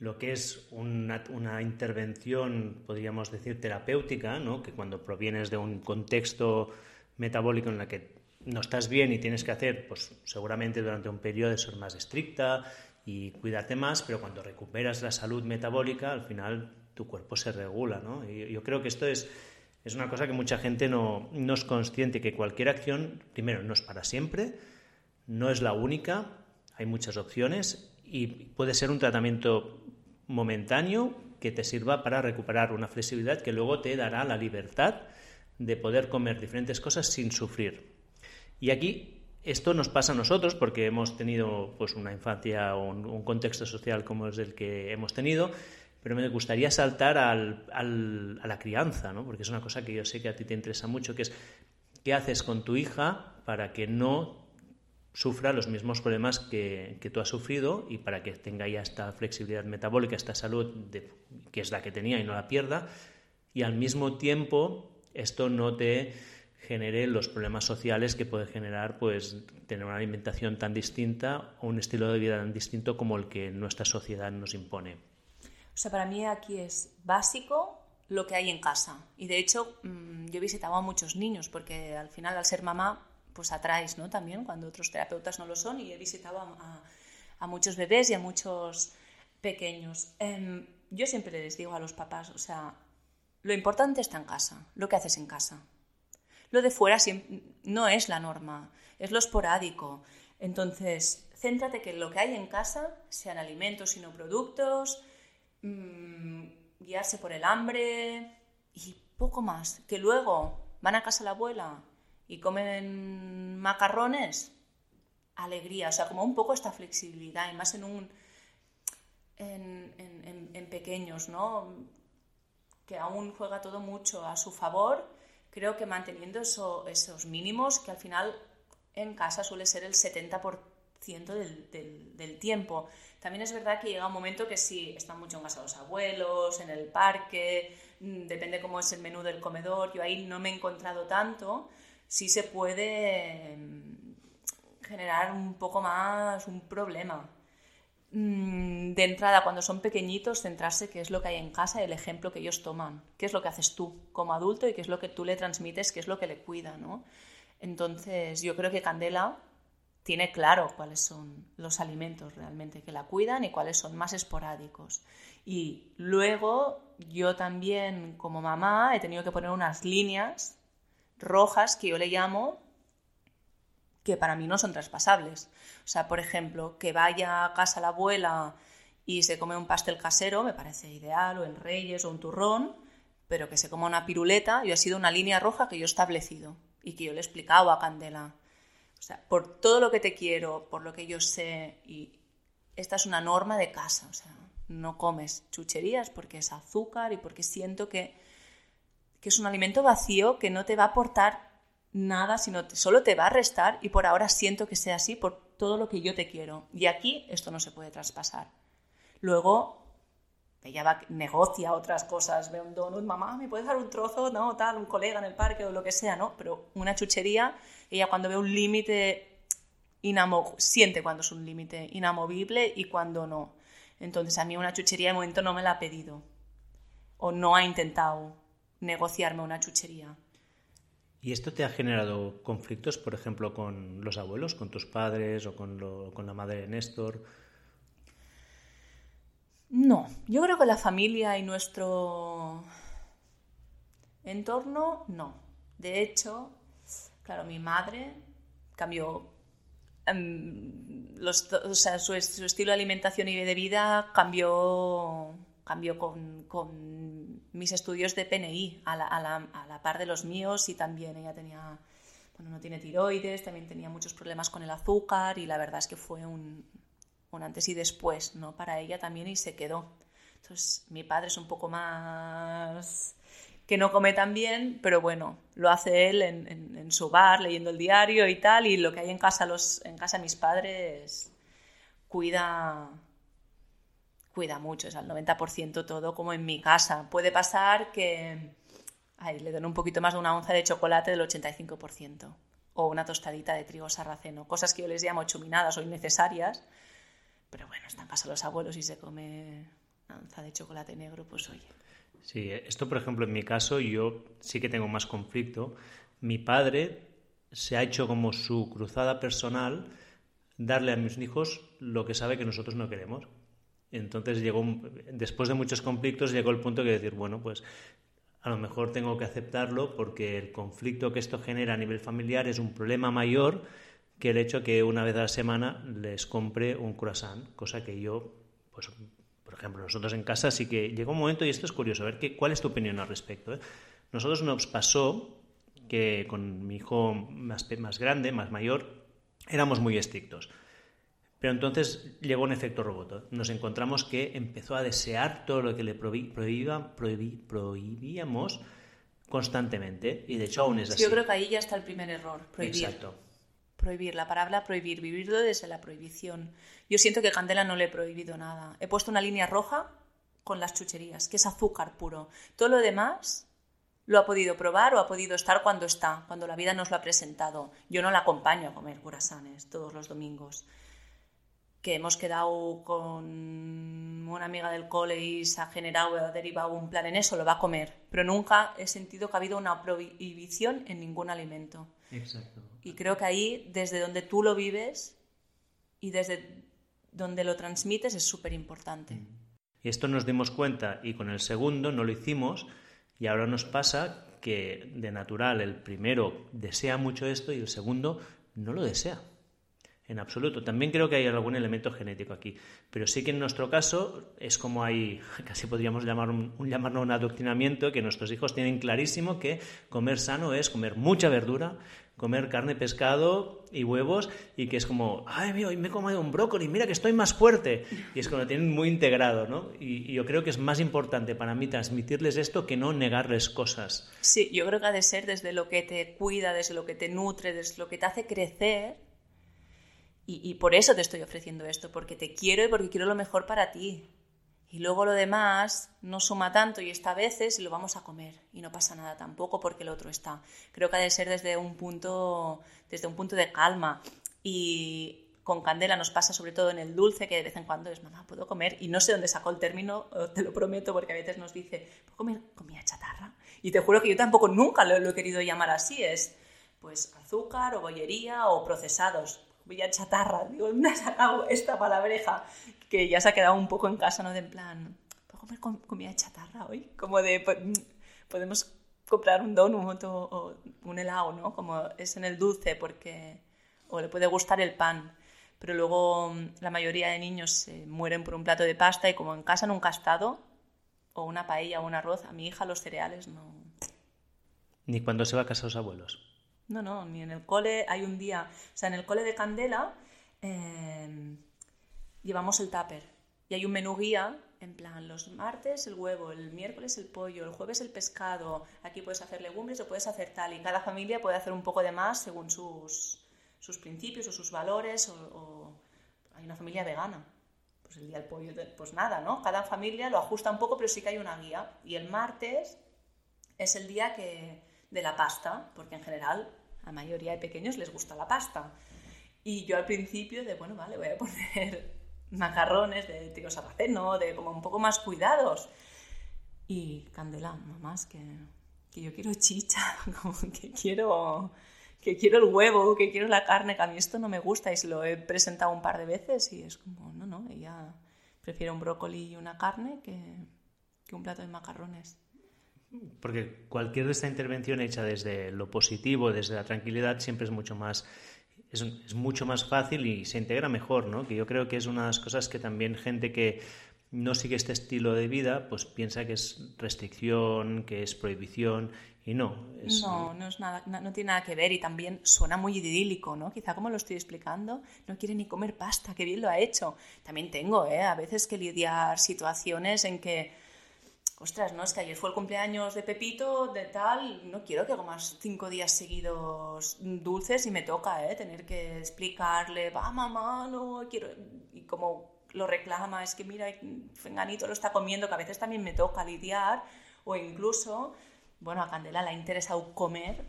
lo que es una, intervención, podríamos decir, terapéutica, ¿no? que cuando provienes de un contexto metabólico en el que no estás bien y tienes que hacer, pues seguramente durante un periodo de ser más estricta y cuidarte más, pero cuando recuperas la salud metabólica, al final tu cuerpo se regula. ¿no? Y yo creo que esto es Es una cosa que mucha gente no, no es consciente, que cualquier acción, primero, no es para siempre, no es la única, hay muchas opciones y puede ser un tratamiento momentáneo que te sirva para recuperar una flexibilidad que luego te dará la libertad de poder comer diferentes cosas sin sufrir. Y aquí esto nos pasa a nosotros porque hemos tenido pues, una infancia o un, contexto social como es el que hemos tenido, pero me gustaría saltar al, a la crianza, ¿no? porque es una cosa que yo sé que a ti te interesa mucho, que es qué haces con tu hija para que no sufra los mismos problemas que, que tú has sufrido y para que tenga ya esta flexibilidad metabólica, esta salud que es la que tenía y no la pierda, y al mismo tiempo esto no te genere los problemas sociales que puede generar pues tener una alimentación tan distinta o un estilo de vida tan distinto como el que nuestra sociedad nos impone. O sea, para mí aquí es básico lo que hay en casa. Y de hecho, mm, yo he visitado a muchos niños porque al final, al ser mamá, pues ¿no? También cuando otros terapeutas no lo son y he visitado a, muchos bebés y a muchos pequeños. Em, yo siempre les digo a los papás, o sea, lo importante está en casa, lo que haces en casa. Lo de fuera no es la norma, es lo esporádico. Entonces, céntrate que lo que hay en casa sean alimentos y no productos, mmm, guiarse por el hambre y poco más. Que luego van a casa la abuela y comen macarrones, alegría, o sea, como un poco esta flexibilidad, y más en en, pequeños, ¿no? que aún juega todo mucho a su favor, creo que manteniendo esos mínimos, que al final en casa suele ser el 70% del, del, tiempo. También es verdad que llega un momento que sí, están mucho en casa los abuelos, en el parque, mm, depende cómo es el menú del comedor, yo ahí no me he encontrado tanto, sí se puede mm, generar un poco más un problema. Mm, de entrada, cuando son pequeñitos, centrarse qué es lo que hay en casa y el ejemplo que ellos toman, qué es lo que haces tú como adulto y qué es lo que tú le transmites, qué es lo que le cuida, ¿no? Entonces, yo creo que Candela tiene claro cuáles son los alimentos realmente que la cuidan y cuáles son más esporádicos. Y luego, yo también como mamá he tenido que poner unas líneas rojas que yo le llamo que para mí no son traspasables. O sea, por ejemplo, que vaya a casa la abuela y se come un pastel casero, me parece ideal, o en Reyes o un turrón, pero que se coma una piruleta, yo ha sido una línea roja que yo he establecido y que yo le he explicado a Candela. O sea, por todo lo que te quiero, por lo que yo sé, y esta es una norma de casa, o sea, no comes chucherías porque es azúcar y porque siento que, que es un alimento vacío que no te va a aportar nada, sino solo te va a restar y por ahora siento que sea así por todo lo que yo te quiero. Y aquí esto no se puede traspasar. Luego, ella va, negocia otras cosas, ve un donut, mamá, ¿me puedes dar un trozo? No, tal, un colega en el parque o lo que sea, ¿no? Pero una chuchería, ella cuando ve un límite siente cuando es un límite inamovible y cuando no. Entonces a mí una chuchería de momento no me la ha pedido o no ha intentado negociarme una chuchería. ¿Y esto te ha generado conflictos, por ejemplo, con los abuelos, con tus padres o con, la madre de Néstor? No, yo creo que la familia y nuestro entorno, no. De hecho, claro, mi madre cambió em, su, estilo de alimentación y de vida cambió, cambió con mis estudios de PNI a la, a, la, a la, par de los míos y también ella tenía, bueno, no tiene tiroides, también tenía muchos problemas con el azúcar y la verdad es que fue un, un antes y después, ¿no? Para ella también y se quedó. Entonces, mi padre es un poco más que no come tan bien, pero bueno, lo hace él en, en, en, su bar, leyendo el diario y tal, y lo que hay en casa, los, en casa mis padres cuida cuida mucho, es al 90% todo como en mi casa. Puede pasar que le den un poquito más de una onza de chocolate del 85% o una tostadita de trigo sarraceno, cosas que yo les llamo chuminadas o innecesarias, pero bueno, están casa los abuelos y se come una onza de chocolate negro, pues oye. Sí, esto por ejemplo en mi caso yo sí que tengo más conflicto. Mi padre se ha hecho como su cruzada personal darle a mis hijos lo que sabe que nosotros no queremos. Entonces llegó, después de muchos conflictos, llegó el punto de decir, bueno, pues a lo mejor tengo que aceptarlo porque el conflicto que esto genera a nivel familiar es un problema mayor que el hecho que una vez a la semana les compre un croissant, cosa que yo, pues, por ejemplo, nosotros en casa sí que llegó un momento, y esto es curioso, a ver qué, cuál es tu opinión al respecto. Eh? Nosotros nos pasó que con mi hijo más, más grande, más mayor, éramos muy estrictos. Pero entonces llegó un efecto robot. Nos encontramos que empezó a desear todo lo que le prohibíamos constantemente. Y de hecho aún es así. yo creo que ahí ya está el primer error. Prohibir. Exacto. Prohibir. La palabra prohibir. Vivirlo desde la prohibición. Yo siento que Candela no le he prohibido nada. He puesto una línea roja con las chucherías, que es azúcar puro. Todo lo demás lo ha podido probar o ha podido estar cuando está, cuando la vida nos lo ha presentado. Yo no la acompaño a comer curasanes todos los domingos que hemos quedado con una amiga del cole y se ha generado, ha derivado un plan en eso, lo va a comer. Pero nunca he sentido que ha habido una prohibición en ningún alimento. Exacto. Y creo que ahí, desde donde tú lo vives y desde donde lo transmites, es súper importante. Mm. Y esto nos dimos cuenta y con el segundo no lo hicimos y ahora nos pasa que de natural el primero desea mucho esto y el segundo no lo desea en absoluto. También creo que hay algún elemento genético aquí, pero sí que en nuestro caso es como hay, casi podríamos llamar un, llamarlo un adoctrinamiento, que nuestros hijos tienen clarísimo que comer sano es comer mucha verdura, comer carne, pescado y huevos, y que es como, ay, mío, me he comido un brócoli, mira que estoy más fuerte. Y es como lo tienen muy integrado, ¿no? Y, y, yo creo que es más importante para mí transmitirles esto que no negarles cosas. Sí, yo creo que ha de ser desde lo que te cuida, desde lo que te nutre, desde lo que te hace crecer y, por eso te estoy ofreciendo esto, porque te quiero y porque quiero lo mejor para ti. Y luego lo demás no suma tanto y está a veces lo vamos a comer y no pasa nada tampoco porque el otro está. Creo que ha de ser desde un punto, desde un punto de calma. Y con Candela nos pasa sobre todo en el dulce, que de vez en cuando es, mamá, puedo comer. Y no sé dónde sacó el término, te lo prometo, porque a veces nos dice, ¿puedo comer comida chatarra? Y te juro que yo tampoco nunca lo, lo he querido llamar así, es pues azúcar o bollería o procesados comida chatarra. Digo, ¿dónde has sacado esta palabreja? Que ya se ha quedado un poco en casa, ¿no? De en plan, ¿puedo comer comida chatarra hoy? Como de, podemos comprar un donut o, un helado, ¿no? Como es en el dulce, porque... O le puede gustar el pan. Pero luego mm, la mayoría de niños se mueren por un plato de pasta y como en casa nunca ha estado, o una paella o un arroz, a mi hija los cereales no... Ni cuando se va a casa los abuelos. No, no, ni en el cole hay un día, o sea, en el cole de Candela em, llevamos el tupper y hay un menú guía, en plan, los martes el huevo, el miércoles el pollo, el jueves el pescado, aquí puedes hacer legumbres o puedes hacer tal, y cada familia puede hacer un poco de más según sus, sus principios o sus valores, o, hay una familia vegana, pues el día del pollo, pues nada, ¿no? Cada familia lo ajusta un poco, pero sí que hay una guía, y el martes es el día que de la pasta, porque en general la mayoría de pequeños les gusta la pasta. Y yo al principio de, bueno, vale, voy a poner macarrones de trigo sarraceno, de como un poco más cuidados. Y Candela, mamás, que, que yo quiero chicha, que quiero, que quiero el huevo, que quiero la carne, que a mí esto no me gusta y se lo he presentado un par de veces y es como, no, no, ella prefiere un brócoli y una carne que, que un plato de macarrones. Porque cualquier de esta intervención hecha desde lo positivo, desde la tranquilidad, siempre es mucho más es, es, mucho más fácil y se integra mejor, ¿no? Que yo creo que es una de las cosas que también gente que no sigue este estilo de vida, pues piensa que es restricción, que es prohibición y no. No, no, es nada, no, tiene nada que ver y también suena muy idílico, ¿no? Quizá como lo estoy explicando, no quiere ni comer pasta, qué bien lo ha hecho. También tengo, ¿eh? A veces que lidiar situaciones en que ostras, no, es que ayer fue el cumpleaños de Pepito, de tal, no quiero que más cinco días seguidos dulces y me toca, ¿eh? Tener que explicarle, va mamá, no quiero, y como lo reclama, es que mira, Fenganito lo está comiendo, que a veces también me toca lidiar, o incluso, bueno, a Candela le ha interesado comer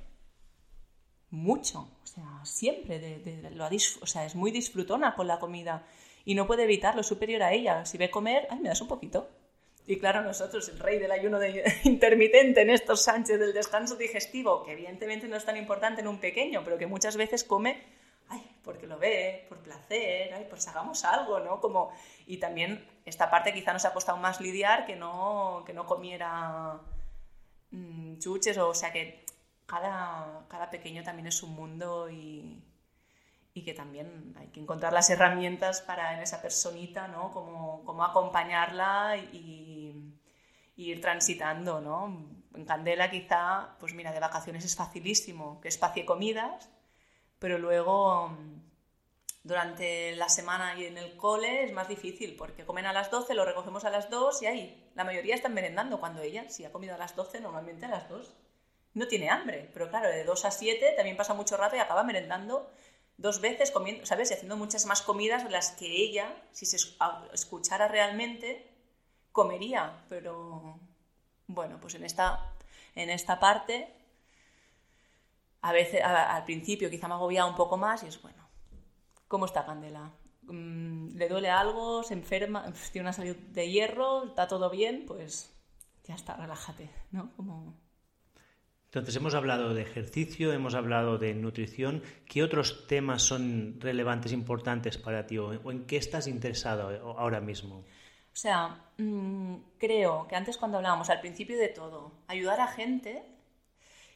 mucho, o sea, siempre, de, lo o sea, es muy disfrutona con la comida y no puede evitarlo, superior a ella. Si ve comer, ay, me das un poquito y claro, nosotros, el rey del ayuno intermitente en estos Sánchez del descanso digestivo, que evidentemente no es tan importante en un pequeño, pero que muchas veces come, ay, porque lo ve, por placer, ay, pues hagamos algo, ¿no? Como, y también esta parte quizá nos ha costado más lidiar que no, que no comiera mm, chuches, o, sea que cada, cada pequeño también es un mundo y, y que también hay que encontrar las herramientas para en esa personita, ¿no? Cómo, acompañarla y, y, ir transitando, ¿no? En Candela quizá, pues mira, de vacaciones es facilísimo, que espacie comidas, pero luego durante la semana y en el cole es más difícil porque comen a las 12, lo recogemos a las 2 y ahí la mayoría están merendando cuando ella, si ha comido a las 12, normalmente a las 2. No tiene hambre, pero claro, de 2 a 7 también pasa mucho rato y acaba merendando dos veces, comiendo, ¿sabes? Y haciendo muchas más comidas las que ella, si se escuchara realmente, comería. Pero bueno, pues en esta, en esta parte, a veces al principio quizá me agobiaba un poco más y es bueno ¿Cómo está Candela? Mm, ¿Le duele algo? ¿Se enferma? ¿Tiene una salud de hierro? ¿Está todo bien? Pues ya está, relájate, ¿no? Entonces hemos hablado de ejercicio, hemos hablado de nutrición. ¿Qué otros temas son relevantes, importantes para ti o en qué estás interesado ahora mismo? O sea, mm, creo que antes cuando hablábamos al principio de todo, ayudar a gente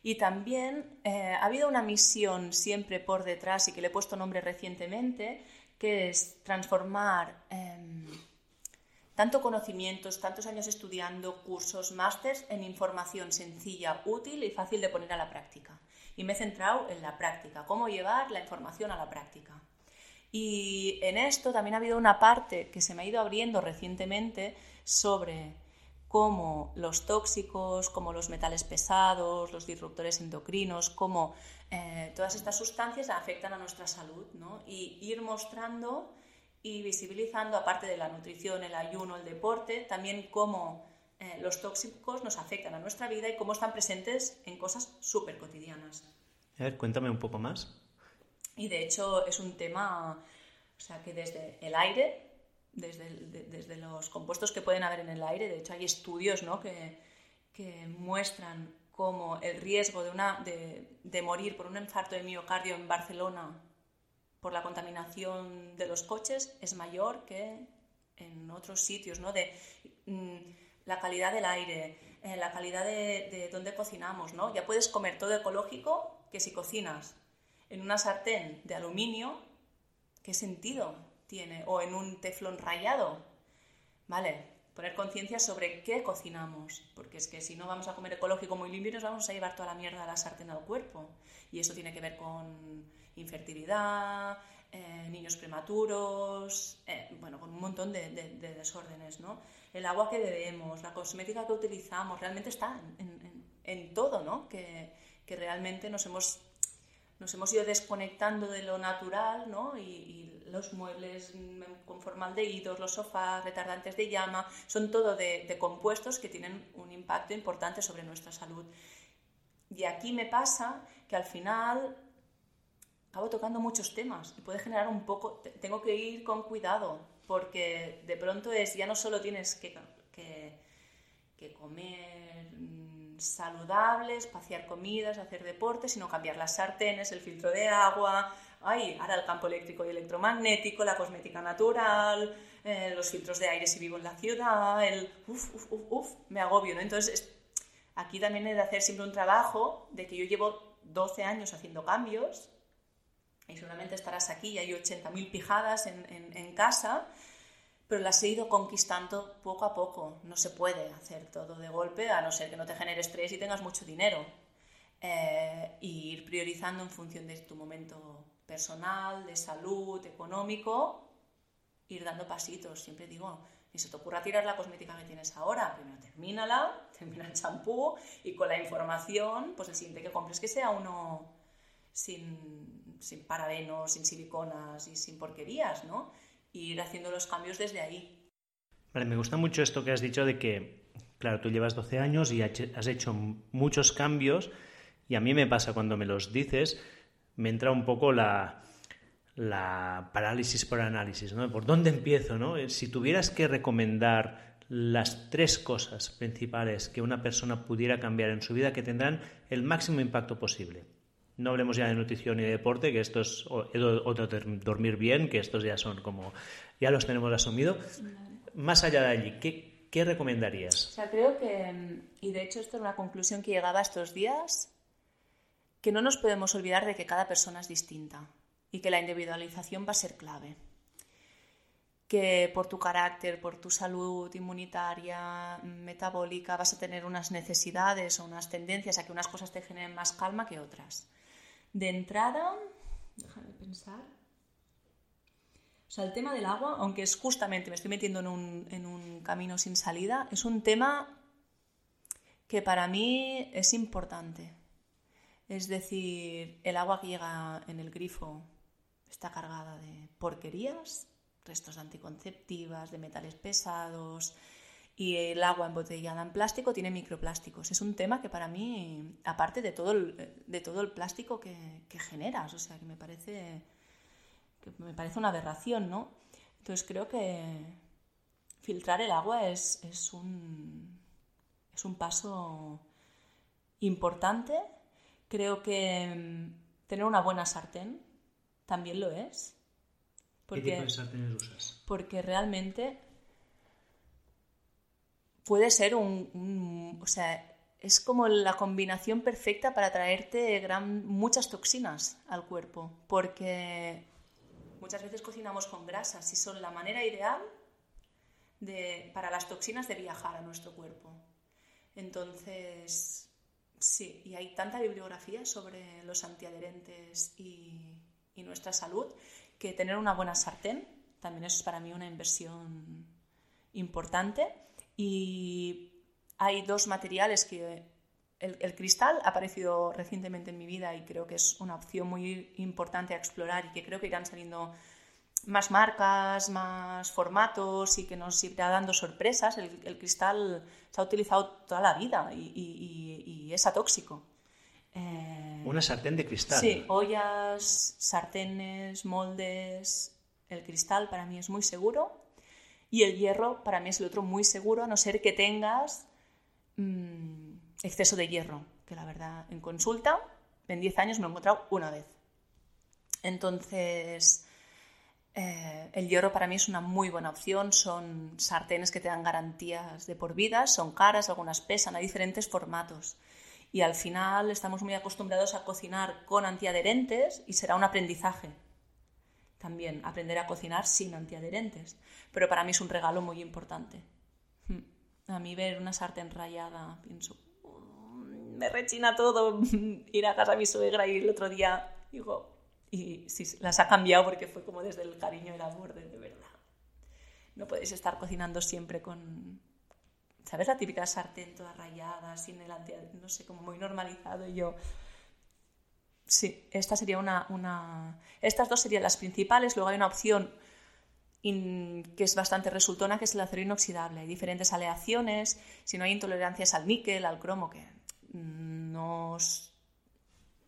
y también eh, ha habido una misión siempre por detrás y que le he puesto nombre recientemente, que es transformar em, tanto conocimientos, tantos años estudiando, cursos, másters, en información sencilla, útil y fácil de poner a la práctica. Y me he centrado en la práctica, cómo llevar la información a la práctica. Y en esto también ha habido una parte que se me ha ido abriendo recientemente sobre como los tóxicos, como los metales pesados, los disruptores endocrinos, como eh, todas estas sustancias afectan a nuestra salud, ¿no? Y ir mostrando y visibilizando, aparte de la nutrición, el ayuno, el deporte, también cómo eh, los tóxicos nos afectan a nuestra vida y cómo están presentes en cosas súper cotidianas. A ver, cuéntame un poco más. Y de hecho es un tema, o sea, que desde el aire, desde, desde, los compuestos que pueden haber en el aire. De hecho, hay estudios ¿no? que, que, muestran cómo el riesgo de, una, de, de, morir por un infarto de miocardio en Barcelona por la contaminación de los coches es mayor que en otros sitios, ¿no? De mm, la calidad del aire, eh, la calidad de, de donde cocinamos, ¿no? Ya puedes comer todo ecológico que si cocinas en una sartén de aluminio, ¿qué sentido? tiene, o en un teflón rayado, ¿vale? Poner conciencia sobre qué cocinamos, porque es que si no vamos a comer ecológico muy limpio nos vamos a llevar toda la mierda de la sartén al cuerpo. Y eso tiene que ver con infertilidad, eh, niños prematuros, eh, bueno, con un montón de, desórdenes, ¿no? El agua que bebemos, la cosmética que utilizamos, realmente está en, todo, ¿no? Que, que realmente nos hemos nos hemos ido desconectando de lo natural, ¿no? Y, los muebles con formaldehídos, los sofás, retardantes de llama, son todo de, compuestos que tienen un impacto importante sobre nuestra salud. Y aquí me pasa que al final acabo tocando muchos temas y puede generar un poco, tengo que ir con cuidado, porque de pronto es, ya no solo tienes que, comer saludables, espaciar comidas, hacer deporte, sino cambiar las sartenes, el filtro de agua, ay, ahora el campo eléctrico y electromagnético, la cosmética natural, eh, los filtros de aire si vivo en la ciudad, el uf, uf, uf, uf me agobio, ¿no? Entonces, aquí también he de hacer siempre un trabajo de que yo llevo 12 años haciendo cambios y seguramente estarás aquí y hay 80.000 pijadas en, en, casa pero las he ido conquistando poco a poco. No se puede hacer todo de golpe, a no ser que no te genere estrés y tengas mucho dinero. Eh, ir priorizando en función de tu momento personal, de salud, económico, ir dando pasitos. Siempre digo, ni se te ocurra tirar la cosmética que tienes ahora, primero termínala, termina el champú y con la información, pues el siguiente que compres que sea uno sin, sin parabenos, sin siliconas y sin porquerías, ¿no? ir haciendo los cambios desde ahí. Vale, me gusta mucho esto que has dicho de que, claro, tú llevas 12 años y has hecho muchos cambios y a mí me pasa cuando me los dices, me entra un poco la, la parálisis por análisis, ¿no? ¿Por dónde empiezo, no? Eh, si tuvieras que recomendar las tres cosas principales que una persona pudiera cambiar en su vida que tendrán el máximo impacto posible. No hablemos ya de nutrición y de deporte, que esto es, o, de dormir bien, que estos ya son como, ya los tenemos asumido. Más allá de allí, ¿qué, ¿qué recomendarías? O sea, creo que, y de hecho esto es una conclusión que llegaba estos días, que no nos podemos olvidar de que cada persona es distinta y que la individualización va a ser clave. Que por tu carácter, por tu salud inmunitaria, metabólica, vas a tener unas necesidades o unas tendencias a que unas cosas te generen más calma que otras. De entrada, déjame pensar. O sea, el tema del agua, aunque es justamente, me estoy metiendo en un, en un camino sin salida, es un tema que para mí es importante. Es decir, el agua que llega en el grifo está cargada de porquerías, restos anticonceptivas, de metales pesados, y el agua embotellada en plástico tiene microplásticos. Es un tema que para mí, aparte de todo el, de todo el plástico que, que generas, o sea, que me parece me parece una aberración, ¿no? Entonces creo que filtrar el agua es, es, un, es un paso importante. Creo que mm, tener una buena sartén también lo es. Porque, ¿Qué tipo de sartenes usas? Porque realmente puede ser un, o sea, es como la combinación perfecta para traerte gran, muchas toxinas al cuerpo, porque muchas veces cocinamos con grasas y son la manera ideal de, para las toxinas de viajar a nuestro cuerpo. Entonces, sí, y hay tanta bibliografía sobre los antiadherentes y nuestra salud que tener una buena sartén también es para mí una inversión importante. Y hay dos materiales que el, cristal ha aparecido recientemente en mi vida y creo que es una opción muy importante a explorar y que creo que irán saliendo más marcas, más formatos y que nos irá dando sorpresas. El, cristal se ha utilizado toda la vida y, es atóxico. Eh, una sartén de cristal. Sí, ollas, sartenes, moldes. El cristal para mí es muy seguro y el hierro para mí es el otro muy seguro, a no ser que tengas... Mm, exceso de hierro, que la verdad en consulta en 10 años me he encontrado una vez. Entonces, eh, el hierro para mí es una muy buena opción, son sartenes que te dan garantías de por vida, son caras, algunas pesan, hay diferentes formatos. Y al final estamos muy acostumbrados a cocinar con antiadherentes y será un aprendizaje. También aprender a cocinar sin antiadherentes. Pero para mí es un regalo muy importante. Hmm. A mí ver una sartén rayada, pienso, me rechina todo ir a casa de mi suegra y el otro día digo, y sí, las ha cambiado porque fue como desde el cariño y el amor, de, verdad. No podéis estar cocinando siempre con, ¿sabes? La típica sartén toda rayada, sin el anti, no sé, como muy normalizado. Y yo, sí, esta sería una, una, estas dos serían las principales. Luego hay una opción que es bastante resultona, que es el acero inoxidable. Hay diferentes aleaciones, si no hay intolerancias al níquel, al cromo, que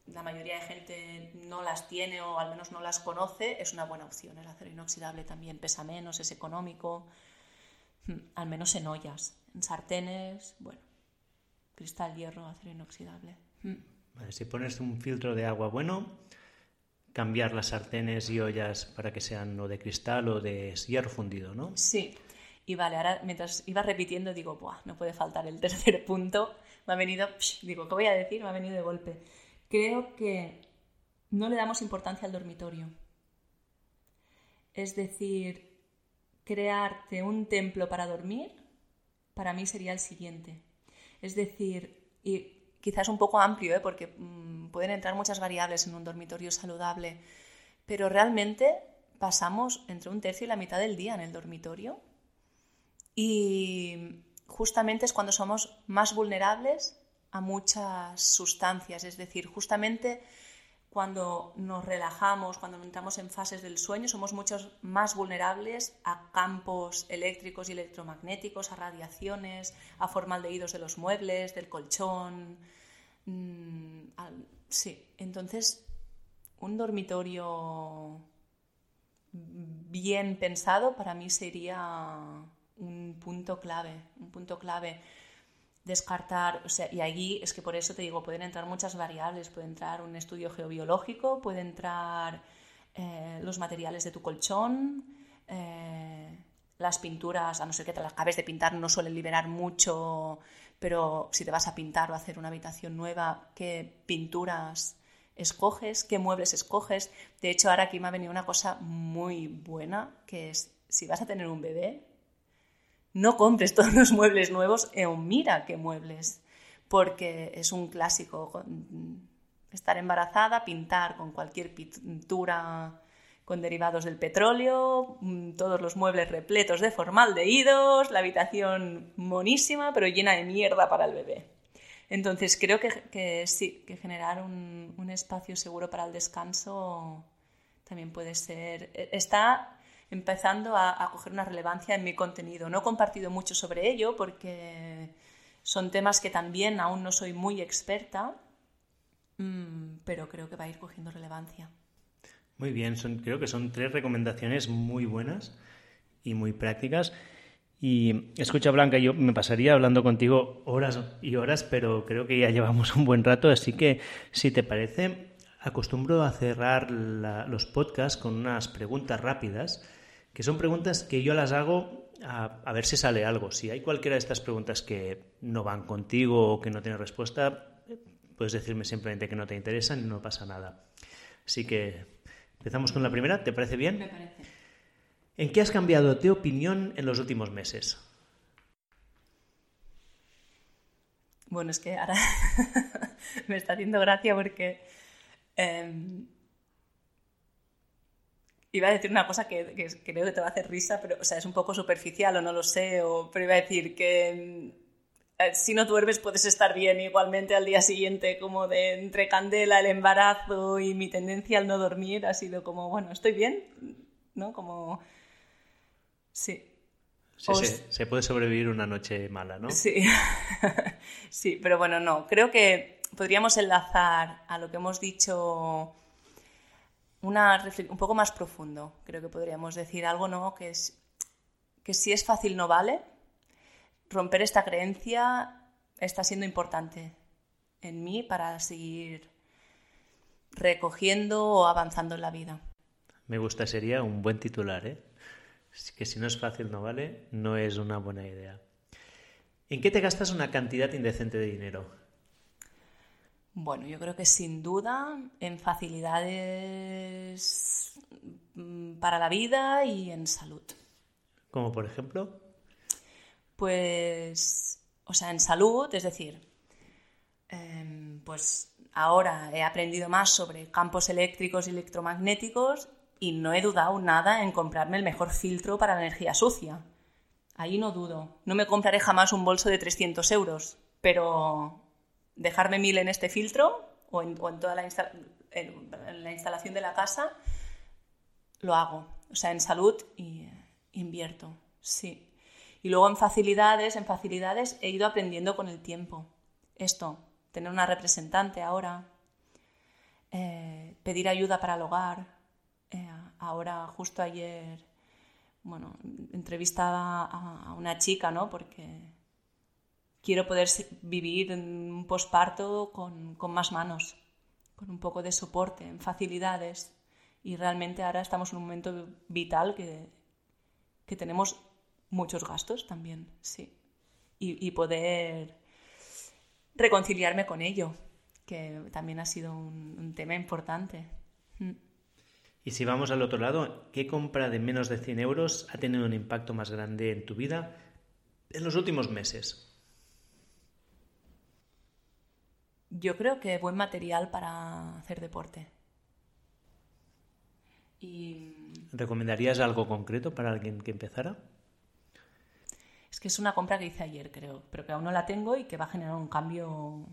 la mayoría de gente no las tiene o al menos no las conoce, es una buena opción. El acero inoxidable también pesa menos, es económico, hmm, al menos en ollas, en sartenes, bueno, cristal, hierro, acero inoxidable. Si pones un filtro de agua bueno, cambiar las sartenes y ollas para que sean o de cristal o de hierro fundido, ¿no? Sí. Y vale, ahora mientras iba repitiendo digo, no puede faltar el tercer punto, me ha venido, digo, ¿qué voy a decir? Me ha venido de golpe. Creo que no le damos importancia al dormitorio. Es decir, crearte un templo para dormir, para mí sería el siguiente. Es decir, quizás un poco amplio, ¿eh? porque mm, pueden entrar muchas variables en un dormitorio saludable, pero realmente pasamos entre un tercio y la mitad del día en el dormitorio. Y justamente es cuando somos más vulnerables a muchas sustancias, es decir, justamente cuando nos relajamos, cuando entramos en fases del sueño, somos mucho más vulnerables a campos eléctricos y electromagnéticos, a radiaciones, a formaldehídos de los muebles, del colchón. Mm, sí, entonces un dormitorio bien pensado para mí sería un punto clave, un punto clave. Descartar, o sea, y allí es que por eso te digo, pueden entrar muchas variables, puede entrar un estudio geobiológico, puede entrar eh, los materiales de tu colchón, eh, las pinturas, a no ser que te las acabes de pintar, no suelen liberar mucho, pero si te vas a pintar o a hacer una habitación nueva, ¿qué pinturas escoges? ¿Qué muebles escoges? De hecho, ahora aquí me ha venido una cosa muy buena, que es, si vas a tener un bebé, no compres todos los muebles nuevos o mira qué muebles, porque es un clásico estar embarazada, pintar con cualquier pintura con derivados del petróleo, mm, todos los muebles repletos de formaldehídos, la habitación monísima, pero llena de mierda para el bebé. Entonces creo que, sí, que generar un, espacio seguro para el descanso también puede ser. E, está empezando a, coger una relevancia en mi contenido. No he compartido mucho sobre ello porque son temas que también aún no soy muy experta, mm, pero creo que va a ir cogiendo relevancia. Muy bien, creo que son tres recomendaciones muy buenas y muy prácticas. Y escucha, Blanca, yo me pasaría hablando contigo horas y horas, pero creo que ya llevamos un buen rato, así que si te parece, acostumbro a cerrar los podcasts con unas preguntas rápidas, que son preguntas que yo las hago a, a, ver si sale algo. Si hay cualquiera de estas preguntas que no van contigo o que no tiene respuesta, puedes decirme simplemente que no te interesan y no pasa nada. Así que Empezamos con la primera, ¿te parece bien? Me parece. ¿En qué has cambiado de opinión en los últimos meses? Bueno, es que ahora me está haciendo gracia porque em, iba a decir una cosa que, creo que te va a hacer risa, pero o sea, es un poco superficial o no lo sé, o, pero iba a decir que em, eh, si no duermes puedes estar bien igualmente al día siguiente, como de entre candela, el embarazo y mi tendencia al no dormir ha sido como, bueno, estoy bien, ¿no? Como... Sí. se puede sobrevivir una noche mala, ¿no? Sí, sí, pero bueno, no. Creo que podríamos enlazar a lo que hemos dicho una, un poco más profundo. Creo que podríamos decir algo, ¿no? Que, es, que si es fácil no vale, romper esta creencia está siendo importante en mí para seguir recogiendo o avanzando en la vida. Me gusta, sería un buen titular, ¿eh? Que si no es fácil, no vale, no es una buena idea. ¿En qué te gastas una cantidad indecente de dinero? Bueno, yo creo que sin duda en facilidades mm, para la vida y en salud. ¿Como por ejemplo? pues, o sea, en salud, es decir, em, pues ahora he aprendido más sobre campos eléctricos y electromagnéticos y no he dudado nada en comprarme el mejor filtro para la energía sucia. Ahí no dudo. No me compraré jamás un bolso de 300 euros, pero dejarme mil en este filtro o en, toda la, la, instalación de la casa, lo hago. O sea, en salud y, eh, invierto, sí. Y luego en facilidades, en facilidades he ido aprendiendo con el tiempo. Esto, tener una representante ahora, eh, pedir ayuda para el hogar. Eh, ahora, justo ayer, bueno, entrevistaba a, una chica, ¿no? Porque quiero poder vivir un posparto con, con más manos, con un poco de soporte, en facilidades. Y realmente ahora estamos en un momento vital que, que tenemos muchos gastos también, sí. Y, poder reconciliarme con ello, que también ha sido un, tema importante. Mm. Y si vamos al otro lado, ¿qué compra de menos de 100 euros ha tenido un impacto más grande en tu vida en los últimos meses? Yo creo que buen material para hacer deporte. Y... ¿Recomendarías algo concreto para alguien que empezara? Es que es una compra que hice ayer, creo, pero que aún no la tengo y que va a generar un cambio.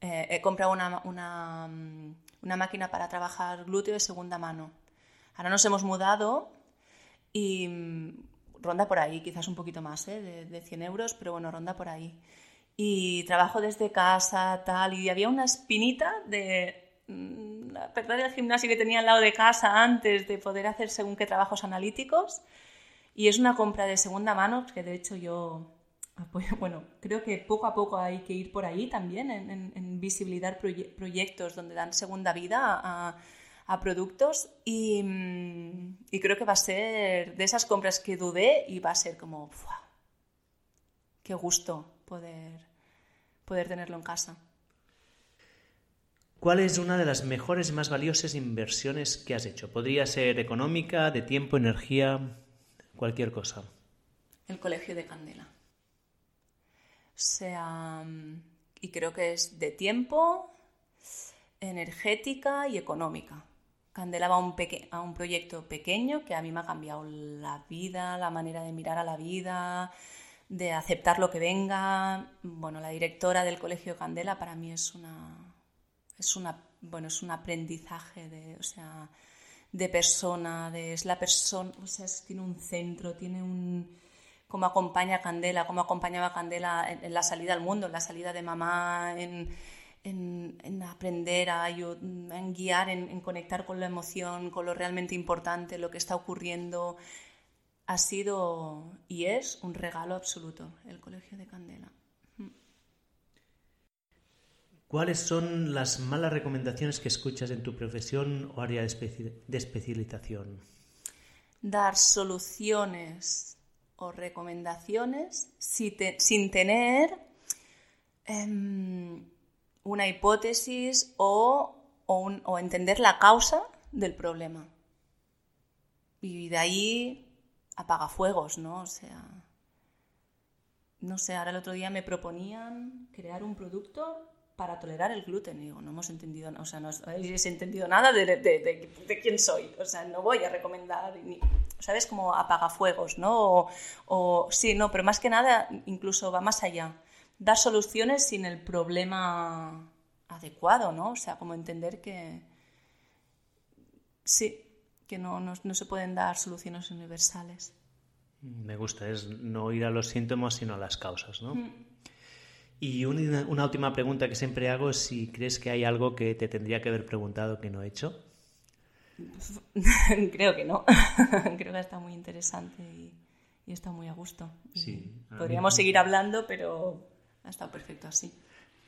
Eh, he comprado una, una, mm, una, máquina para trabajar glúteo de segunda mano. Ahora nos hemos mudado y mm, ronda por ahí, quizás un poquito más, ¿eh? de, de 100 euros, pero bueno, ronda por ahí. Y trabajo desde casa, tal, y había una espinita de mm, perder el gimnasio que tenía al lado de casa antes de poder hacer según qué trabajos analíticos. Y es una compra de segunda mano, que de hecho yo apoyo, bueno, creo que poco a poco hay que ir por ahí también, en, visibilizar proyectos donde dan segunda vida a, a productos. Y, y, creo que va a ser de esas compras que dudé y va a ser como, qué gusto poder, poder tenerlo en casa. ¿Cuál es una de las mejores y más valiosas inversiones que has hecho? Podría ser económica, de tiempo, energía, cualquier cosa. El Colegio de Candela. O sea, y creo que es de tiempo, energética y económica. Candela va a un, a un proyecto pequeño que a mí me ha cambiado la vida, la manera de mirar a la vida, de aceptar lo que venga. Bueno, la directora del Colegio de Candela para mí es una es una bueno es un aprendizaje de o sea de persona es la persona o sea tiene un centro tiene un cómo acompaña a Candela cómo acompañaba a Candela en, la salida al mundo en la salida de mamá en, en, aprender a, en guiar en conectar con la emoción con lo realmente importante lo que está ocurriendo ha sido y es un regalo absoluto el colegio de Candela ¿Cuáles son las malas recomendaciones que escuchas en tu profesión o área de, especialización? Dar soluciones o recomendaciones sin tener em, una hipótesis o, o, entender la causa del problema. Y de ahí apaga fuegos, ¿no? O sea, no sé, ahora el otro día me proponían crear un producto para tolerar el gluten. Digo, no hemos entendido, o sea, no habéis entendido nada de, de, quién soy. O sea, no voy a recomendar, ni, ¿sabes? Como apagafuegos, ¿no? O, o, sí, no, pero más que nada, incluso va más allá. Dar soluciones sin el problema adecuado, ¿no? O sea, como entender que sí, que no, no, no se pueden dar soluciones universales. Me gusta, es no ir a los síntomas, sino a las causas, ¿no? Mm. Y una, última pregunta que siempre hago es si crees que hay algo que te tendría que haber preguntado que no he hecho. Creo que no. Creo que está muy interesante y, está muy a gusto. Podríamos seguir hablando, pero ha estado perfecto así.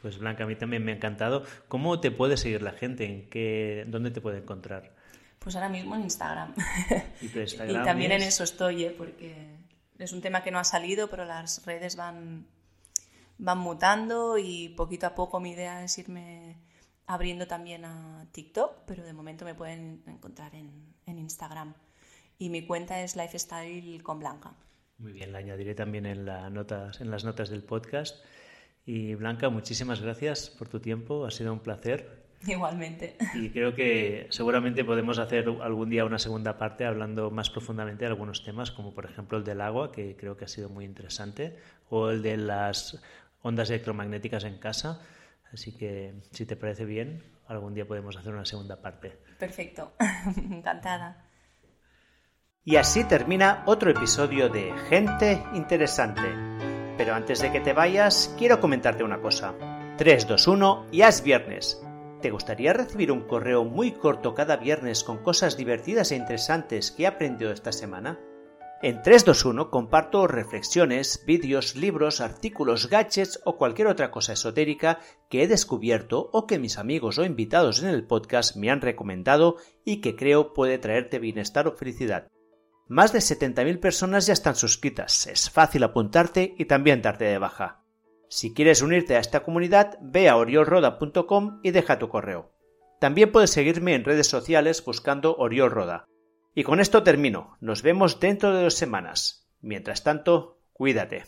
Pues Blanca, a mí también me ha encantado. ¿Cómo te puede seguir la gente? ¿En qué, ¿Dónde te puede encontrar? Pues ahora mismo en Instagram. Y, también en eso estoy, ¿eh? porque es un tema que no ha salido, pero las redes van van mutando y poquito a poco mi idea es irme abriendo también a TikTok, pero de momento me pueden encontrar en, Instagram. Y mi cuenta es Lifestyle con Blanca. Muy bien, la añadiré también en, notas, en las notas del podcast. Y Blanca, muchísimas gracias por tu tiempo, ha sido un placer. Igualmente. Y creo que seguramente podemos hacer algún día una segunda parte hablando más profundamente de algunos temas, como por ejemplo el del agua, que creo que ha sido muy interesante, o el de las ondas electromagnéticas en casa. Así que, si te parece bien, algún día podemos hacer una segunda parte. Perfecto, encantada. Y así termina otro episodio de Gente Interesante. Pero antes de que te vayas, quiero comentarte una cosa. 3, 2, 1 y es viernes. ¿Te gustaría recibir un correo muy corto cada viernes con cosas divertidas e interesantes que he aprendido esta semana? En 321 comparto reflexiones, vídeos, libros, artículos, gadgets o cualquier otra cosa esotérica que he descubierto o que mis amigos o invitados en el podcast me han recomendado y que creo puede traerte bienestar o felicidad. Más de 70.000 personas ya están suscritas, es fácil apuntarte y también darte de baja. Si quieres unirte a esta comunidad, ve a oriolroda.com y deja tu correo. También puedes seguirme en redes sociales buscando Oriol Roda. Y con esto termino. Nos vemos dentro de dos semanas. Mientras tanto, cuídate.